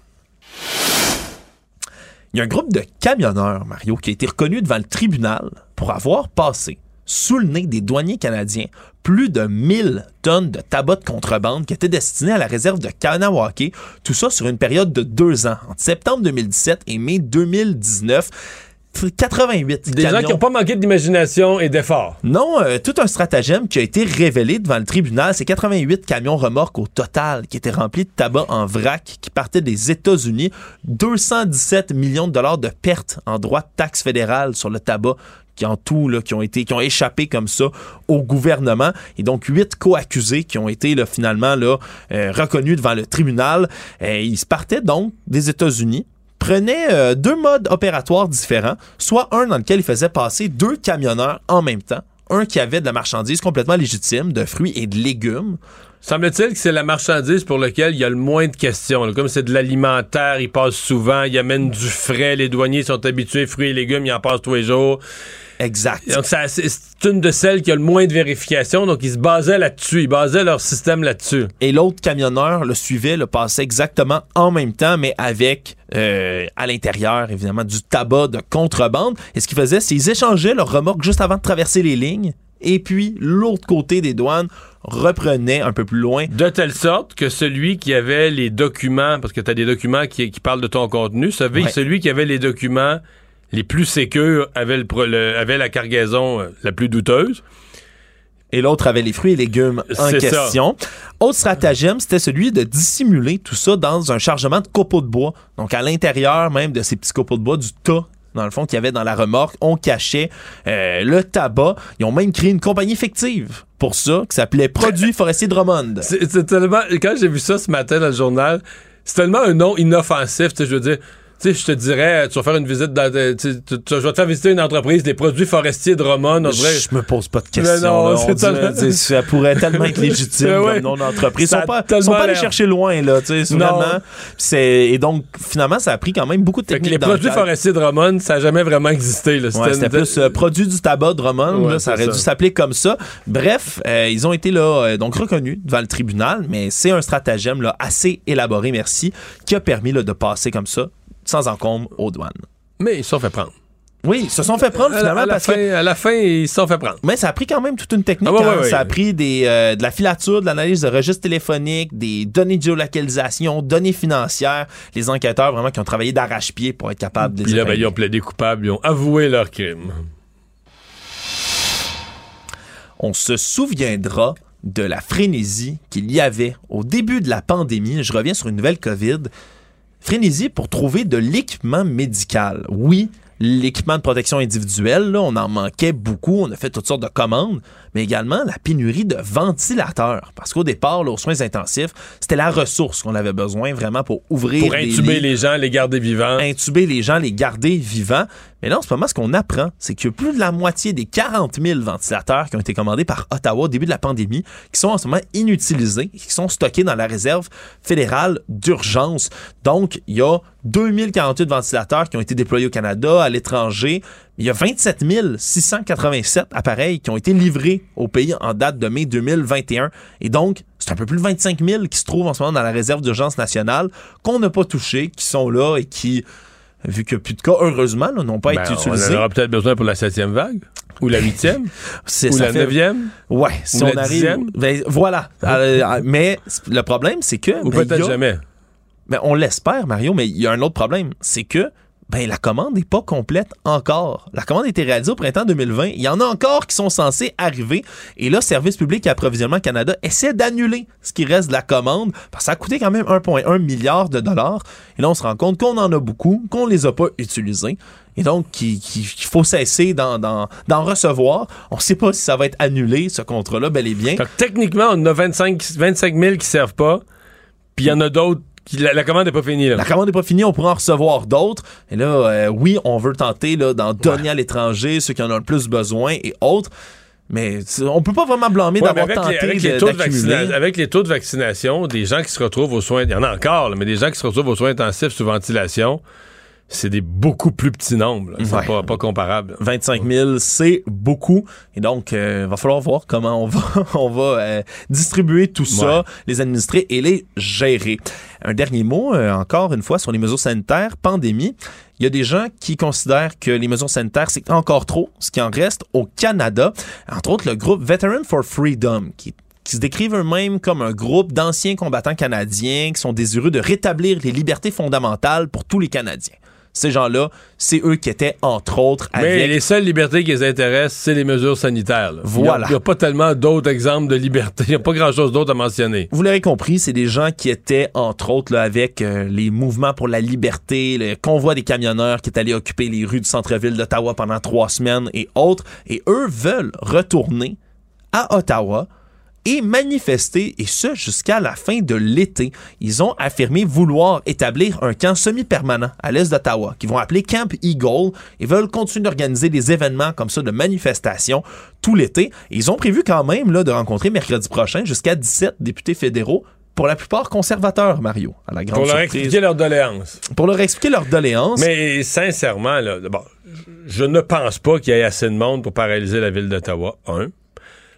Speaker 5: Il y a un groupe de camionneurs, Mario, qui a été reconnu devant le tribunal pour avoir passé sous le nez des douaniers canadiens plus de 1000 tonnes de tabac de contrebande qui étaient destinées à la réserve de Kanawake. Tout ça sur une période de deux ans, entre septembre 2017 et mai 2019. 88
Speaker 4: Des gens qui n'ont pas manqué d'imagination et d'effort.
Speaker 5: Non, euh, tout un stratagème qui a été révélé devant le tribunal. C'est 88 camions remorques au total qui étaient remplis de tabac en vrac qui partaient des États-Unis. 217 millions de dollars de pertes en droits de taxes fédérales sur le tabac qui en tout là, qui ont été qui ont échappé comme ça au gouvernement et donc huit co-accusés qui ont été là, finalement là, euh, reconnus devant le tribunal. Euh, ils se partaient donc des États-Unis prenait euh, deux modes opératoires différents, soit un dans lequel il faisait passer deux camionneurs en même temps, un qui avait de la marchandise complètement légitime, de fruits et de légumes.
Speaker 4: Semble-t-il que c'est la marchandise pour laquelle il y a le moins de questions. là. Comme c'est de l'alimentaire, ils passent souvent, ils amènent du frais, les douaniers sont habitués, fruits et légumes, ils en passent tous les jours.
Speaker 5: Exact.
Speaker 4: Donc c'est une de celles qui a le moins de vérification, donc ils se basaient là-dessus, ils basaient leur système là-dessus.
Speaker 5: Et l'autre camionneur le suivait, le passait exactement en même temps, mais avec euh, à l'intérieur, évidemment, du tabac de contrebande. Et ce qu'ils faisaient, c'est qu'ils échangeaient leurs remorques juste avant de traverser les lignes. Et puis, l'autre côté des douanes reprenait un peu plus loin.
Speaker 4: De telle sorte que celui qui avait les documents, parce que tu as des documents qui, qui parlent de ton contenu, celui,
Speaker 5: Ouais.
Speaker 4: celui qui avait les documents les plus sécures avait, le, avait la cargaison euh, la plus douteuse.
Speaker 5: et l'autre avait les fruits et légumes en
Speaker 4: ça.
Speaker 5: question. Autre stratagème, c'était celui de dissimuler tout ça dans un chargement de copeaux de bois. Donc à l'intérieur même de ces petits copeaux de bois, du tas dans le fond qu'il y avait dans la remorque, on cachait euh, le tabac. Ils ont même créé une compagnie fictive pour ça qui s'appelait Produits (laughs) Forestiers Drummond.
Speaker 4: C'est c'est tellement. Quand j'ai vu ça ce matin dans le journal, c'est tellement un nom inoffensif, tu sais, je veux dire. Tu sais, je te dirais, tu vas faire une visite dans. tu sais, tu- tu- je vais te faire visiter une entreprise des produits forestiers. On dirait.
Speaker 5: Je me pose pas de questions.
Speaker 4: non,
Speaker 5: là. On
Speaker 4: tellement-
Speaker 5: tu ça pourrait tellement être (laughs) légitime
Speaker 4: Ouais, ouais.
Speaker 5: comme nom d'entreprise. Ils sont pas, sont pas allés chercher loin, là, tu sais, c'est et donc, finalement, ça a pris quand même beaucoup de techniques.
Speaker 4: les
Speaker 5: dans
Speaker 4: produits forestiers Drummond, ça n'a jamais vraiment existé. Là.
Speaker 5: Ouais, c'était
Speaker 4: une-
Speaker 5: plus euh, produit du tabac
Speaker 4: Ouais,
Speaker 5: là, ça aurait dû s'appeler comme ça. Bref, euh, ils ont été là euh, donc reconnus devant le tribunal, mais c'est un stratagème là, assez élaboré, merci, qui a permis là, de passer comme ça, sans encombre, aux douanes.
Speaker 4: Mais ils se sont fait prendre.
Speaker 5: Oui, ils se sont fait prendre
Speaker 4: À la-
Speaker 5: finalement
Speaker 4: à la
Speaker 5: parce
Speaker 4: fin,
Speaker 5: que
Speaker 4: À la fin, ils se sont fait prendre.
Speaker 5: mais ça a pris quand même toute une technique.
Speaker 4: Ah ouais,
Speaker 5: hein.
Speaker 4: ouais, ouais.
Speaker 5: Ça a pris des, euh, de la filature, de l'analyse de registres téléphoniques, des données de géolocalisation, données financières. Les enquêteurs vraiment qui ont travaillé d'arrache-pied pour être capables de
Speaker 4: Puis
Speaker 5: les
Speaker 4: là, ben, ils ont plaidé coupables, ils ont avoué leur crime.
Speaker 5: on se souviendra de la frénésie qu'il y avait au début de la pandémie. Je reviens sur une nouvelle COVID. Frénésie pour trouver de l'équipement médical. Oui, l'équipement de protection individuelle, on en manquait beaucoup. On a fait toutes sortes de commandes, mais également la pénurie de ventilateurs. Parce qu'au départ, là, aux soins intensifs, c'était la ressource qu'on avait besoin vraiment pour ouvrir
Speaker 4: Pour intuber
Speaker 5: lits
Speaker 4: les gens, les garder vivants.
Speaker 5: intuber les gens, les garder vivants. Mais là, en ce moment, ce qu'on apprend, c'est que plus de la moitié des 40 000 ventilateurs qui ont été commandés par Ottawa au début de la pandémie, qui sont en ce moment inutilisés, qui sont stockés dans la réserve fédérale d'urgence. Donc, il y a 2048 ventilateurs qui ont été déployés au Canada, à l'étranger. Il y a 27 687 appareils qui ont été livrés au pays en date de mai 2021. Et donc, c'est un peu plus de 25 000 qui se trouvent en ce moment dans la réserve d'urgence nationale, qu'on n'a pas touché, qui sont là et qui, vu qu'il n'y a plus de cas, heureusement, n'ont pas
Speaker 4: Ben,
Speaker 5: été
Speaker 4: on en
Speaker 5: utilisés.
Speaker 4: aura peut-être besoin pour la septième vague. Ou la huitième. (laughs) Ou la neuvième.
Speaker 5: Ouais, si
Speaker 4: Ou
Speaker 5: on
Speaker 4: la
Speaker 5: arrive. Ben, voilà. Euh, mais le problème, c'est que.
Speaker 4: Ou
Speaker 5: ben,
Speaker 4: peut-être
Speaker 5: a-
Speaker 4: jamais.
Speaker 5: Ben, on l'espère, Mario, mais il y a un autre problème. C'est que ben, la commande n'est pas complète encore. La commande a été réalisée au printemps 2020. Il y en a encore qui sont censés arriver. Et là, Service public et approvisionnement Canada essaie d'annuler ce qui reste de la commande parce que ça a coûté quand même 1,1 milliard de dollars. Et là, on se rend compte qu'on en a beaucoup, qu'on les a pas utilisés. Et donc, qu'il faut cesser d'en recevoir. On ne sait pas si ça va être annulé, ce contrat-là, bel et bien.
Speaker 4: Que techniquement, on a 25, 25 000 qui servent pas. Puis il y en a d'autres. La, la commande n'est pas finie. Là.
Speaker 5: La commande n'est pas finie, on pourra en recevoir d'autres. Et là, euh, oui, on veut tenter là, d'en donner à l'étranger, ceux qui en ont le plus besoin et autres. Mais on peut pas vraiment blâmer
Speaker 4: Ouais,
Speaker 5: d'avoir
Speaker 4: avec, les,
Speaker 5: tenté
Speaker 4: avec, les taux de avec les taux de vaccination, des gens qui se retrouvent aux soins, il y en a encore, là, mais des gens qui se retrouvent aux soins intensifs sous ventilation, c'est des beaucoup plus petits nombres. C'est
Speaker 5: Ouais.
Speaker 4: pas, pas comparable.
Speaker 5: 25 000, c'est beaucoup. Et donc, il va falloir voir comment on va, (laughs) on va euh, distribuer tout ça,
Speaker 4: Ouais.
Speaker 5: les administrer et les gérer. Un dernier mot, euh, encore une fois, sur les mesures sanitaires, pandémie. Il y a des gens qui considèrent que les mesures sanitaires, c'est encore trop, ce qui en reste au Canada. Entre autres, le groupe Veteran for Freedom, qui qui se décrivent eux-mêmes comme un groupe d'anciens combattants canadiens qui sont désireux de rétablir les libertés fondamentales pour tous les Canadiens. Ces gens-là, c'est eux qui étaient, entre autres, avec...
Speaker 4: Mais les seules libertés qui les intéressent, c'est les mesures sanitaires. là.
Speaker 5: Voilà.
Speaker 4: Il n'y a, pas tellement d'autres exemples de liberté. Il n'y a pas grand-chose d'autre à mentionner.
Speaker 5: Vous l'avez compris, c'est des gens qui étaient, entre autres, là, avec euh, les mouvements pour la liberté, le convoi des camionneurs qui est allé occuper les rues du centre-ville d'Ottawa pendant trois semaines et autres. Et eux veulent retourner à Ottawa et manifester, et ce jusqu'à la fin de l'été. Ils ont affirmé vouloir établir un camp semi-permanent à l'est d'Ottawa, qu'ils vont appeler Camp Eagle, et veulent continuer d'organiser des événements comme ça de manifestations tout l'été. Ils ont prévu quand même là, de rencontrer mercredi prochain jusqu'à 17 députés fédéraux pour la plupart conservateurs, Mario, à la grande
Speaker 4: Pour leur
Speaker 5: surprise.
Speaker 4: expliquer leur doléance.
Speaker 5: Pour leur expliquer leur doléance.
Speaker 4: Mais sincèrement, là, bon, je ne pense pas qu'il y ait assez de monde pour paralyser la ville d'Ottawa, un.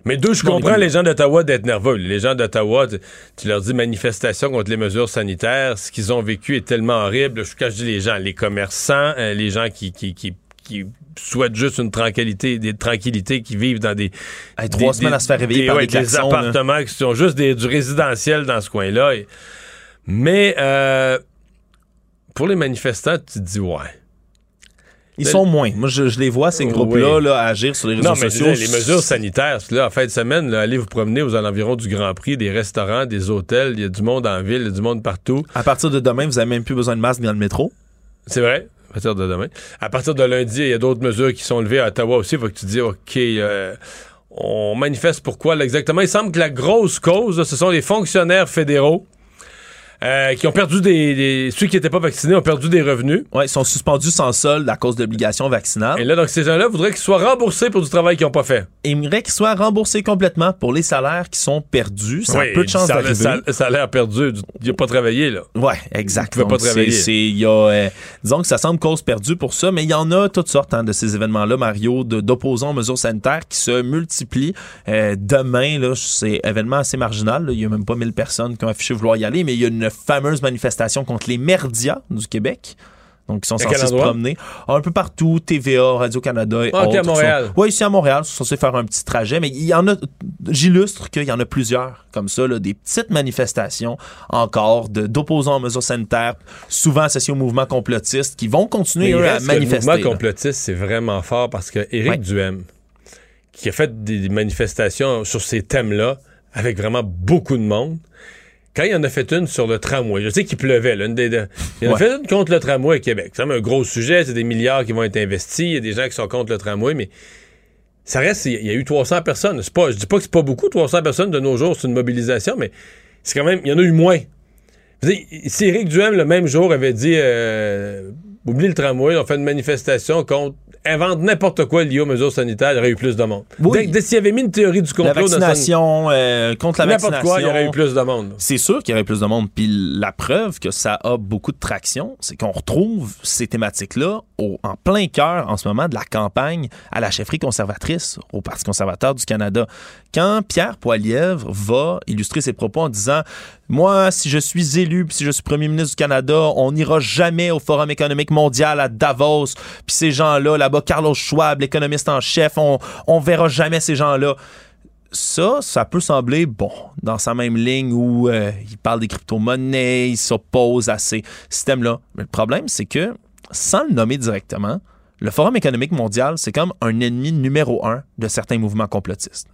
Speaker 4: Mais deux, je comprends les gens d'Ottawa d'être nerveux? Les gens d'Ottawa, tu, tu leur dis manifestation contre les mesures sanitaires. Ce qu'ils ont vécu est tellement horrible. Je, quand je dis les gens, les commerçants, euh, les gens qui, qui, qui, qui souhaitent juste une tranquillité, des tranquillités, qui vivent dans des...
Speaker 5: Hey, trois semaines à se faire réveiller par
Speaker 4: ouais,
Speaker 5: des klaxons,
Speaker 4: appartements qui sont juste des, du résidentiel dans ce coin-là. Mais euh, pour les manifestants, tu te dis ouais.
Speaker 5: Ils sont moins. Moi, je, je les vois, ces groupes-là,
Speaker 4: Oui.
Speaker 5: là, agir sur les réseaux
Speaker 4: Non, mais
Speaker 5: sociaux.
Speaker 4: disais, les mesures sanitaires, là, en fin de semaine, là, allez vous promener aux environs du Grand Prix, des restaurants, des hôtels, il y a du monde en ville, il y a du monde partout.
Speaker 5: À partir de demain, vous n'avez même plus besoin de masque dans le métro?
Speaker 4: C'est vrai, à partir de demain. À partir de lundi, il y a d'autres mesures qui sont levées à Ottawa aussi. Il faut que tu te dis, OK, euh, on manifeste pourquoi là, exactement. Il semble que la grosse cause, là, ce sont les fonctionnaires fédéraux euh, qui ont perdu des, des- Ceux qui n'étaient pas vaccinés ont perdu des revenus.
Speaker 5: Oui, ils sont suspendus sans solde à cause de l'obligation vaccinale.
Speaker 4: Et là, donc, ces gens-là voudraient qu'ils soient remboursés pour du travail qu'ils n'ont pas fait.
Speaker 5: Et ils aimeraient qu'ils soient remboursés complètement pour les salaires qui sont perdus. Ça
Speaker 4: Oui,
Speaker 5: a peu de chances
Speaker 4: ça-
Speaker 5: d'arriver.
Speaker 4: ça- Salaire perdu. Il n'a pas travaillé, là.
Speaker 5: Ouais, exact.
Speaker 4: Pouvaient pas travailler.
Speaker 5: c'est- il y a, euh, disons que ça semble cause perdue pour ça, mais il y en a toutes sortes hein, de ces événements-là, Mario, d'opposants aux mesures sanitaires qui se multiplient. Euh, demain, là, c'est événement assez marginal. Il y a même pas 1000 personnes qui ont affiché vouloir y aller, mais il y a une fameuse manifestation contre les merdias du Québec. Donc, ils sont censés se promener un peu partout, TVA, Radio-Canada et
Speaker 4: Ah, à Montréal.
Speaker 5: Oui, ici à Montréal, ils sont censés faire un petit trajet, mais il y en a, j'illustre qu'il y en a plusieurs comme ça, là, des petites manifestations encore d'opposants aux mesures sanitaires, souvent associés au mouvement complotiste, qui vont continuer eux, à manifester.
Speaker 4: Le mouvement complotiste, c'est vraiment fort parce que Éric
Speaker 5: Ouais.
Speaker 4: Duhem, qui a fait des manifestations sur ces thèmes-là avec vraiment beaucoup de monde, quand il en a fait une sur le tramway, je sais qu'il pleuvait, là, une des- de- il en a
Speaker 5: Ouais.
Speaker 4: fait une contre le tramway à Québec. C'est un gros sujet, c'est des milliards qui vont être investis, il y a des gens qui sont contre le tramway, mais ça reste, il y a eu 300 personnes. C'est pas, je dis pas que c'est pas beaucoup, 300 personnes de nos jours, c'est une mobilisation, mais c'est quand même, il y en a eu moins. Dire, si Éric Duhem, le même jour, avait dit euh, oublie le tramway, on fait une manifestation contre. Invente n'importe quoi lié aux mesures sanitaires, il y aurait eu plus de monde.
Speaker 5: Oui.
Speaker 4: Dès, s'il avait mis une théorie du complot
Speaker 5: La vaccination, euh, contre la
Speaker 4: N'importe
Speaker 5: vaccination.
Speaker 4: quoi, il y aurait eu plus de monde.
Speaker 5: C'est sûr qu'il y aurait plus de monde. Puis la preuve que ça a beaucoup de traction, c'est qu'on retrouve ces thématiques-là au- en plein cœur en ce moment de la campagne à la chefferie conservatrice au Parti conservateur du Canada. Quand Pierre Poilievre va illustrer ses propos en disant Moi, si je suis élu, puis si je suis premier ministre du Canada, on n'ira jamais au Forum économique mondial à Davos. Puis ces gens-là, là-bas, Carlos Schwab, l'économiste en chef, on, on verra jamais ces gens-là ça, ça peut sembler, bon, dans sa même ligne où euh, il parle des crypto-monnaies, il s'oppose à ces systèmes-là. Mais le problème, c'est que, sans le nommer directement, le Forum économique mondial, c'est comme un ennemi numéro un de certains mouvements complotistes.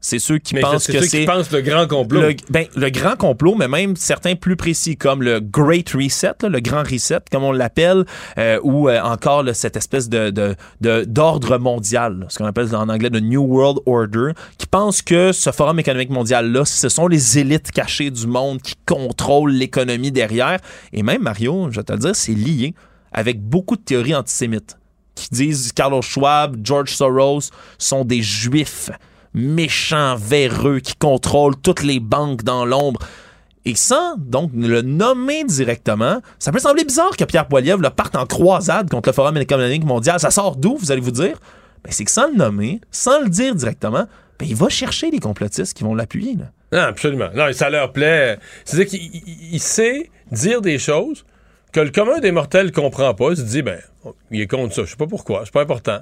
Speaker 5: C'est ceux qui
Speaker 4: Mais
Speaker 5: pensent que c'est
Speaker 4: pensent le grand complot.
Speaker 5: le, ben, le grand complot, mais même certains plus précis, comme le Great Reset, là, le grand reset, comme on l'appelle, euh, ou euh, encore là, cette espèce de, d'ordre mondial, là, ce qu'on appelle en anglais le New World Order, qui pense que ce forum économique mondial-là, ce sont les élites cachées du monde qui contrôlent l'économie derrière. Et même, Mario, je vais te le dire, c'est lié avec beaucoup de théories antisémites qui disent Carlos Schwab, George Soros sont des juifs méchants, véreux, qui contrôlent toutes les banques dans l'ombre. Et sans donc le nommer directement, ça peut sembler bizarre que Pierre Poilievre le parte en croisade contre le Forum économique mondial. Ça sort d'où, vous allez vous dire? Ben, c'est que sans le nommer, sans le dire directement, ben, il va chercher les complotistes qui vont l'appuyer.
Speaker 4: Non, absolument. Non, ça leur plaît. C'est-à-dire qu'il il- il sait dire des choses que le commun des mortels comprend pas. Il se dit, ben, il est contre ça. Je sais pas pourquoi. C'est pas important.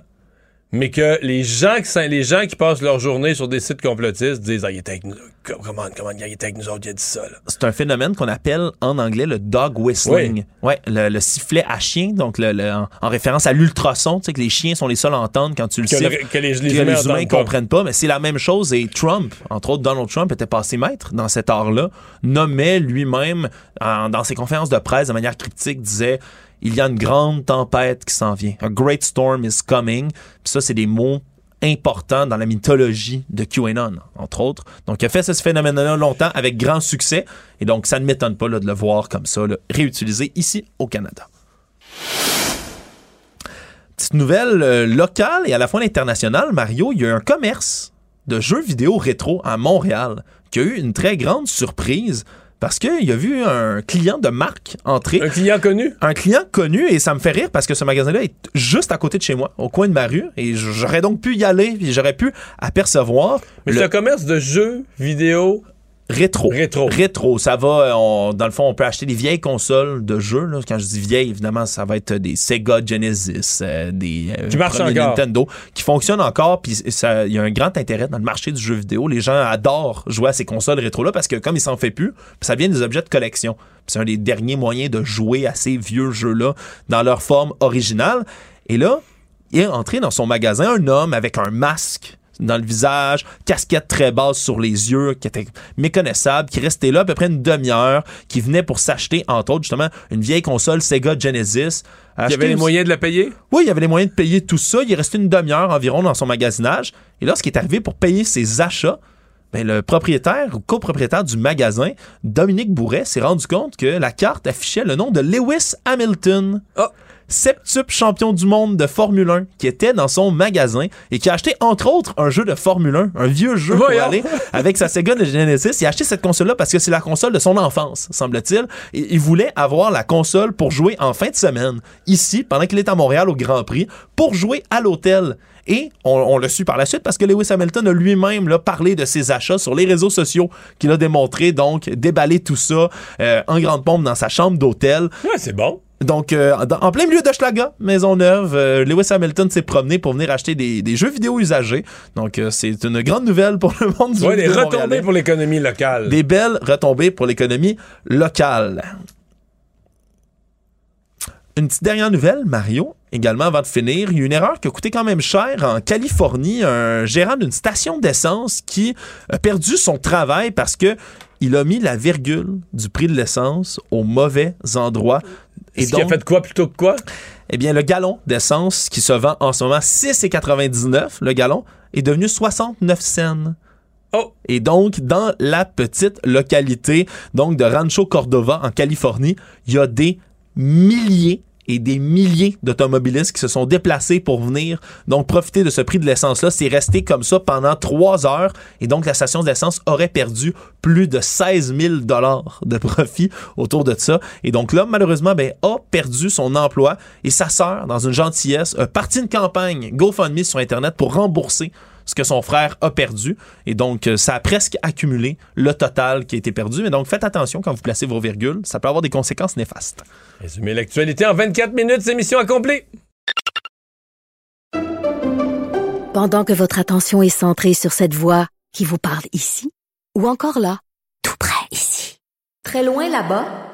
Speaker 4: Mais que les gens qui, sont- les gens qui passent leur journée sur des sites complotistes disent Ah, il était avec nous. Comment, comment il était avec nous autres, il a dit ça, là.
Speaker 5: C'est un phénomène qu'on appelle en anglais le dog whistling. Ouais, le, le sifflet à chien, donc le, le- en, en référence à l'ultrason, tu sais que les chiens sont les seuls à entendre quand tu le
Speaker 4: Que le-
Speaker 5: siffles.
Speaker 4: que les- les
Speaker 5: que les humains
Speaker 4: pas.
Speaker 5: comprennent pas, mais c'est la même chose et Trump, entre autres Donald Trump était passé maître dans cet art-là, nommait lui-même dans ses conférences de presse de manière cryptique disait il y a une grande tempête qui s'en vient. A great storm is coming. Ça c'est des mots importants dans la mythologie de QAnon, entre autres. Donc, il a fait ce phénomène-là longtemps avec grand succès. Et donc, ça ne m'étonne pas là, de le voir comme ça, réutilisé ici au Canada. Petite nouvelle euh, locale et à la fois internationale, Mario, il y a un commerce de jeux vidéo rétro à Montréal qui a eu une très grande surprise parce qu'il a vu un client de marque entrer. Un
Speaker 4: client connu?
Speaker 5: Un client connu et ça me fait rire parce que ce magasin-là est juste à côté de chez moi, au coin de ma rue et j'aurais donc pu y aller et j'aurais pu apercevoir.
Speaker 4: Mais
Speaker 5: le-
Speaker 4: c'est un commerce de jeux vidéo
Speaker 5: Rétro.
Speaker 4: Rétro.
Speaker 5: Rétro. Ça va, euh, on- dans le fond, on peut acheter des vieilles consoles de jeux. là. Quand je dis vieilles, évidemment, ça va être des Sega Genesis, euh, des euh. Nintendo, qui fonctionnent encore. Puis il y a un grand intérêt dans le marché du jeu vidéo. Les gens adorent jouer à ces consoles rétro-là parce que comme ils s'en fait plus, ça devient des objets de collection. C'est un des derniers moyens de jouer à ces vieux jeux-là dans leur forme originale. Et là, il est entré dans son magasin un homme avec un masque dans le visage, casquette très basse sur les yeux, qui était méconnaissable, qui restait là à peu près une demi-heure, qui venait pour s'acheter, entre autres, justement, une vieille console Sega Genesis.
Speaker 4: Il y avait les moyens de la payer?
Speaker 5: oui, il y avait les moyens de payer tout ça. Il est resté une demi-heure environ dans son magasinage. Et lorsqu'il est arrivé pour payer ses achats, ben, le propriétaire ou copropriétaire du magasin, Dominique Bourret, s'est rendu compte que la carte affichait le nom de Lewis Hamilton. Septuple champion du monde de Formule 1 qui était dans son magasin et qui a acheté entre autres un jeu de Formule 1, un vieux jeu pour aller avec sa Sega Genesis. Il a acheté cette console-là parce que c'est la console de son enfance, semble-t-il. Et il voulait avoir la console pour jouer en fin de semaine, ici, pendant qu'il est à Montréal au Grand Prix, pour jouer à l'hôtel. Et on, on l'a su par la suite parce que Lewis Hamilton a lui-même là, parlé de ses achats sur les réseaux sociaux qu'il a démontré, donc déballer tout ça euh, en grande pompe dans sa chambre d'hôtel.
Speaker 4: Ouais, c'est bon.
Speaker 5: Donc, euh, dans- en plein milieu de Schlaga, Maisonneuve, euh, Lewis Hamilton s'est promené pour venir acheter des, des jeux vidéo usagés. Donc, euh, c'est une grande nouvelle pour le monde du
Speaker 4: Ouais,
Speaker 5: jeu
Speaker 4: des retombées
Speaker 5: montréalais.
Speaker 4: pour l'économie locale.
Speaker 5: Des belles retombées pour l'économie locale. Une petite dernière nouvelle, Mario, également avant de finir. Il y a une erreur qui a coûté quand même cher en Californie. Un gérant d'une station d'essence qui a perdu son travail parce que il a mis la virgule du prix de l'essence au mauvais endroit.
Speaker 4: Est-ce qu'il a fait quoi plutôt que quoi?
Speaker 5: Eh bien, le gallon d'essence qui se vend en ce moment 6,99 le gallon est devenu 69 cents.
Speaker 4: Oh.
Speaker 5: Et donc, dans la petite localité donc de Rancho Cordova, en Californie, il y a des milliers et des milliers d'automobilistes qui se sont déplacés pour venir donc profiter de ce prix de l'essence-là. C'est resté comme ça pendant trois heures et donc la station d'essence aurait perdu plus de 16 000 dollars de profit autour de ça. Et donc là, malheureusement, ben, a perdu son emploi et sa sœur, dans une gentillesse, a parti une campagne GoFundMe sur Internet pour rembourser ce que son frère a perdu. Et donc, euh, ça a presque accumulé le total qui a été perdu. Mais donc, faites attention quand vous placez vos virgules. Ça peut avoir des conséquences néfastes.
Speaker 4: Résumé l'actualité en 24 minutes, c'est mission accomplie.
Speaker 2: Pendant que votre attention est centrée sur cette voix qui vous parle ici, ou encore là, tout près ici, très loin là-bas,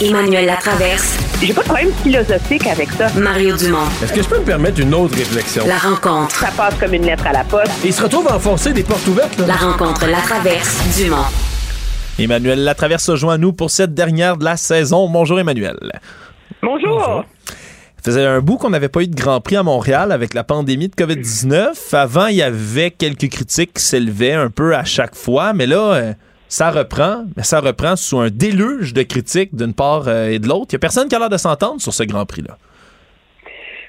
Speaker 8: Emmanuel Latraverse.
Speaker 15: J'ai pas de problème philosophique avec ça.
Speaker 8: Mario Dumont.
Speaker 4: Est-ce que je peux me permettre une autre réflexion?
Speaker 8: La rencontre.
Speaker 15: Ça passe comme une lettre à la poste.
Speaker 4: Et il se retrouve à enfoncer des portes ouvertes. Là.
Speaker 8: La rencontre Latraverse. Dumont.
Speaker 5: Emmanuel Latraverse se joint à nous pour cette dernière de la saison. Bonjour Emmanuel.
Speaker 15: Bonjour. Bonjour.
Speaker 5: Ça faisait un bout qu'on n'avait pas eu de Grand Prix à Montréal avec la pandémie de COVID-19. Avant, il y avait quelques critiques qui s'élevaient un peu à chaque fois, mais là, euh, ça reprend, mais ça reprend sous un déluge de critiques d'une part euh, et de l'autre. Il n'y a personne qui a l'air de s'entendre sur ce Grand Prix-là.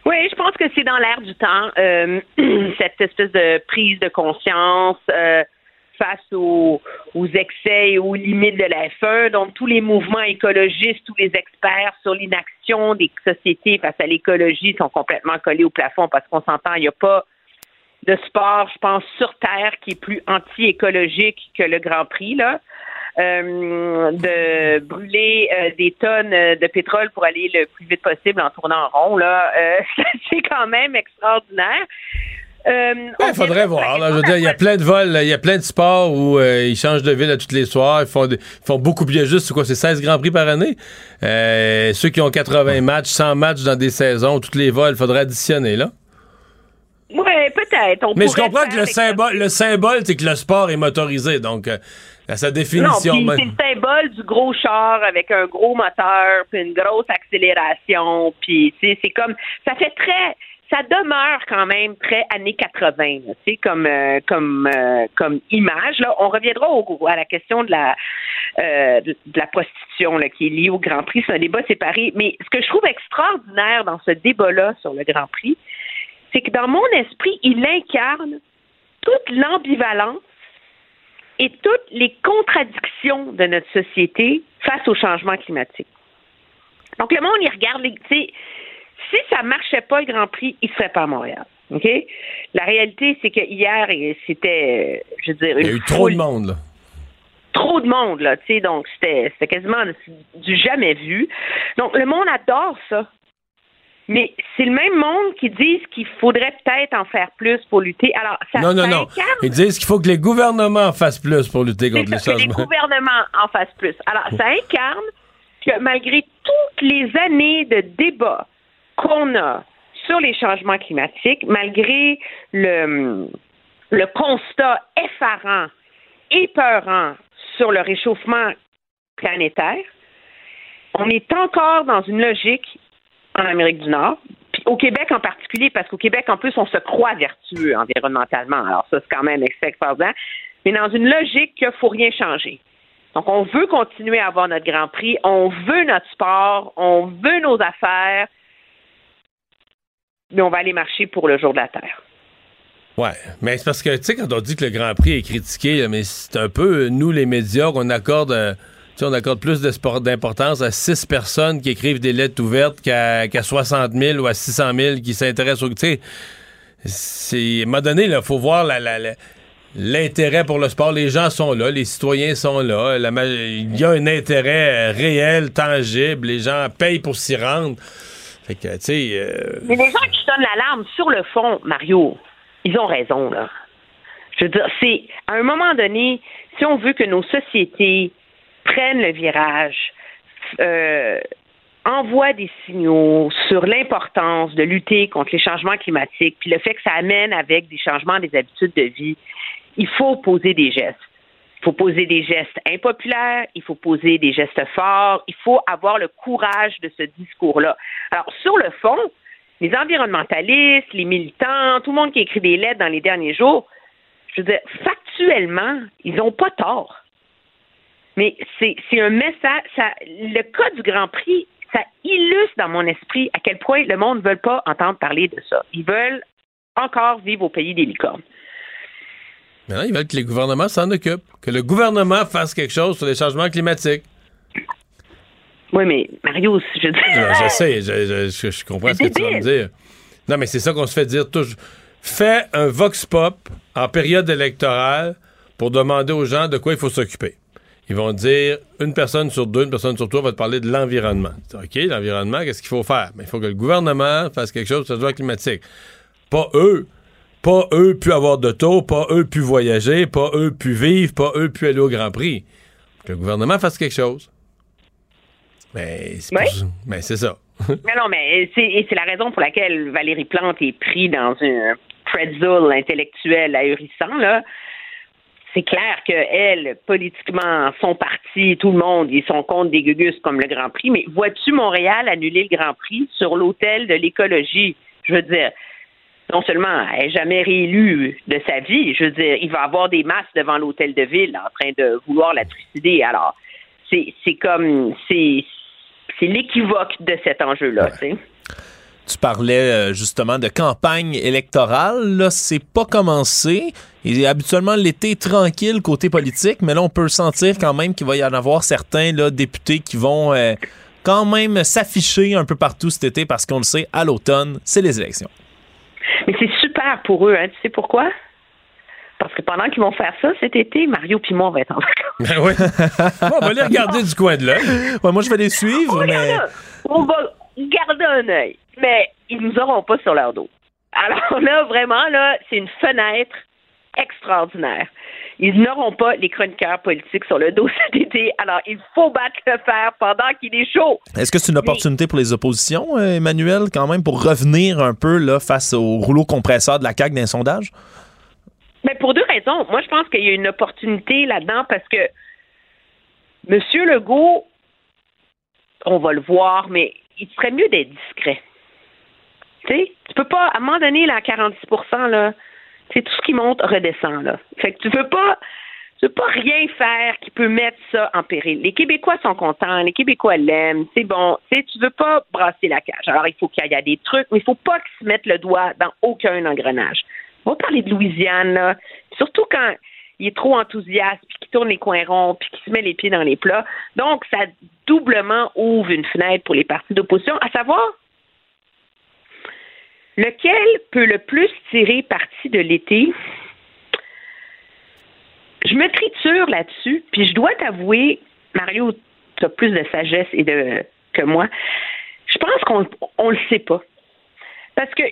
Speaker 15: Oui, je pense que c'est dans l'air du temps, euh, (clears throat) cette espèce de prise de conscience face aux, aux, excès et aux limites de la F1. Donc, tous les mouvements écologistes, tous les experts sur l'inaction des sociétés face à l'écologie sont complètement collés au plafond parce qu'on s'entend, il n'y a pas de sport, je pense, sur Terre qui est plus anti-écologique que le Grand Prix, là. Euh, de brûler euh, des tonnes de pétrole pour aller le plus vite possible en tournant en rond, là, euh, (laughs) c'est quand même extraordinaire.
Speaker 4: Il faudrait voir. Là, je veux dire, il y a plein de vols, il y a plein de sports où euh, ils changent de ville à toutes les soirs. Ils font, ils font beaucoup bien juste. C'est quoi, c'est 16 Grands Prix par année? Euh, ceux qui ont 80 matchs, 100 matchs dans des saisons, toutes les vols, il faudrait additionner, là.
Speaker 15: Oui, peut-être.
Speaker 4: Mais je comprends que le symbole, le symbole, c'est que le sport est motorisé. Donc, euh, à sa définition.
Speaker 15: Non, c'est le symbole du gros char avec un gros moteur, puis une grosse accélération. Puis, c'est comme. Ça fait très ça demeure quand même très années 80, tu sais, comme euh, comme euh, comme image. Là, on reviendra au, à la question de la euh, de, la prostitution là, qui est liée au Grand Prix. C'est un débat séparé. Mais ce que je trouve extraordinaire dans ce débat-là sur le Grand Prix, c'est que dans mon esprit, il incarne toute l'ambivalence et toutes les contradictions de notre société face au changement climatique. Donc le monde, il regarde les, si ça marchait pas le Grand Prix, il serait pas à Montréal. OK? La réalité, c'est que hier, c'était, je veux dire,
Speaker 4: Il y a eu trop de monde, là.
Speaker 15: Trop de monde, là, tu sais, donc c'était, quasiment du jamais vu. Donc, le monde adore ça. Mais c'est le même monde qui disent qu'il faudrait peut-être en faire plus pour lutter. Alors, ça
Speaker 4: Non, non, non. Ils disent qu'il faut que les gouvernements fassent plus pour lutter contre les changements.
Speaker 15: Que les gouvernements en fassent plus. Alors, ça (laughs) incarne que malgré toutes les années de débats, qu'on a sur les changements climatiques, malgré le, le constat effarant, épeurant sur le réchauffement planétaire, on est encore dans une logique en Amérique du Nord, puis au Québec en particulier, parce qu'au Québec, en plus, on se croit vertueux environnementalement. Alors ça, c'est quand même extraordinaire. Mais dans une logique qu'il ne faut rien changer. Donc, on veut continuer à avoir notre Grand Prix, on veut notre sport, on veut nos affaires, mais on va aller marcher pour le jour de la Terre.
Speaker 4: Ouais, mais c'est parce que, tu sais, quand on dit que le Grand Prix est critiqué, mais c'est un peu, nous, les médias, qu'on accorde, euh, on accorde plus d'importance à six personnes qui écrivent des lettres ouvertes qu'à 60 000 ou à 600 000 qui s'intéressent au. Tu sais, à un moment donné, il faut voir l'intérêt pour le sport. Les gens sont là, les citoyens sont là. il y a un intérêt réel, tangible. Les gens payent pour s'y rendre. Fait que. Euh,
Speaker 15: Mais les gens qui sonnent l'alarme sur le fond, Mario, ils ont raison, là. Je veux dire, c'est. À un moment donné, si on veut que nos sociétés prennent le virage, euh, envoient des signaux sur l'importance de lutter contre les changements climatiques, puis le fait que ça amène avec des changements des habitudes de vie, il faut poser des gestes. Il faut poser des gestes impopulaires, il faut poser des gestes forts, il faut avoir le courage de ce discours-là. Alors, sur le fond, les environnementalistes, les militants, tout le monde qui écrit des lettres dans les derniers jours, je veux dire, factuellement, ils n'ont pas tort. Mais c'est un message, ça, le cas du Grand Prix, ça illustre dans mon esprit à quel point le monde ne veut pas entendre parler de ça. Ils veulent encore vivre au pays des licornes.
Speaker 4: Maintenant, ils veulent que les gouvernements s'en occupent, que le gouvernement fasse quelque chose sur les changements climatiques.
Speaker 15: Oui, mais Mario, je dis.
Speaker 4: je sais, je, je, comprends ce que tu vas me dire. Non, mais c'est ça qu'on se fait dire toujours. Fais un vox pop en période électorale pour demander aux gens de quoi il faut s'occuper. Ils vont dire une personne sur deux, une personne sur trois va te parler de l'environnement. OK, l'environnement, qu'est-ce qu'il faut faire? Mais il faut que le gouvernement fasse quelque chose sur le climatique. Pas eux. Pas eux pu avoir de taux, pas eux pu voyager, pas eux pu vivre, pas eux pu aller au Grand Prix. Que le gouvernement fasse quelque chose. Mais c'est ça- mais c'est ça. (laughs)
Speaker 15: Mais non, mais c'est la raison pour laquelle Valérie Plante est prise dans un pretzel intellectuel ahurissant, là. C'est clair que elle, politiquement, son parti, tout le monde, ils sont contre des gugus comme le Grand Prix. Mais vois-tu Montréal annuler le Grand Prix sur l'autel de l'écologie? Je veux dire, non seulement elle n'est jamais réélue de sa vie, je veux dire, il va avoir des masses devant l'hôtel de ville en train de vouloir la trucider. Alors, c'est comme c'est l'équivoque de cet enjeu-là, tu sais.
Speaker 5: Tu parlais euh, justement de campagne électorale. Là, c'est pas commencé. Et habituellement, l'été est tranquille côté politique, mais là, on peut sentir quand même qu'il va y en avoir certains là, députés qui vont euh, quand même s'afficher un peu partout cet été parce qu'on le sait, à l'automne, c'est les élections.
Speaker 15: Mais c'est super pour eux, hein. Tu sais pourquoi? Parce que pendant qu'ils vont faire ça cet été, Mario puis moi, on va être en vacances.
Speaker 4: Ben oui. (laughs) Bon, on va les regarder du coin de l'œil.
Speaker 5: Ouais, moi, je vais les suivre, mais.
Speaker 15: Regarde, on va garder un œil, mais ils nous auront pas sur leur dos. Alors là, vraiment, là, c'est une fenêtre extraordinaire. Ils n'auront pas les chroniqueurs politiques sur le dos cet été. Alors, il faut battre le fer pendant qu'il est chaud.
Speaker 5: Est-ce que c'est une opportunité pour les oppositions, euh, Emmanuel, quand même, pour revenir un peu là, face au rouleau compresseur de la CAQ d'un sondage?
Speaker 15: Mais pour deux raisons. Moi, je pense qu'il y a une opportunité là-dedans parce que M. Legault, on va le voir, mais il serait mieux d'être discret. Tu tu peux pas, à un moment donné, là, à 46 là, c'est tout ce qui monte redescend, là. Fait que tu veux pas, tu veux pas rien faire qui peut mettre ça en péril. Les Québécois sont contents, les Québécois l'aiment, c'est bon. Tu tu veux pas brasser la cage. Alors, il faut qu'il y ait des trucs, mais il faut pas qu'ils se mettent le doigt dans aucun engrenage. On va parler de Louisiane, là. Surtout quand il est trop enthousiaste, puis qu'il tourne les coins ronds, puis qu'il se met les pieds dans les plats. Donc, ça doublement ouvre une fenêtre pour les partis d'opposition, à savoir lequel peut le plus tirer parti de l'été? Je me triture là-dessus, puis je dois t'avouer, Mario, tu as plus de sagesse et de que moi. Je pense qu'on on le sait pas. Parce que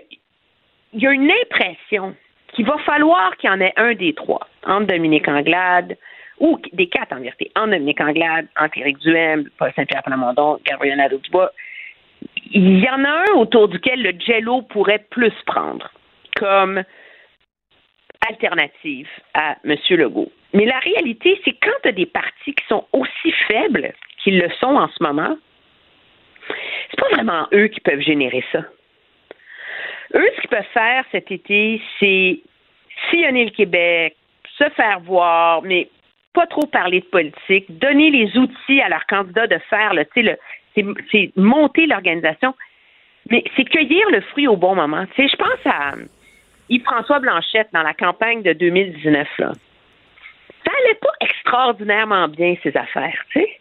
Speaker 15: il y a une impression qu'il va falloir qu'il y en ait un des trois, entre Dominique Anglade, ou des quatre en vérité, entre Dominique Anglade, entre Éric Duhem, Paul Saint-Pierre Plamondon, Gabriel Nadeau-Dubois. Il y en a un autour duquel le jello pourrait plus prendre, comme alternative à M. Legault. Mais la réalité, c'est quand tu as des partis qui sont aussi faibles qu'ils le sont en ce moment, c'est pas vraiment eux qui peuvent générer ça. Eux, ce qu'ils peuvent faire cet été, c'est sillonner le Québec, se faire voir, mais pas trop parler de politique, donner les outils à leurs candidats de faire, sais, le- c'est monter l'organisation, mais c'est cueillir le fruit au bon moment. Tu sais, je pense à Yves-François Blanchette dans la campagne de 2019, là. Ça allait pas extraordinairement bien, ses affaires, tu sais.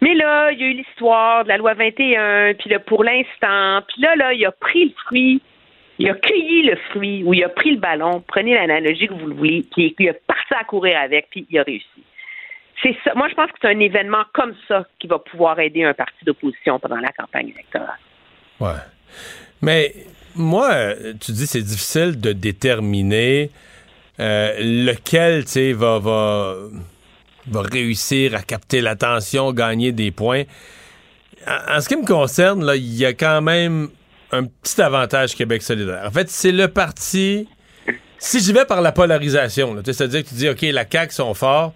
Speaker 15: Mais là, il y a eu l'histoire de la loi 21, puis là, pour l'instant, puis là, là, il a pris le fruit, il a cueilli le fruit, ou il a pris le ballon, prenez l'analogie que vous le voulez, puis il a parti à courir avec, puis il a réussi. C'est ça. Moi, je pense que c'est un événement comme ça qui va pouvoir aider un parti d'opposition pendant la campagne électorale.
Speaker 4: Ouais. Mais moi, tu dis c'est difficile de déterminer euh, lequel, tu sais, va, va, va réussir à capter l'attention, gagner des points. En, ce qui me concerne, il y a quand même un petit avantage Québec solidaire. En fait, c'est le parti... Si j'y vais par la polarisation, c'est-à-dire que tu dis, OK, la CAQ sont forts,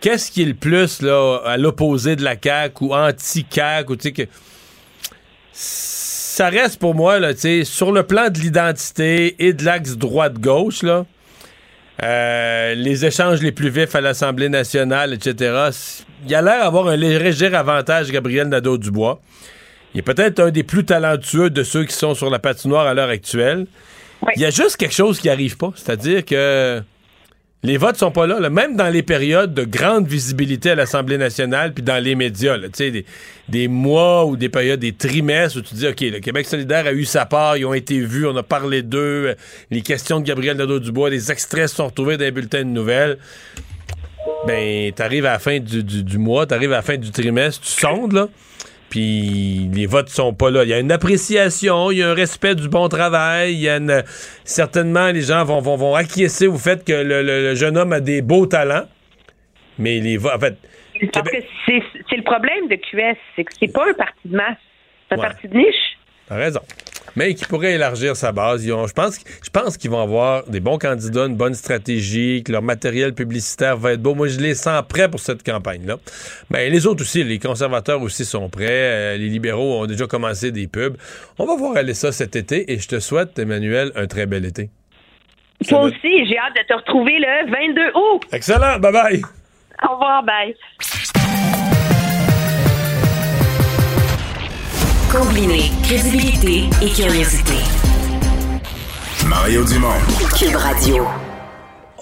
Speaker 4: qu'est-ce qui est le plus là, à l'opposé de la CAQ ou anti-CAQ, ou tu sais que ça reste pour moi, là, sur le plan de l'identité et de l'axe droite-gauche, là, euh, les échanges les plus vifs à l'Assemblée nationale, etc., il a l'air d'avoir un léger avantage, Gabriel Nadeau-Dubois. Il est peut-être un des plus talentueux de ceux qui sont sur la patinoire à l'heure actuelle. Il y a juste quelque chose qui n'arrive pas, c'est-à-dire que les votes sont pas là, même dans les périodes de grande visibilité à l'Assemblée nationale puis dans les médias, là, des, des mois ou des périodes, des trimestres où tu dis, OK, le Québec solidaire a eu sa part, ils ont été vus, on a parlé d'eux, les questions de Gabriel Nadeau-Dubois, les extraits sont retrouvés dans les bulletins de nouvelles. Ben, t'arrives à la fin du, du, du mois, t'arrives à la fin du trimestre, tu sondes, là, puis les votes sont pas là. Il y a une appréciation, il y a un respect du bon travail, il y a une... certainement les gens vont, vont, vont acquiescer au fait que le, le- le jeune homme a des beaux talents, mais les vo- en fait,
Speaker 15: Parce que c'est c'est le problème de QS, c'est que c'est pas un parti de masse, c'est un
Speaker 4: Ouais.
Speaker 15: parti de niche.
Speaker 4: T'as raison. Mais qui pourrait élargir sa base. Ils ont- je pense, je pense qu'ils vont avoir des bons candidats, une bonne stratégie, que leur matériel publicitaire va être beau. Moi, je les sens prêts pour cette campagne-là. Mais les autres aussi, les conservateurs aussi sont prêts. Euh, les libéraux ont déjà commencé des pubs. On va voir aller ça cet été et je te souhaite, Emmanuel, un très bel été.
Speaker 15: Toi aussi, j'ai hâte de te retrouver le 22 août.
Speaker 4: Excellent. Bye bye.
Speaker 15: Au revoir, bye.
Speaker 8: Combiner crédibilité et curiosité.
Speaker 3: Mario Dumont.
Speaker 8: Cube Radio.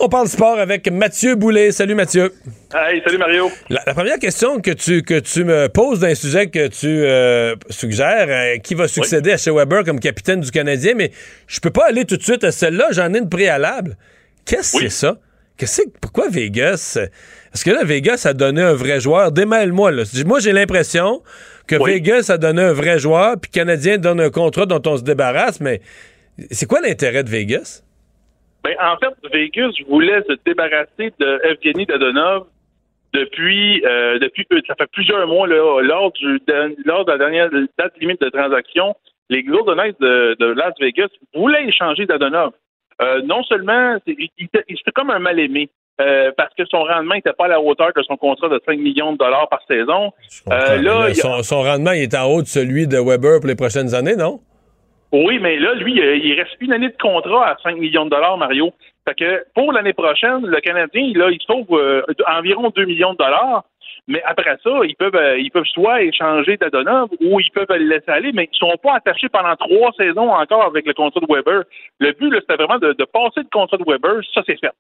Speaker 4: On parle sport avec Mathieu Boulet. Salut Mathieu.
Speaker 16: Hey, salut Mario.
Speaker 4: La, la première question que tu, que tu me poses d'un sujet que tu euh, suggères, euh, qui va succéder à Shea Weber comme capitaine du Canadien, mais je peux pas aller tout de suite à celle-là, j'en ai une préalable. Qu'est-ce que c'est ça? Qu'est-ce que pourquoi Vegas? euh, Est-ce que là, Vegas a donné un vrai joueur? Démêle-moi, là. Moi, j'ai l'impression que Vegas a donné un vrai joueur, puis Canadien donne un contrat dont on se débarrasse, mais c'est quoi l'intérêt de Vegas?
Speaker 16: Ben, en fait, Vegas voulait se débarrasser de Evgeny Dadonov depuis, euh, depuis ça fait plusieurs mois là, lors du lors de la dernière date limite de transaction. Les Golden Knights de, de Las Vegas voulaient échanger Dadonov. Euh, non seulement c'était comme un mal aimé. Euh, parce que son rendement n'était pas à la hauteur de son contrat de 5 millions de dollars par saison. Euh, là, a-
Speaker 4: son, rendement il est en haut de celui de Weber pour les prochaines années, non?
Speaker 16: Oui, mais là, lui, euh, il reste une année de contrat à 5 millions de dollars, Mario. Fait que pour l'année prochaine, le Canadien, là, il sauve euh, environ 2 millions de dollars. Mais après ça, ils peuvent ils peuvent soit échanger Dadonov ou ils peuvent le laisser aller, mais ils sont pas attachés pendant trois saisons encore avec le contrat de Weber. Le but, c'était vraiment de, de passer le contrat de Weber, ça c'est fait.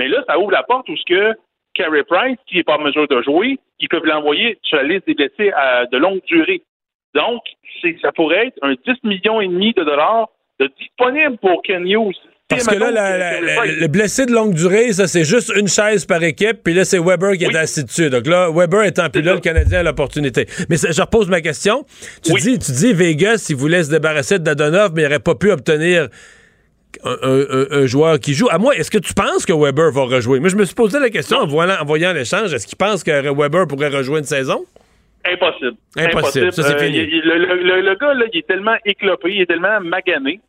Speaker 16: Mais là, ça ouvre la porte où ce que Carey Price, qui n'est pas en mesure de jouer, ils peuvent l'envoyer sur la liste des blessés à de longue durée. Donc, ça pourrait être un 10 millions et demi de dollars de disponible pour Ken Hughes.
Speaker 4: Parce que là, la- la- la- le blessé de longue durée, ça, c'est juste une chaise par équipe, puis là, c'est Weber qui est assis dessus. Donc là, Weber étant plus là, le Canadien a l'opportunité. Mais ça- je repose ma question. Tu, dis, tu dis Vegas, il voulait se débarrasser de Dadonov, mais il n'aurait pas pu obtenir un, un- un- un joueur qui joue. À moi, est-ce que tu penses que Weber va rejouer? Moi, je me suis posé la question en voyant, en voyant l'échange. Est-ce qu'il pense que Weber pourrait rejouer une saison?
Speaker 16: Impossible.
Speaker 4: Impossible, ça, c'est fini.
Speaker 16: il- il- le, le- gars, là, il est tellement éclopé, il est tellement magané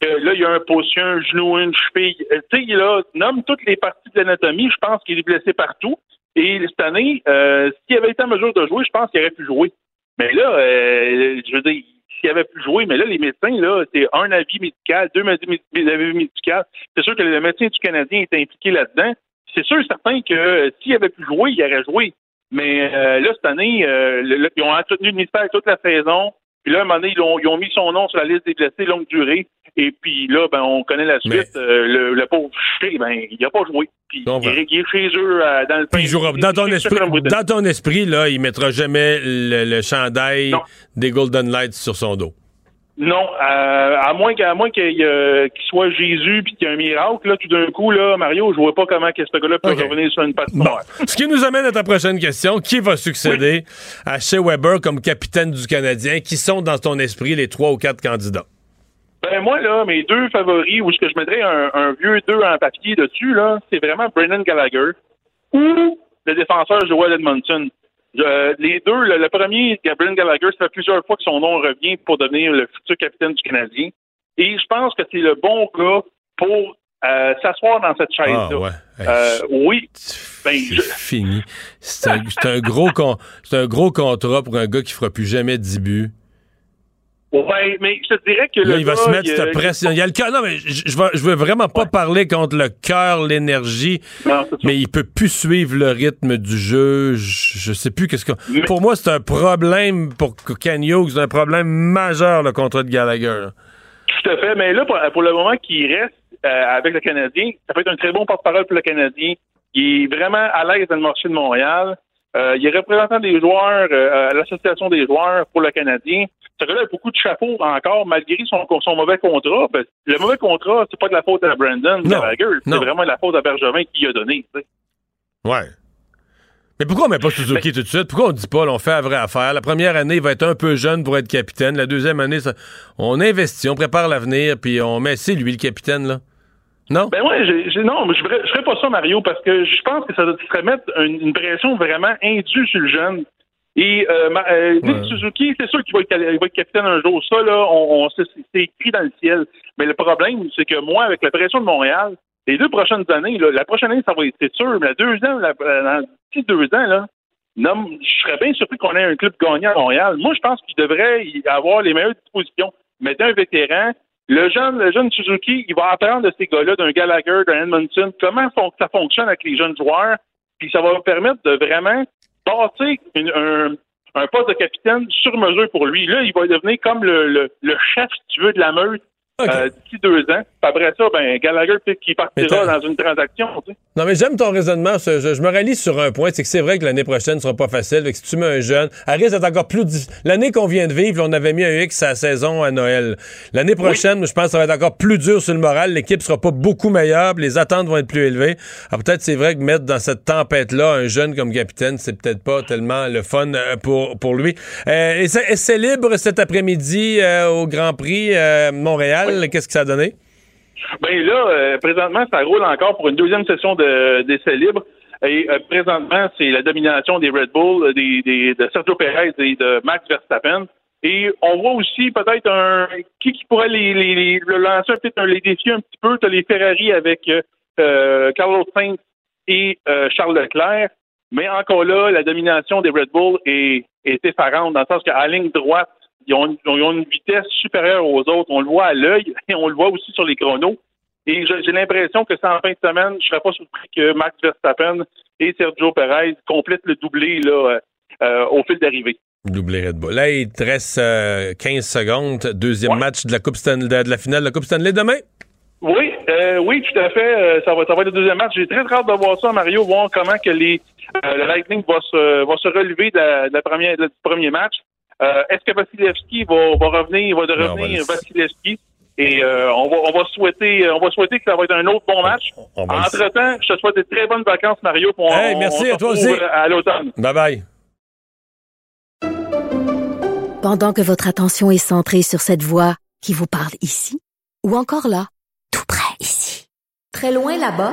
Speaker 16: que là, il a un position, un genou, une cheville. Euh, Tu sais, là, nomme toutes les parties de l'anatomie. Je pense qu'il est blessé partout. Et cette année, euh, s'il avait été en mesure de jouer, je pense qu'il aurait pu jouer. Mais là, euh, je veux dire, s'il avait pu jouer, mais là, les médecins, là, c'est un avis médical, deux avis mé- avis médicaux. C'est sûr que le médecin du Canadien est impliqué là-dedans. C'est sûr certain que euh, s'il avait pu jouer, il aurait joué. Mais euh, là, cette année, euh, ils ont entretenu le mystère toute la saison. Puis là, à un moment donné, ils ont, ils ont mis son nom sur la liste des blessés longue durée. Et puis là, ben, on connaît la suite. Euh, le, le pauvre Shea, ben, il n'a pas joué. Puis il, est- il est chez eux euh, dans le
Speaker 4: jouera- dans, ton esprit, dans ton esprit, là, il mettra jamais le, le chandail des Golden Lights sur son dos.
Speaker 16: Non, euh, à moins qu'à moins qu'il euh, soit Jésus puis qu'il y ait un miracle, là, tout d'un coup, là, Mario, je vois pas comment que ce gars-là peut revenir sur une patte noire.
Speaker 4: Ce qui nous amène à ta prochaine question. Qui va succéder à Shea Weber comme capitaine du Canadien? Qui sont dans ton esprit les trois ou quatre candidats?
Speaker 16: Ben moi, là, mes deux favoris, où ce que je mettrais un, un vieux deux en papier dessus, là, c'est vraiment Brendan Gallagher ou le défenseur Joel Edmondson. Je- les deux, le, le premier, Brendan Gallagher, ça fait plusieurs fois que son nom revient pour devenir le futur capitaine du Canadien. Et je pense que c'est le bon gars pour euh, s'asseoir dans cette chaise-là.
Speaker 4: Ah, ouais.
Speaker 16: Euh, oui. Ben, je-
Speaker 4: Fini. C'est un, gros con- c'est un gros contrat pour un gars qui fera plus jamais 10 buts.
Speaker 16: Ouais, mais je te dirais que
Speaker 4: Là,
Speaker 16: le
Speaker 4: il va
Speaker 16: gars,
Speaker 4: se mettre
Speaker 16: il,
Speaker 4: cette pression. Il y a le cœur. Non, mais je, je veux vraiment pas parler contre le cœur, l'énergie. Mais il peut plus suivre le rythme du jeu. Je, je sais plus qu'est-ce que. Pour moi, c'est un problème pour Ken Hughes, c'est un problème majeur, le contrat de Gallagher.
Speaker 16: Tout à fait. Mais là, pour, pour le moment qu'il reste euh, avec le Canadien, ça peut être un très bon porte-parole pour le Canadien. Il est vraiment à l'aise dans le marché de Montréal. Euh, il est représentant des joueurs euh, à l'association des joueurs pour le Canadien. Ce gars-là a beaucoup de chapeaux encore, malgré son, son mauvais contrat. Le mauvais contrat, c'est pas de la faute à Brandon Gallagher, c'est vraiment de la faute à Bergevin qui a donné. tu sais.
Speaker 4: Ouais. Mais pourquoi on met pas Suzuki tout de suite? Pourquoi on dit pas, là, on fait la vraie affaire? La première année, il va être un peu jeune pour être capitaine. La deuxième année, ça- on investit, on prépare l'avenir, puis on met, c'est lui le capitaine, là. Non?
Speaker 16: Ben ouais, j'ai, j'ai- non, mais je je ferais pas ça, Mario, parce que je pense que ça serait mettre une, une pression vraiment indue sur le jeune. Et euh, ma- euh,
Speaker 4: Ouais.
Speaker 16: Suzuki, c'est sûr qu'il va, être, il va être capitaine un jour. Ça, là, on, on- c'est, c'est écrit dans le ciel. Mais le problème, c'est que moi, avec la pression de Montréal, les deux prochaines années, là, la prochaine année, ça va être c'est sûr, mais la deuxième, la, la, d'ici deux ans, là, non, je serais bien surpris qu'on ait un club gagnant à Montréal. Moi, je pense qu'il devrait y avoir les meilleures dispositions. Mettez un vétéran. Le jeune, le jeune Suzuki, il va apprendre de ces gars-là, d'un Gallagher, d'un Edmondson, comment ça fonctionne avec les jeunes joueurs. Puis ça va lui permettre de vraiment bâtir un poste de capitaine sur mesure pour lui. Là, il va devenir comme le, le, le chef, si tu veux, de la meute euh, d'ici deux ans. Après ça, ben, Gallagher, peut-être qu'il partira dans une transaction. tu sais.
Speaker 4: Non, mais j'aime ton raisonnement. Je, je- je me rallie sur un point, c'est que c'est vrai que l'année prochaine ne sera pas facile. Que si tu mets un jeune, elle risque d'être encore plus difficile. L'année qu'on vient de vivre, on avait mis un X à la saison à Noël. L'année prochaine, je pense que ça va être encore plus dur sur le moral. L'équipe sera pas beaucoup meilleure, les attentes vont être plus élevées. Alors peut-être c'est vrai que mettre dans cette tempête-là un jeune comme capitaine, c'est peut-être pas tellement le fun euh, pour, pour lui. Euh, et c'est et c'est libre cet après-midi euh, au Grand Prix euh, Montréal? Qu'est-ce que ça a donné?
Speaker 16: Ben là, euh, présentement, ça roule encore pour une deuxième session de- d'essai libre. Et euh, présentement, c'est la domination des Red Bull, euh, des, des- de Sergio Perez et de Max Verstappen. Et on voit aussi peut-être un qui, qui pourrait les, les, les- le lancer peut-être un, les défier un petit peu. Tu as les Ferrari avec euh, Carlos Sainz et euh, Charles Leclerc. Mais encore là, la domination des Red Bull est, est effarante, dans le sens qu'à ligne droite, ils ont, ils ont une vitesse supérieure aux autres. On le voit à l'œil (laughs) et on le voit aussi sur les chronos. Et j'ai l'impression que ça, en fin de semaine, je serais pas surpris que Max Verstappen et Sergio Perez complètent le doublé là, euh, euh, au fil d'arrivée.
Speaker 4: Doublé Red Bull. Là, il te reste euh, 15 secondes. Deuxième match de la Coupe Stanley, de, la finale de la Coupe Stanley demain?
Speaker 16: Oui, euh, oui, tout à fait. Euh, ça va, ça va être le deuxième match. J'ai très hâte de voir ça, Mario, voir comment que les euh, le Lightning va se va se relever de la, de la première de- du premier match. Euh, Est-ce que Vasilevski va, va revenir, va de
Speaker 4: Non, on va
Speaker 16: revenir
Speaker 4: le-
Speaker 16: Vasilevski? Et euh, on va on va souhaiter on va souhaiter que ça va être un autre bon match.
Speaker 4: on va le-
Speaker 16: Entre temps, je te souhaite de très bonnes vacances, Mario. on-
Speaker 4: Hey,
Speaker 16: on-
Speaker 4: merci
Speaker 16: on
Speaker 4: à toi aussi.
Speaker 16: euh, À l'automne.
Speaker 4: Bye bye.
Speaker 2: Pendant que votre attention est centrée sur cette voix qui vous parle ici, ou encore là, tout près ici, très loin là-bas,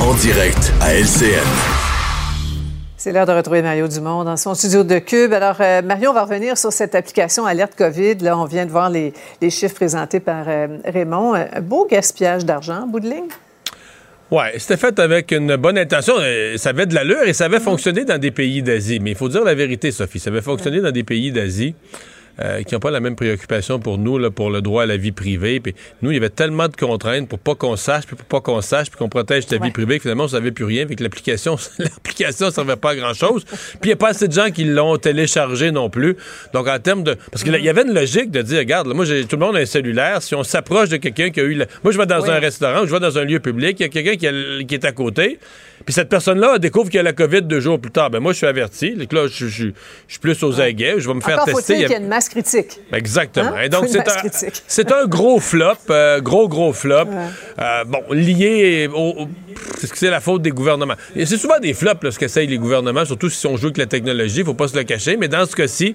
Speaker 3: En direct à LCN.
Speaker 17: C'est l'heure de retrouver Mario Dumont dans son studio de Cube. Alors, euh, Mario, on va revenir sur cette application Alerte COVID. Là, on vient de voir les, les chiffres présentés par euh, Raymond. Un beau gaspillage d'argent, en bout de ligne.
Speaker 4: Ouais, c'était fait avec une bonne intention. Euh, Ça avait de l'allure et ça avait fonctionné dans des pays d'Asie. Mais il faut dire la vérité, Sophie. Ça avait fonctionné dans des pays d'Asie. Euh, qui n'ont pas la même préoccupation pour nous, là, pour le droit à la vie privée. Puis nous, il y avait tellement de contraintes pour pas qu'on sache, puis pour pas qu'on sache, puis qu'on protège ta vie privée, que finalement, on savait plus rien, avec l'application, (laughs) l'application ne servait pas à grand-chose. Puis il n'y a pas assez de gens qui l'ont téléchargé non plus. Donc, en termes de... Parce qu'il y avait une logique de dire, regarde, là, moi, j'ai- tout le monde a un cellulaire. Si on s'approche de quelqu'un qui a eu... la- Moi, je vais dans
Speaker 17: Oui.
Speaker 4: un restaurant je vais dans un lieu public, il y a quelqu'un qui, a- qui est à côté, puis cette personne-là découvre qu'il a la COVID deux jours plus tard. Ben moi, je suis averti. Là, je, je- je suis plus aux aguets. Je vais me faire
Speaker 17: Encore
Speaker 4: tester.
Speaker 17: faut-il
Speaker 4: Il y a-
Speaker 17: y une masse critique.
Speaker 4: Exactement.
Speaker 17: Hein?
Speaker 4: Et donc, c'est un, (laughs) c'est un gros flop, euh, gros, gros flop. Euh, bon, lié au. au- Est-ce que c'est la faute des gouvernements? Et c'est souvent des flops, là, ce qu'essayent les gouvernements, surtout si on joue avec la technologie, faut pas se le cacher. Mais dans ce cas-ci,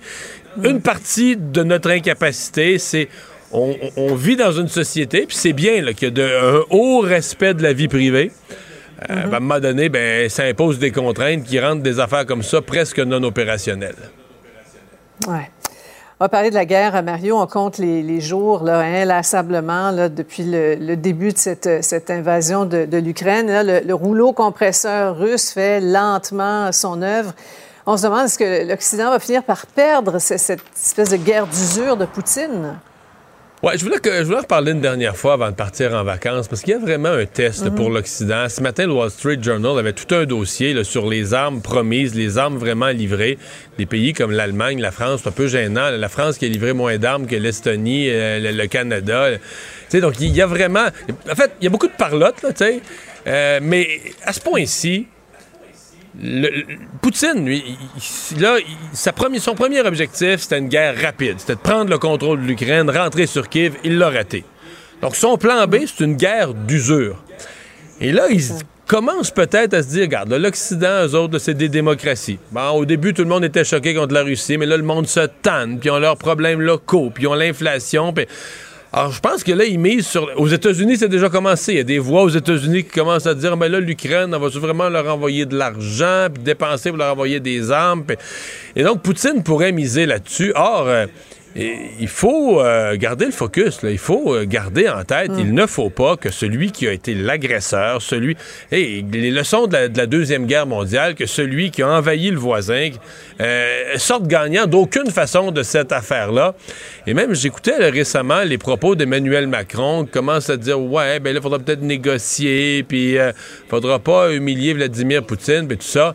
Speaker 4: une partie de notre incapacité, c'est. On, on- vit dans une société, puis c'est bien qu'il y a de- un haut respect de la vie privée. Euh, ben, à un moment donné, ben, ça impose des contraintes qui rendent des affaires comme ça presque non opérationnelles.
Speaker 17: Ouais. On va parler de la guerre, Mario. On compte les, les jours là, inlassablement là, depuis le, le, début de cette, cette invasion de, de l'Ukraine. Le, le, rouleau compresseur russe fait lentement son œuvre. On se demande est-ce que l'Occident va finir par perdre cette espèce de guerre d'usure de Poutine?
Speaker 4: Ouais, je voulais, que, je voulais reparler une dernière fois avant de partir en vacances parce qu'il y a vraiment un test
Speaker 17: Mhm.
Speaker 4: pour l'Occident. Ce matin, le Wall Street Journal avait tout un dossier là, sur les armes promises, les armes vraiment livrées. Des pays comme l'Allemagne, la France, c'est un peu gênant. La France qui a livré moins d'armes que l'Estonie, euh, le, le Canada. Tu sais, donc il y a vraiment. En fait, il y a beaucoup de parlotte, là, tu sais. Euh, mais à ce point-ci, Poutine, lui, là, son premier objectif, c'était une guerre rapide. C'était de prendre le contrôle de l'Ukraine, rentrer sur Kiev. Il l'a raté. Donc, son plan B, c'est une guerre d'usure. Et là, il commence peut-être à se dire, regarde, l'Occident, eux autres, c'est des démocraties. Bon, au début, tout le monde était choqué contre la Russie, mais là, le monde se tanne, puis ils ont leurs problèmes locaux, puis ils ont l'inflation, puis... Alors, je pense que là, ils misent sur... Aux États-Unis, c'est déjà commencé. Il y a des voix aux États-Unis qui commencent à dire, mais là, l'Ukraine, on va vraiment leur envoyer de l'argent, puis dépenser pour leur envoyer des armes. Et donc, Poutine pourrait miser là-dessus. Or, euh, et- il faut euh, garder le focus. là. Il faut euh, garder en tête, il ne faut pas que celui qui a été l'agresseur, celui... Hey, les leçons de la, de la Deuxième Guerre mondiale, que celui qui a envahi le voisin euh, sorte gagnant d'aucune façon de cette affaire-là. Et même, j'écoutais récemment les propos d'Emmanuel Macron qui commence à dire, ouais, ben là, il faudra peut-être négocier, puis faudra pas humilier Vladimir Poutine, puis tout ça.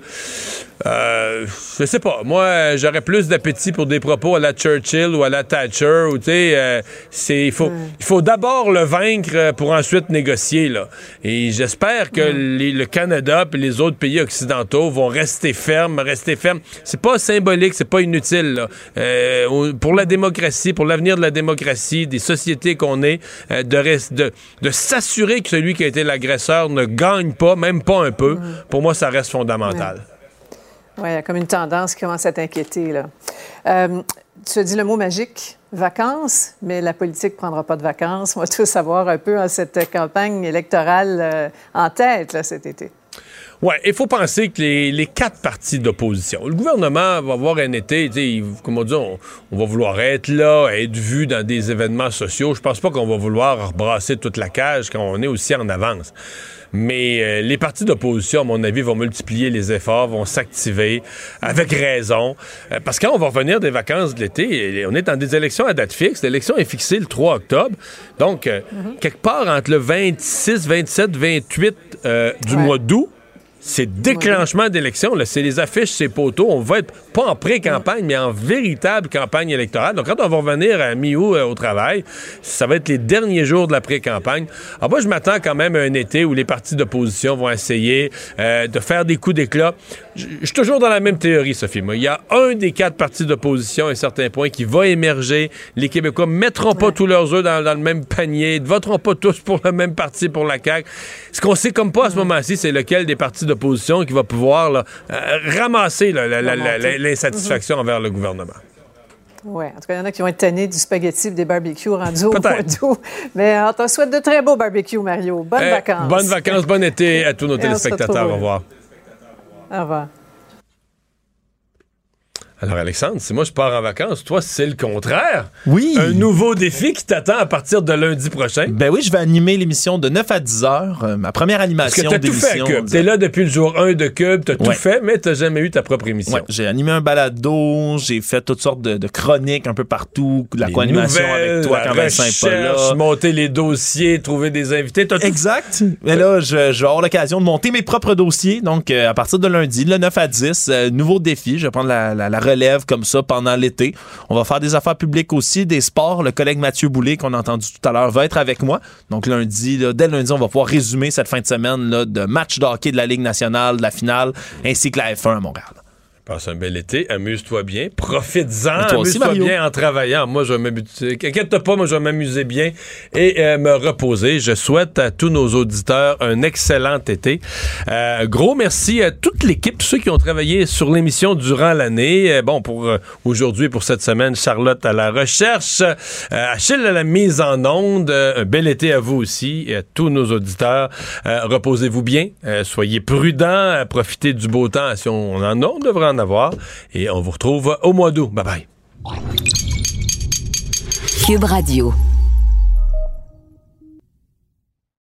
Speaker 4: Euh, je sais pas. Moi, j'aurais plus d'appétit pour des propos à la Churchill ou à la Thatcher, où tu sais, euh, c'est il faut il faut d'abord le vaincre euh, pour ensuite négocier là. Et j'espère que les- le Canada et les autres pays occidentaux vont rester fermes, rester fermes. C'est pas symbolique, c'est pas inutile. là. Euh, pour la démocratie, pour l'avenir de la démocratie, des sociétés qu'on est, euh, de, de s'assurer que celui qui a été l'agresseur ne gagne pas, même pas un peu. Pour moi, ça reste fondamental.
Speaker 17: Oui, il y a comme une tendance qui commence à t'inquiéter. Euh, tu as dit le mot magique, vacances, mais la politique ne prendra pas de vacances. On va tous avoir un peu hein, cette campagne électorale euh, en tête cet été.
Speaker 4: Oui, il faut penser que les, quatre partis d'opposition, le gouvernement va avoir un été, il- comme on dit, on, on va vouloir être là, être vu dans des événements sociaux. Je pense pas qu'on va vouloir brasser toute la cage quand on est aussi en avance. Mais euh, les partis d'opposition, à mon avis, vont multiplier les efforts, vont s'activer avec raison. Euh, parce que quand on va revenir des vacances de l'été, on est dans des élections à date fixe. L'élection est fixée le 3 octobre. Donc, euh, quelque part entre le 26, 27, 28 euh, du
Speaker 17: Ouais.
Speaker 4: mois d'août, c'est déclenchement d'élection. C'est les affiches, c'est poteaux. On va être pas en pré-campagne, mais en véritable campagne électorale. Donc, quand on va revenir à mi-août euh, au travail, ça va être les derniers jours de la pré-campagne. Alors, moi, je m'attends quand même à un été où les partis d'opposition vont essayer euh, de faire des coups d'éclat. Je suis toujours dans la même théorie, Sophie. Moi, il y a un des quatre partis d'opposition à un certain point qui va émerger. Les Québécois mettront pas tous leurs œufs dans, dans le même panier, ne voteront pas tous pour le même parti pour la CAQ. Ce qu'on sait comme pas à ce moment-ci, c'est lequel des partis d'opposition qui va pouvoir là, euh, ramasser l'insatisfaction envers le gouvernement.
Speaker 17: Oui, en tout cas, il y en a qui vont être tannés du spaghetti et des barbecues rendus au mois d'août. Mais on te souhaite de très beaux barbecues, Mario. Bonnes
Speaker 4: Eh,
Speaker 17: vacances.
Speaker 4: Bonnes vacances, bon été à tous nos
Speaker 17: Et
Speaker 4: téléspectateurs. Au revoir.
Speaker 17: Au revoir.
Speaker 4: Alors, Alexandre, si moi je pars en vacances, toi, c'est le contraire.
Speaker 5: Oui.
Speaker 4: Un nouveau défi qui t'attend à partir de lundi prochain.
Speaker 5: Ben oui, je vais animer l'émission de 9 à 10 heures, euh, ma première
Speaker 4: Parce
Speaker 5: animation
Speaker 4: que t'as tout fait à. Cube. T'es là depuis le jour 1 de Cube, t'as tout
Speaker 5: Ouais.
Speaker 4: fait, mais t'as jamais eu ta propre émission.
Speaker 5: Ouais, j'ai animé un balado, j'ai fait toutes sortes de, de chroniques un peu partout, de la
Speaker 4: Les
Speaker 5: co-animation avec toi quand Vincent est pas là.
Speaker 4: recherche, monter les dossiers, trouver des invités. T'as tout
Speaker 5: Exact. Mais là, je, je vais avoir l'occasion de monter mes propres dossiers. Donc, euh, à partir de lundi, le 9 à 10, euh, nouveau défi. Je vais prendre la, la- la relève comme ça pendant l'été. On va faire des affaires publiques aussi, des sports. Le collègue Mathieu Boulay, qu'on a entendu tout à l'heure, va être avec moi. Donc, lundi, dès lundi, on va pouvoir résumer cette fin de semaine là, de match de de la Ligue nationale, de la finale, ainsi que la F1 à Montréal.
Speaker 4: Passe un bel été, amuse-toi bien, profites-en, amuse-toi bien en travaillant. Moi, je vais m'amuser. Inquiète-toi pas, moi, je vais m'amuser bien et euh, me reposer. Je souhaite à tous nos auditeurs un excellent été. Euh, gros merci à toute l'équipe, ceux qui ont travaillé sur l'émission durant l'année. Euh, bon, pour euh, aujourd'hui, pour cette semaine, Charlotte à la recherche, Achille à la mise en onde. Un bel été à vous aussi et à tous nos auditeurs. Reposez-vous bien, soyez prudents, profitez du beau temps si on en a, on devrait avoir. Et on vous retrouve au mois d'août. Bye bye.